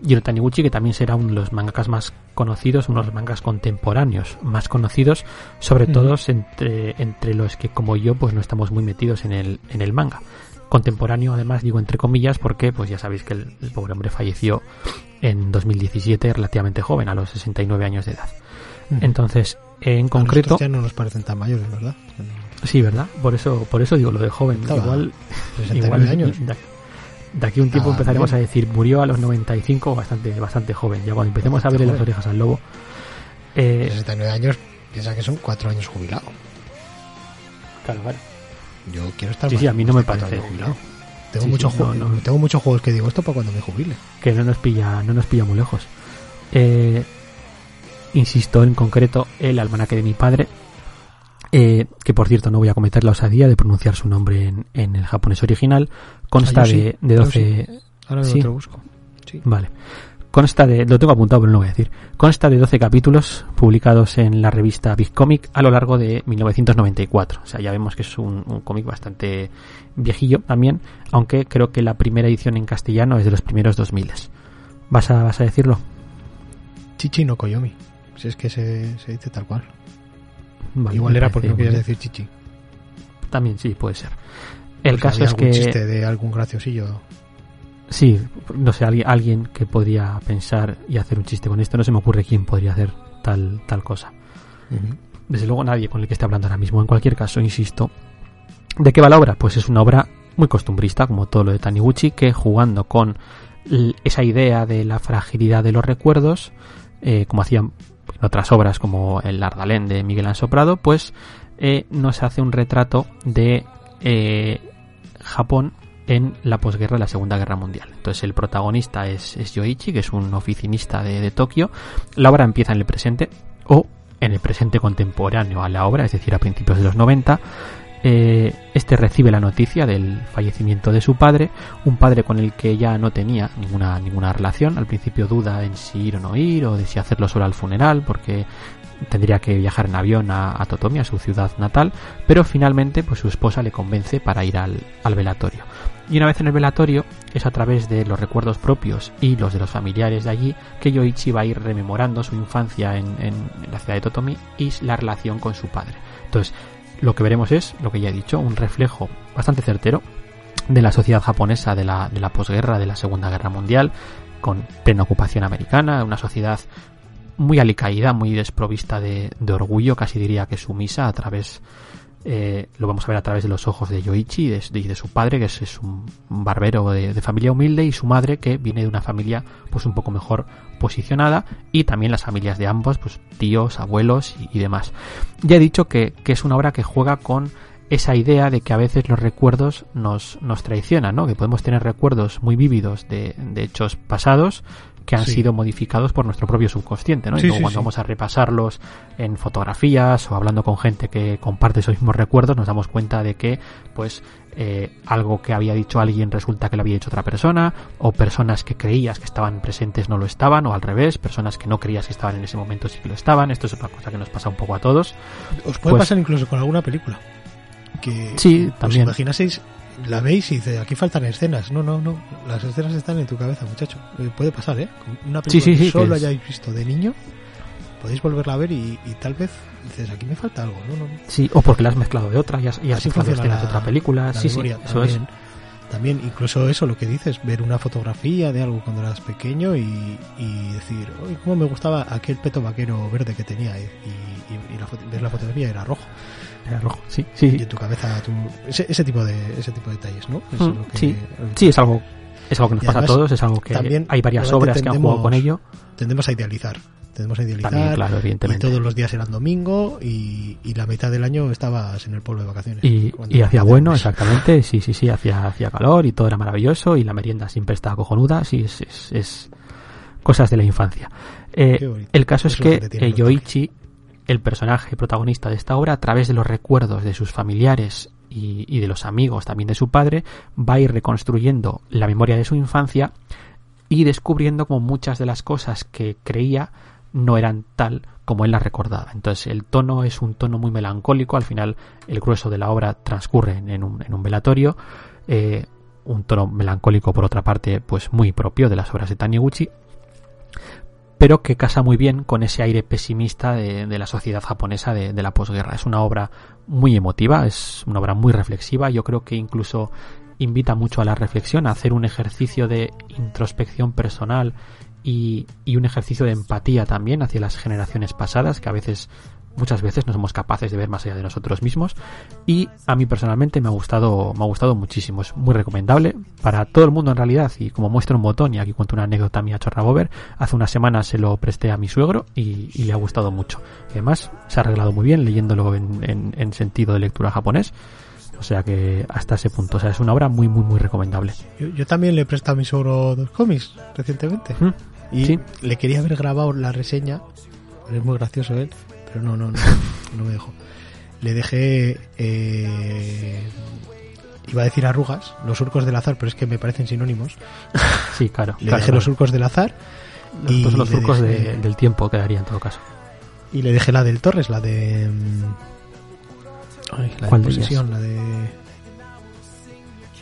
B: Jiro Taniguchi, que también será uno de los mangakas más conocidos, uno de los mangas contemporáneos más conocidos, sobre todo entre, entre los que como yo pues no estamos muy metidos en el, en el manga. Contemporáneo además digo entre comillas porque pues ya sabéis que el, el pobre hombre falleció en 2017 relativamente joven, a los 69 años de edad. Entonces, en
A: A
B: concreto...
A: nosotros ya no nos parecen tan mayores, ¿verdad?
B: Sí, ¿verdad? Por eso, por eso digo lo de joven.
A: Estaba
B: Igual
A: 69
B: Igual
A: años.
B: De aquí a un tiempo
A: Ah,
B: empezaremos
A: bien.
B: a decir murió a los 95 bastante bastante joven. Ya cuando empecemos a verle las orejas al lobo. Eh,
A: 69 años, piensa que son 4 años jubilado.
B: claro, claro.
A: Yo quiero estar
B: Sí,
A: más
B: sí, a mí no me parece.
A: jubilado. Tengo,
B: Sí,
A: muchos
B: sí, no,
A: juegos,
B: no.
A: tengo muchos juegos que digo esto para cuando me jubile.
B: Que no nos pilla, no nos pilla muy lejos. Eh, insisto en concreto el almanaque de mi padre. Eh, que por cierto no voy a cometer la osadía de pronunciar su nombre en, en el japonés original. Consta
A: Ah, sí,
B: de, de
A: yo
B: 12,
A: Ahora
B: Sí.
A: lo busco. Sí.
B: Vale. Consta de, lo tengo apuntado pero no lo voy a decir. Consta de 12 capítulos publicados en la revista Big Comic a lo largo de 1994. O sea, ya vemos que es un, un cómic bastante viejillo también, aunque creo que la primera edición en castellano es de los primeros 2000. ¿Vas a, vas a decirlo?
A: Chichi no Koyomi. Si es que se, se dice tal cual.
B: Vale,
A: Igual era porque no querías decir chichi.
B: También sí, puede ser. El caso es
A: algún
B: que...
A: chiste de algún graciosillo.
B: Sí, no sé, alguien, alguien que podría pensar y hacer un chiste con esto, no se me ocurre quién podría hacer tal, tal cosa. Desde luego nadie con el que esté hablando ahora mismo. En cualquier caso, insisto. ¿De qué va la obra? Pues es una obra muy costumbrista, como todo lo de Taniguchi, que jugando con esa idea de la fragilidad de los recuerdos, eh, como hacían otras obras como El Ardalén de Miguel Ansoprado, pues eh, nos hace un retrato de eh, Japón en la posguerra de la Segunda Guerra Mundial. Entonces el protagonista es, es Yoichi, que es un oficinista de, de Tokio. La obra empieza en el presente o en el presente contemporáneo a la obra, es decir, a principios de los 90. Eh, este recibe la noticia del fallecimiento de su padre, un padre con el que ya no tenía ninguna, ninguna relación. Al principio duda en si ir o no ir, o de si hacerlo solo al funeral, porque tendría que viajar en avión a, Totomi, a su ciudad natal, pero finalmente pues su esposa le convence para ir al, velatorio. Y una vez en el velatorio, es a través de los recuerdos propios y los de los familiares de allí que Yoichi va a ir rememorando su infancia en, en- en la ciudad de Totomi y la relación con su padre. Entonces, lo que veremos es, lo que ya he dicho, un reflejo bastante certero de la sociedad japonesa de la, de la posguerra, de la Segunda Guerra Mundial, con plena ocupación americana, una sociedad muy alicaída, muy desprovista de, de orgullo, casi diría que sumisa a través, eh, lo vamos a ver a través de los ojos de Yoichi y de, su padre, que es, un, barbero de, familia humilde, y su madre, que viene de una familia pues un poco mejor posicionada, y también las familias de ambos, pues tíos, abuelos y, y demás. Ya he dicho que, que es una obra que juega con esa idea de que a veces los recuerdos nos, nos traicionan, ¿no? Que podemos tener recuerdos muy vívidos de hechos pasados, que han
A: Sí.
B: sido modificados por nuestro propio subconsciente, ¿no? Y
A: Sí,
B: luego
A: sí,
B: cuando vamos a repasarlos en fotografías o hablando con gente que comparte esos mismos recuerdos, nos damos cuenta de que, pues, eh, algo que había dicho alguien resulta que lo había dicho otra persona, o personas que creías que estaban presentes no lo estaban, o al revés, personas que no creías que estaban en ese momento sí que lo estaban. Esto es una cosa que nos pasa un poco a todos.
A: Os puede
B: Pues-
A: pasar incluso con alguna película. Que
B: Sí,
A: os
B: también.
A: imaginaseis, la veis y dice, aquí faltan escenas. No, no, no. Las escenas están en tu cabeza, muchacho. Eh, Puede pasar, ¿eh? Una película
B: sí, sí,
A: que solo
B: que
A: hayáis visto de niño, podéis volverla a ver y, y tal vez dices, aquí me falta algo. No, no.
B: Sí, o porque la has mezclado de otra, y has, y has
A: Así funciona
B: escenas de
A: la-
B: otra película.
A: la
B: sí, sí, es.
A: también. También, incluso eso, lo que dices, ver una fotografía de algo cuando eras pequeño y, y decir, uy, cómo me gustaba aquel peto vaquero verde que tenía. Y, y- y la foto- ves la fotografía era rojo.
B: Era rojo, sí, sí.
A: Y en tu cabeza, tú- ese, ese tipo de ese tipo de detalles, ¿no?
B: Mm,
A: que-
B: sí. Sí, es algo, es algo que nos pasa a todos, es algo que
A: también,
B: hay varias obras que han jugado con ello.
A: Tendemos a idealizar. Tendemos a idealizar.
B: También, claro,
A: y
B: evidentemente.
A: todos los días eran domingo y, y la mitad del año estabas en el pueblo de vacaciones.
B: Y, hacía bueno, exactamente, *laughs* sí, sí, sí, hacía, hacía calor y todo era maravilloso y la merienda siempre estaba cojonuda, sí, es, es, es cosas de la infancia. Eh, el caso es que
A: que
B: eh, Yoichi, el personaje protagonista de esta obra, a través de los recuerdos de sus familiares y, de los amigos también de su padre, va a ir reconstruyendo la memoria de su infancia y descubriendo como muchas de las cosas que creía no eran tal como él las recordaba. Entonces el tono es un tono muy melancólico, al final el grueso de la obra transcurre en, en un, en un velatorio, eh, un tono melancólico por otra parte pues muy propio de las obras de Taniguchi, pero que casa muy bien con ese aire pesimista de, la sociedad japonesa de, la posguerra. Es una obra muy emotiva, es una obra muy reflexiva, yo creo que incluso invita mucho a la reflexión, a hacer un ejercicio de introspección personal y un ejercicio de empatía también hacia las generaciones pasadas, que a veces, muchas veces no somos capaces de ver más allá de nosotros mismos. Y a mí personalmente me ha gustado, me ha gustado muchísimo, es muy recomendable para todo el mundo en realidad. Y como muestra un botón, y aquí cuento una anécdota mía chorra bober, hace unas semanas se lo presté a mi suegro y, y le ha gustado mucho. Además se ha arreglado muy bien leyéndolo en, en- en sentido de lectura japonés. O sea que hasta ese punto, o sea, es una obra muy, muy, muy recomendable.
A: Yo, yo también le he prestado a mi suegro dos cómics recientemente.
B: ¿Mm?
A: Y
B: Sí.
A: le quería haber grabado la reseña. Es muy gracioso él, pero no, no, no, no me dejó. Le dejé. eh, iba a decir arrugas, los surcos del azar, pero es que me parecen sinónimos.
B: Sí, claro.
A: Le
B: claro,
A: dejé los surcos del azar
B: Los,
A: y
B: pues los surcos de- del tiempo quedaría en todo caso.
A: y le dejé la del Torres, la de. mm, ay, la
B: ¿Cuál
A: de posesión, la de.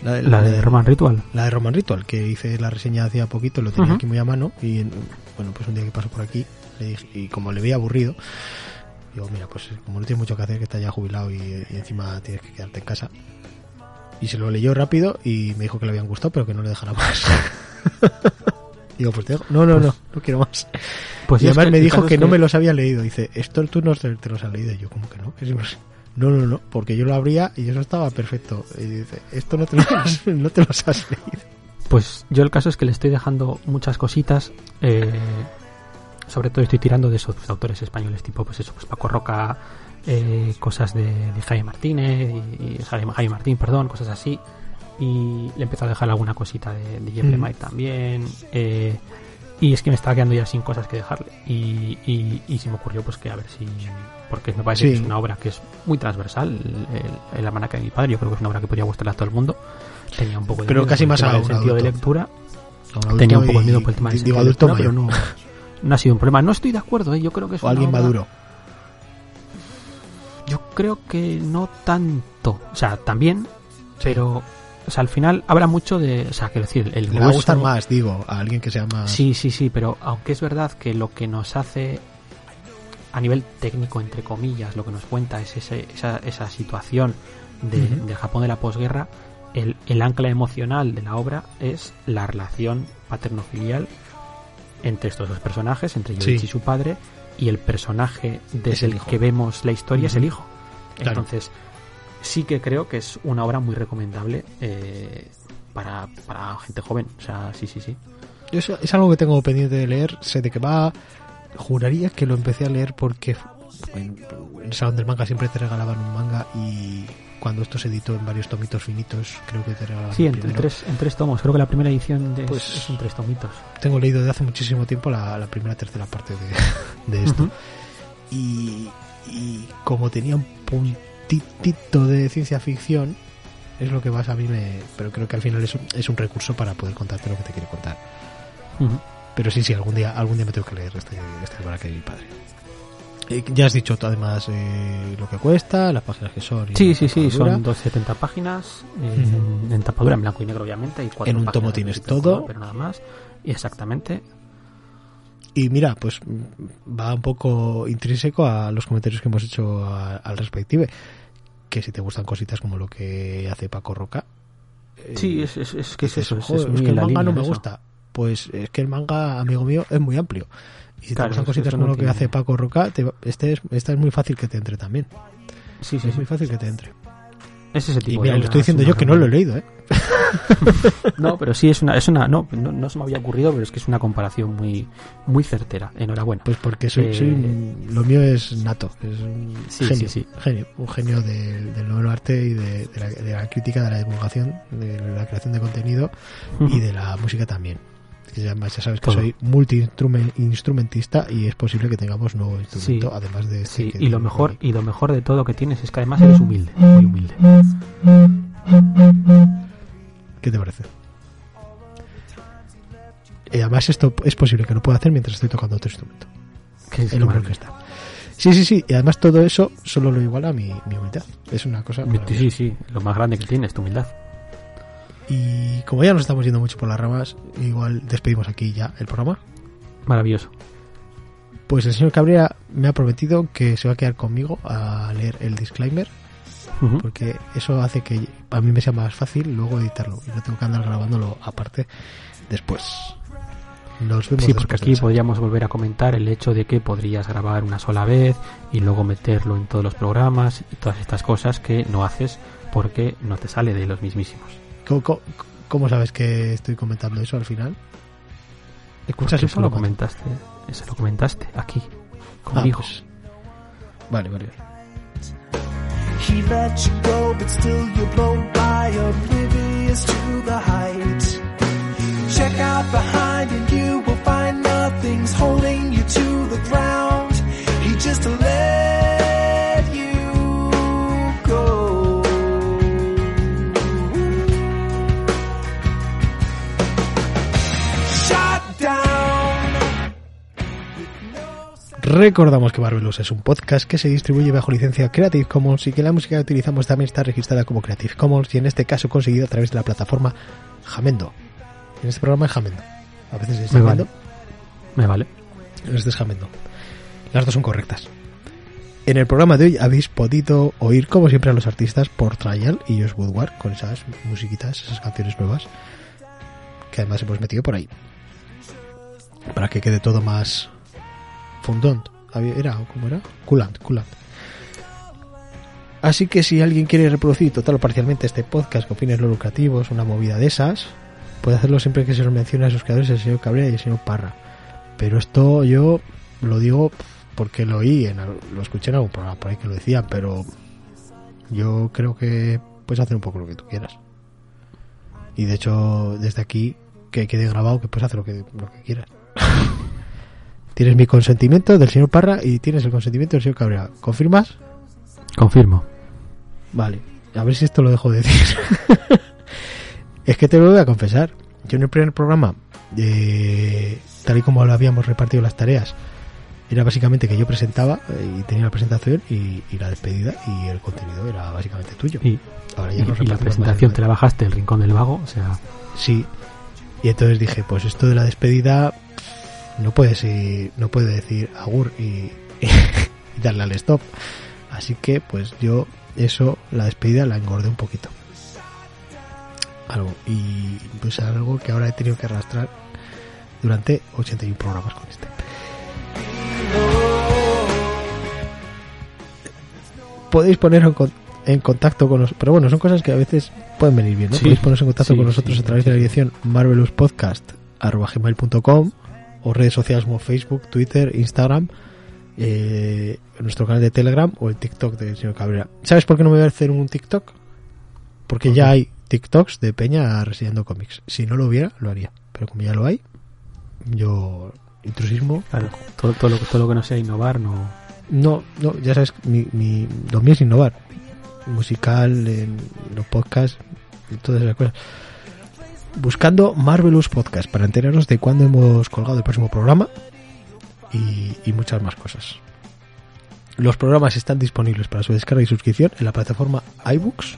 A: La de,
B: La de Roman Ritual.
A: La de Roman Ritual, que hice la reseña hacía poquito, lo tenía aquí muy a mano y en- bueno, pues un día que paso por aquí le dije, y como le veía aburrido, digo, mira, pues como no tienes mucho que hacer, que está ya jubilado y, y encima tienes que quedarte en casa. Y se lo leyó rápido y me dijo que le habían gustado, pero que no le dejara más. *laughs* digo, pues te dejo. No, no, no, no quiero más.
B: Pues
A: y además me dijo que, no me los había leído. Dice, esto tú no te, te los has leído. Y yo, ¿cómo que no? Pues, no, no, no, porque yo lo abría y eso estaba perfecto. Y dice, esto no te, los *laughs* has- no te los has leído.
B: Pues yo el caso es que le estoy dejando muchas cositas. eh, sobre todo estoy tirando de esos autores españoles tipo pues eso, pues Paco Roca, eh, cosas de, de Jaime Martínez y, y Jaime, Martín, perdón, cosas así. Y le empiezo a dejar alguna cosita de, de Jeff
A: Mm.
B: También. eh, y es que me estaba quedando ya sin cosas que dejarle. Y, y, y se me ocurrió pues que a ver si... Porque me parece
A: Sí.
B: que es una obra que es muy transversal. El, el, el almanaque de mi padre yo creo que es una obra que podría gustarle a todo el mundo. Tenía un poco de
A: Pero
B: miedo
A: casi
B: el
A: más a un
B: sentido de lectura. Tenía un poco de miedo por el tema sentido de
A: adulto
B: lectura, pero no, *laughs* no ha sido un problema. No estoy de acuerdo, ¿eh? yo creo que es
A: o alguien
B: obra-
A: maduro.
B: Yo creo que no tanto. O sea, también, pero o sea, al final habrá mucho de, o sea, quiero decir, el
A: Le va a gustar más, digo, a alguien que sea más.
B: Sí, sí, sí, pero aunque es verdad que lo que nos hace a nivel técnico, entre comillas, lo que nos cuenta es ese- esa, esa situación de, del Japón de la posguerra, el, el ancla emocional de la obra es la relación paterno-filial entre estos dos personajes, entre Yoichi
A: Sí.
B: y su padre, y el personaje
A: Es
B: desde
A: el
B: que vemos la historia es el hijo.
A: Claro.
B: Entonces, sí que creo que es una obra muy recomendable eh, para, para gente joven. O sea, sí, sí, sí.
A: Yo es algo que tengo pendiente de leer. Sé de qué va. Juraría que lo empecé a leer porque en en el salón del manga siempre te regalaban un manga y, cuando esto se editó en varios tomitos finitos, creo que era
B: Sí, en, tres, en tres tomos. Creo que la primera edición de,
A: Pues-
B: es en tres tomitos.
A: Tengo leído de hace muchísimo tiempo la, la primera tercera parte de, *laughs* de esto. Y, y como tenía un puntitito de ciencia ficción, es lo que más a mí me... Pero creo que al final es un, es un recurso para poder contarte lo que te quiere contar. Pero sí, sí, algún día, algún día me tengo que leer este, este de mi padre. Eh, ya has dicho además eh, lo que cuesta, las páginas que son. y
B: Sí, sí, sí, son 270 páginas eh,
A: Ujú.
B: en tapadura en blanco y negro, obviamente. Y cuatro
A: En un tomo tienes
B: en
A: todo.
B: color, pero nada más. Y exactamente.
A: Y mira, pues mm, va un poco intrínseco a los comentarios que hemos hecho a- al respective. Que si te gustan cositas como lo que hace Paco Roca. eh,
B: Sí, es, es, es que es eso. Es,
A: "Joder,
B: es
A: que
B: en
A: el manga no me gusta. Pues es que el manga, amigo mío, es muy amplio. Y si
B: Claro,
A: te gustan
B: eso-
A: cositas como
B: no
A: lo que hace Paco Roca, te este es, esta es muy fácil que te entre también.
B: Sí, sí,
A: es
B: sí.
A: muy fácil que te entre.
B: Es ese
A: Y
B: tipo
A: mira,
B: de
A: lo estoy diciendo yo que no lo he leído, ¿eh? *laughs*
B: No, pero sí es una, es una, no, no, no se me había ocurrido, pero es que es una comparación muy, muy certera. Enhorabuena.
A: Pues porque soy,
B: Eh,
A: soy un- lo mío es nato, es un
B: Sí,
A: genio,
B: sí, sí.
A: genio, un genio del, del nuevo arte y de, de la, de la crítica, de la divulgación, de la creación de contenido y de la música también. Que ya, además ya sabes que
B: Todo.
A: soy multi-instrumentista y es posible que tengamos nuevo instrumento,
B: Sí.
A: además de este
B: Sí,
A: que
B: y lo mejor, y lo mejor de todo que tienes es que además eres humilde, muy humilde.
A: ¿Qué te parece? Y además esto es posible que lo pueda hacer mientras estoy tocando otro instrumento.
B: Que es
A: el hombre
B: maravilla.
A: orquesta. Sí, sí, sí. Y además todo eso solo lo iguala mi, mi humildad. Es una cosa.
B: Sí,
A: maravillosa.
B: sí, lo más grande que tienes, tu humildad.
A: Y como ya nos estamos yendo mucho por las ramas, igual despedimos aquí ya el programa.
B: Maravilloso.
A: Pues el señor Cabrera me ha prometido que se va a quedar conmigo a leer el disclaimer, porque eso hace que a mí me sea más fácil luego editarlo y no tengo que andar grabándolo aparte después. Nos vemos
B: Sí, porque aquí podríamos volver a comentar el hecho de que podrías grabar una sola vez y luego meterlo en todos los programas y todas estas cosas que no haces porque no te sale de los mismísimos.
A: ¿Cómo, cómo- cómo sabes que estoy comentando eso al final? ¿Escuchas eso?
B: eso lo comentaste, eso lo comentaste aquí
A: Ah,
B: conmigo.
A: pues. Vale, vale.
C: He let you go, but still you blow by, oblivious to the height. Check out behind and you will find nothing's holding you to the ground. He just let
A: Recordamos que Marvelous es un podcast que se distribuye bajo licencia Creative Commons y que la música que utilizamos también está registrada como Creative Commons y en este caso conseguida a través de la plataforma Jamendo. En este programa es Jamendo. A veces es
B: Me
A: Jamendo,
B: vale. Me vale.
A: en este es Jamendo. Las dos son correctas. En el programa de hoy habéis podido oír, como siempre, a los artistas por Trial y Josh Woodward con esas musiquitas, esas canciones nuevas que además hemos metido por ahí. Para que quede todo más fondant. Era, ¿cómo era? Coolant, coolant. Así que si alguien quiere reproducir total o parcialmente este podcast con fines no lucrativos, una movida de esas, puede hacerlo siempre que se los mencione a sus creadores, el señor Cabrera y el señor Parra. Pero esto yo lo digo porque lo oí, en, lo escuché en algún programa por ahí que lo decían, pero yo creo que puedes hacer un poco lo que tú quieras. Y de hecho, desde aquí, que quede grabado que puedes hacer lo que, lo que quieras. *laughs* tienes mi consentimiento del señor Parra y tienes el consentimiento del señor Cabrera. ¿Confirmas?
B: Confirmo.
A: Vale, a ver si esto lo dejo de decir. *laughs* es que te lo voy a confesar. Yo en el primer programa, eh, tal y como lo habíamos repartido las tareas, era básicamente que yo presentaba eh, y tenía la presentación y, y la despedida y el contenido era básicamente tuyo.
B: Y,
A: Ahora
B: y-
A: ya nos
B: y la presentación te la bajaste el rincón del vago, o sea,
A: Sí. Y entonces dije, pues esto de la despedida no puede ser, no puede decir agur y, *laughs* y darle al stop. Así que pues yo eso, la despedida la engordé un poquito. Algo. Y pues algo que ahora he tenido que arrastrar durante 81 programas con este. Podéis poneros en, con- en contacto con nosotros, pero bueno, son cosas que a veces pueden venir bien, ¿no?
B: Sí.
A: Podéis poneros en contacto
B: Sí,
A: con nosotros
B: sí,
A: a través de la dirección marvelouspodcast.com o redes sociales como Facebook, Twitter, Instagram eh, nuestro canal de Telegram o el TikTok del señor Cabrera. ¿Sabes por qué no me voy a hacer un TikTok? Porque ya hay TikToks de Peña residiendo cómics. Si no lo hubiera, lo haría. Pero como ya lo hay, yo intrusismo.
B: Claro, todo, todo, lo, todo lo que no sea innovar no...
A: No, no, ya sabes, mi, mi, lo mío es innovar. Musical, en los podcasts, todas esas cosas. Buscando Marvelous Podcast para enteraros de cuándo hemos colgado el próximo programa y, y muchas más cosas. Los programas están disponibles para su descarga y suscripción en la plataforma iBooks,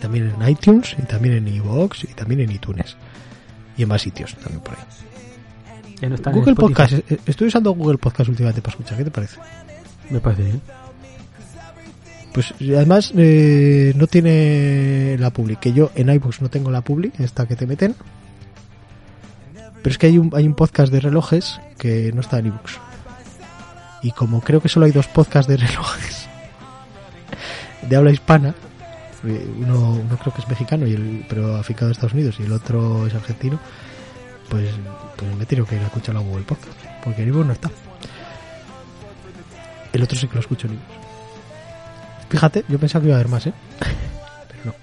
A: también en iTunes, y también en iVoox, y también en iTunes. Y en más sitios también por ahí.
B: No
A: Google. Podcast, eh, estoy usando Google Podcast últimamente para escuchar, ¿qué te parece?
B: Me parece bien.
A: Pues además eh, no tiene la public, que yo en iBooks no tengo la public, esta que te meten. Pero es que hay un, hay un podcast de relojes que no está en iBooks. Y como creo que solo hay dos podcasts de *laughs* relojes de habla hispana, eh, uno, creo que es mexicano, y el, pero aficado de Estados Unidos, y el otro es argentino, pues, pues me tiro que ir a escucharlo a Google Podcast, porque en iBooks no está. El otro sí que lo escucho en iBooks. Fíjate, yo pensaba que iba a haber más, ¿eh? Pero no.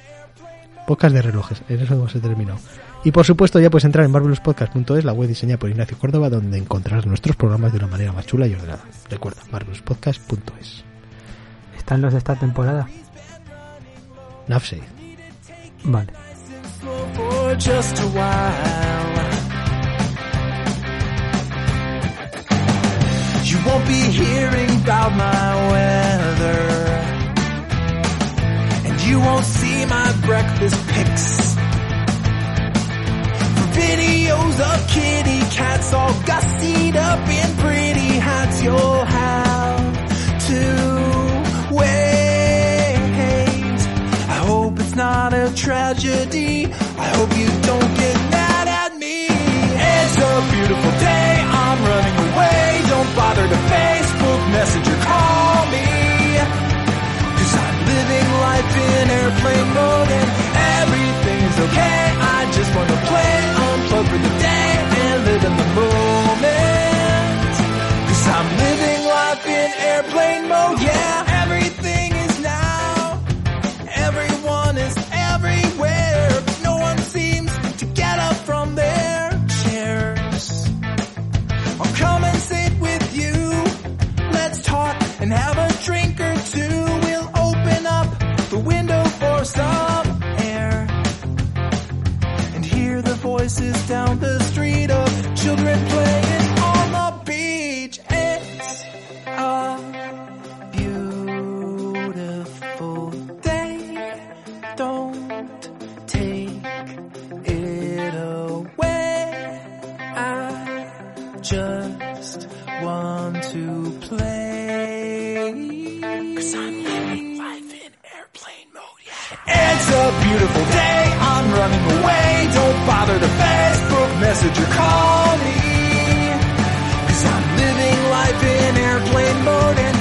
A: Podcast de relojes, en eso hemos terminado. Y por supuesto ya puedes entrar en marvelouspodcast.es, la web diseñada por Ignacio Córdoba, donde encontrarás nuestros programas de una manera más chula y ordenada. Recuerda, marvelouspodcast.es.
B: ¿Están los de esta temporada?
A: Nafse.
B: Vale.
C: You won't be hearing about my you won't see my breakfast pics. Videos of kitty cats all gussied up in pretty hats, you'll have to wait. I hope it's not a tragedy. I hope you don't get mad at me. It's a beautiful day. I'm running away. Don't bother to Facebook message in airplane mode and everything is okay. I just wanna play, unplug for the day and live in the moment. Cause I'm living life in airplane mode, yeah. Everything is now. Everyone is everywhere. No one seems to get up from their chairs. I'll come and sit with you. Let's talk and have a drink or two. Voices down the street of children playing on the beach. It's a beautiful day. Don't take it away. I just want to play. Cause I'm living life in airplane mode, yeah. It's a beautiful day, I'm running away. Don't bother to Facebook message or call me. Cause I'm living life in airplane mode and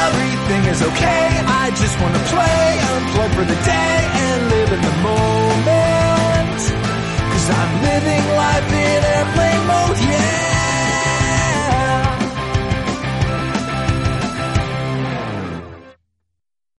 C: everything is okay. I just wanna play, unplug for the day and live in the moment. Cause I'm living life in airplane mode, yeah.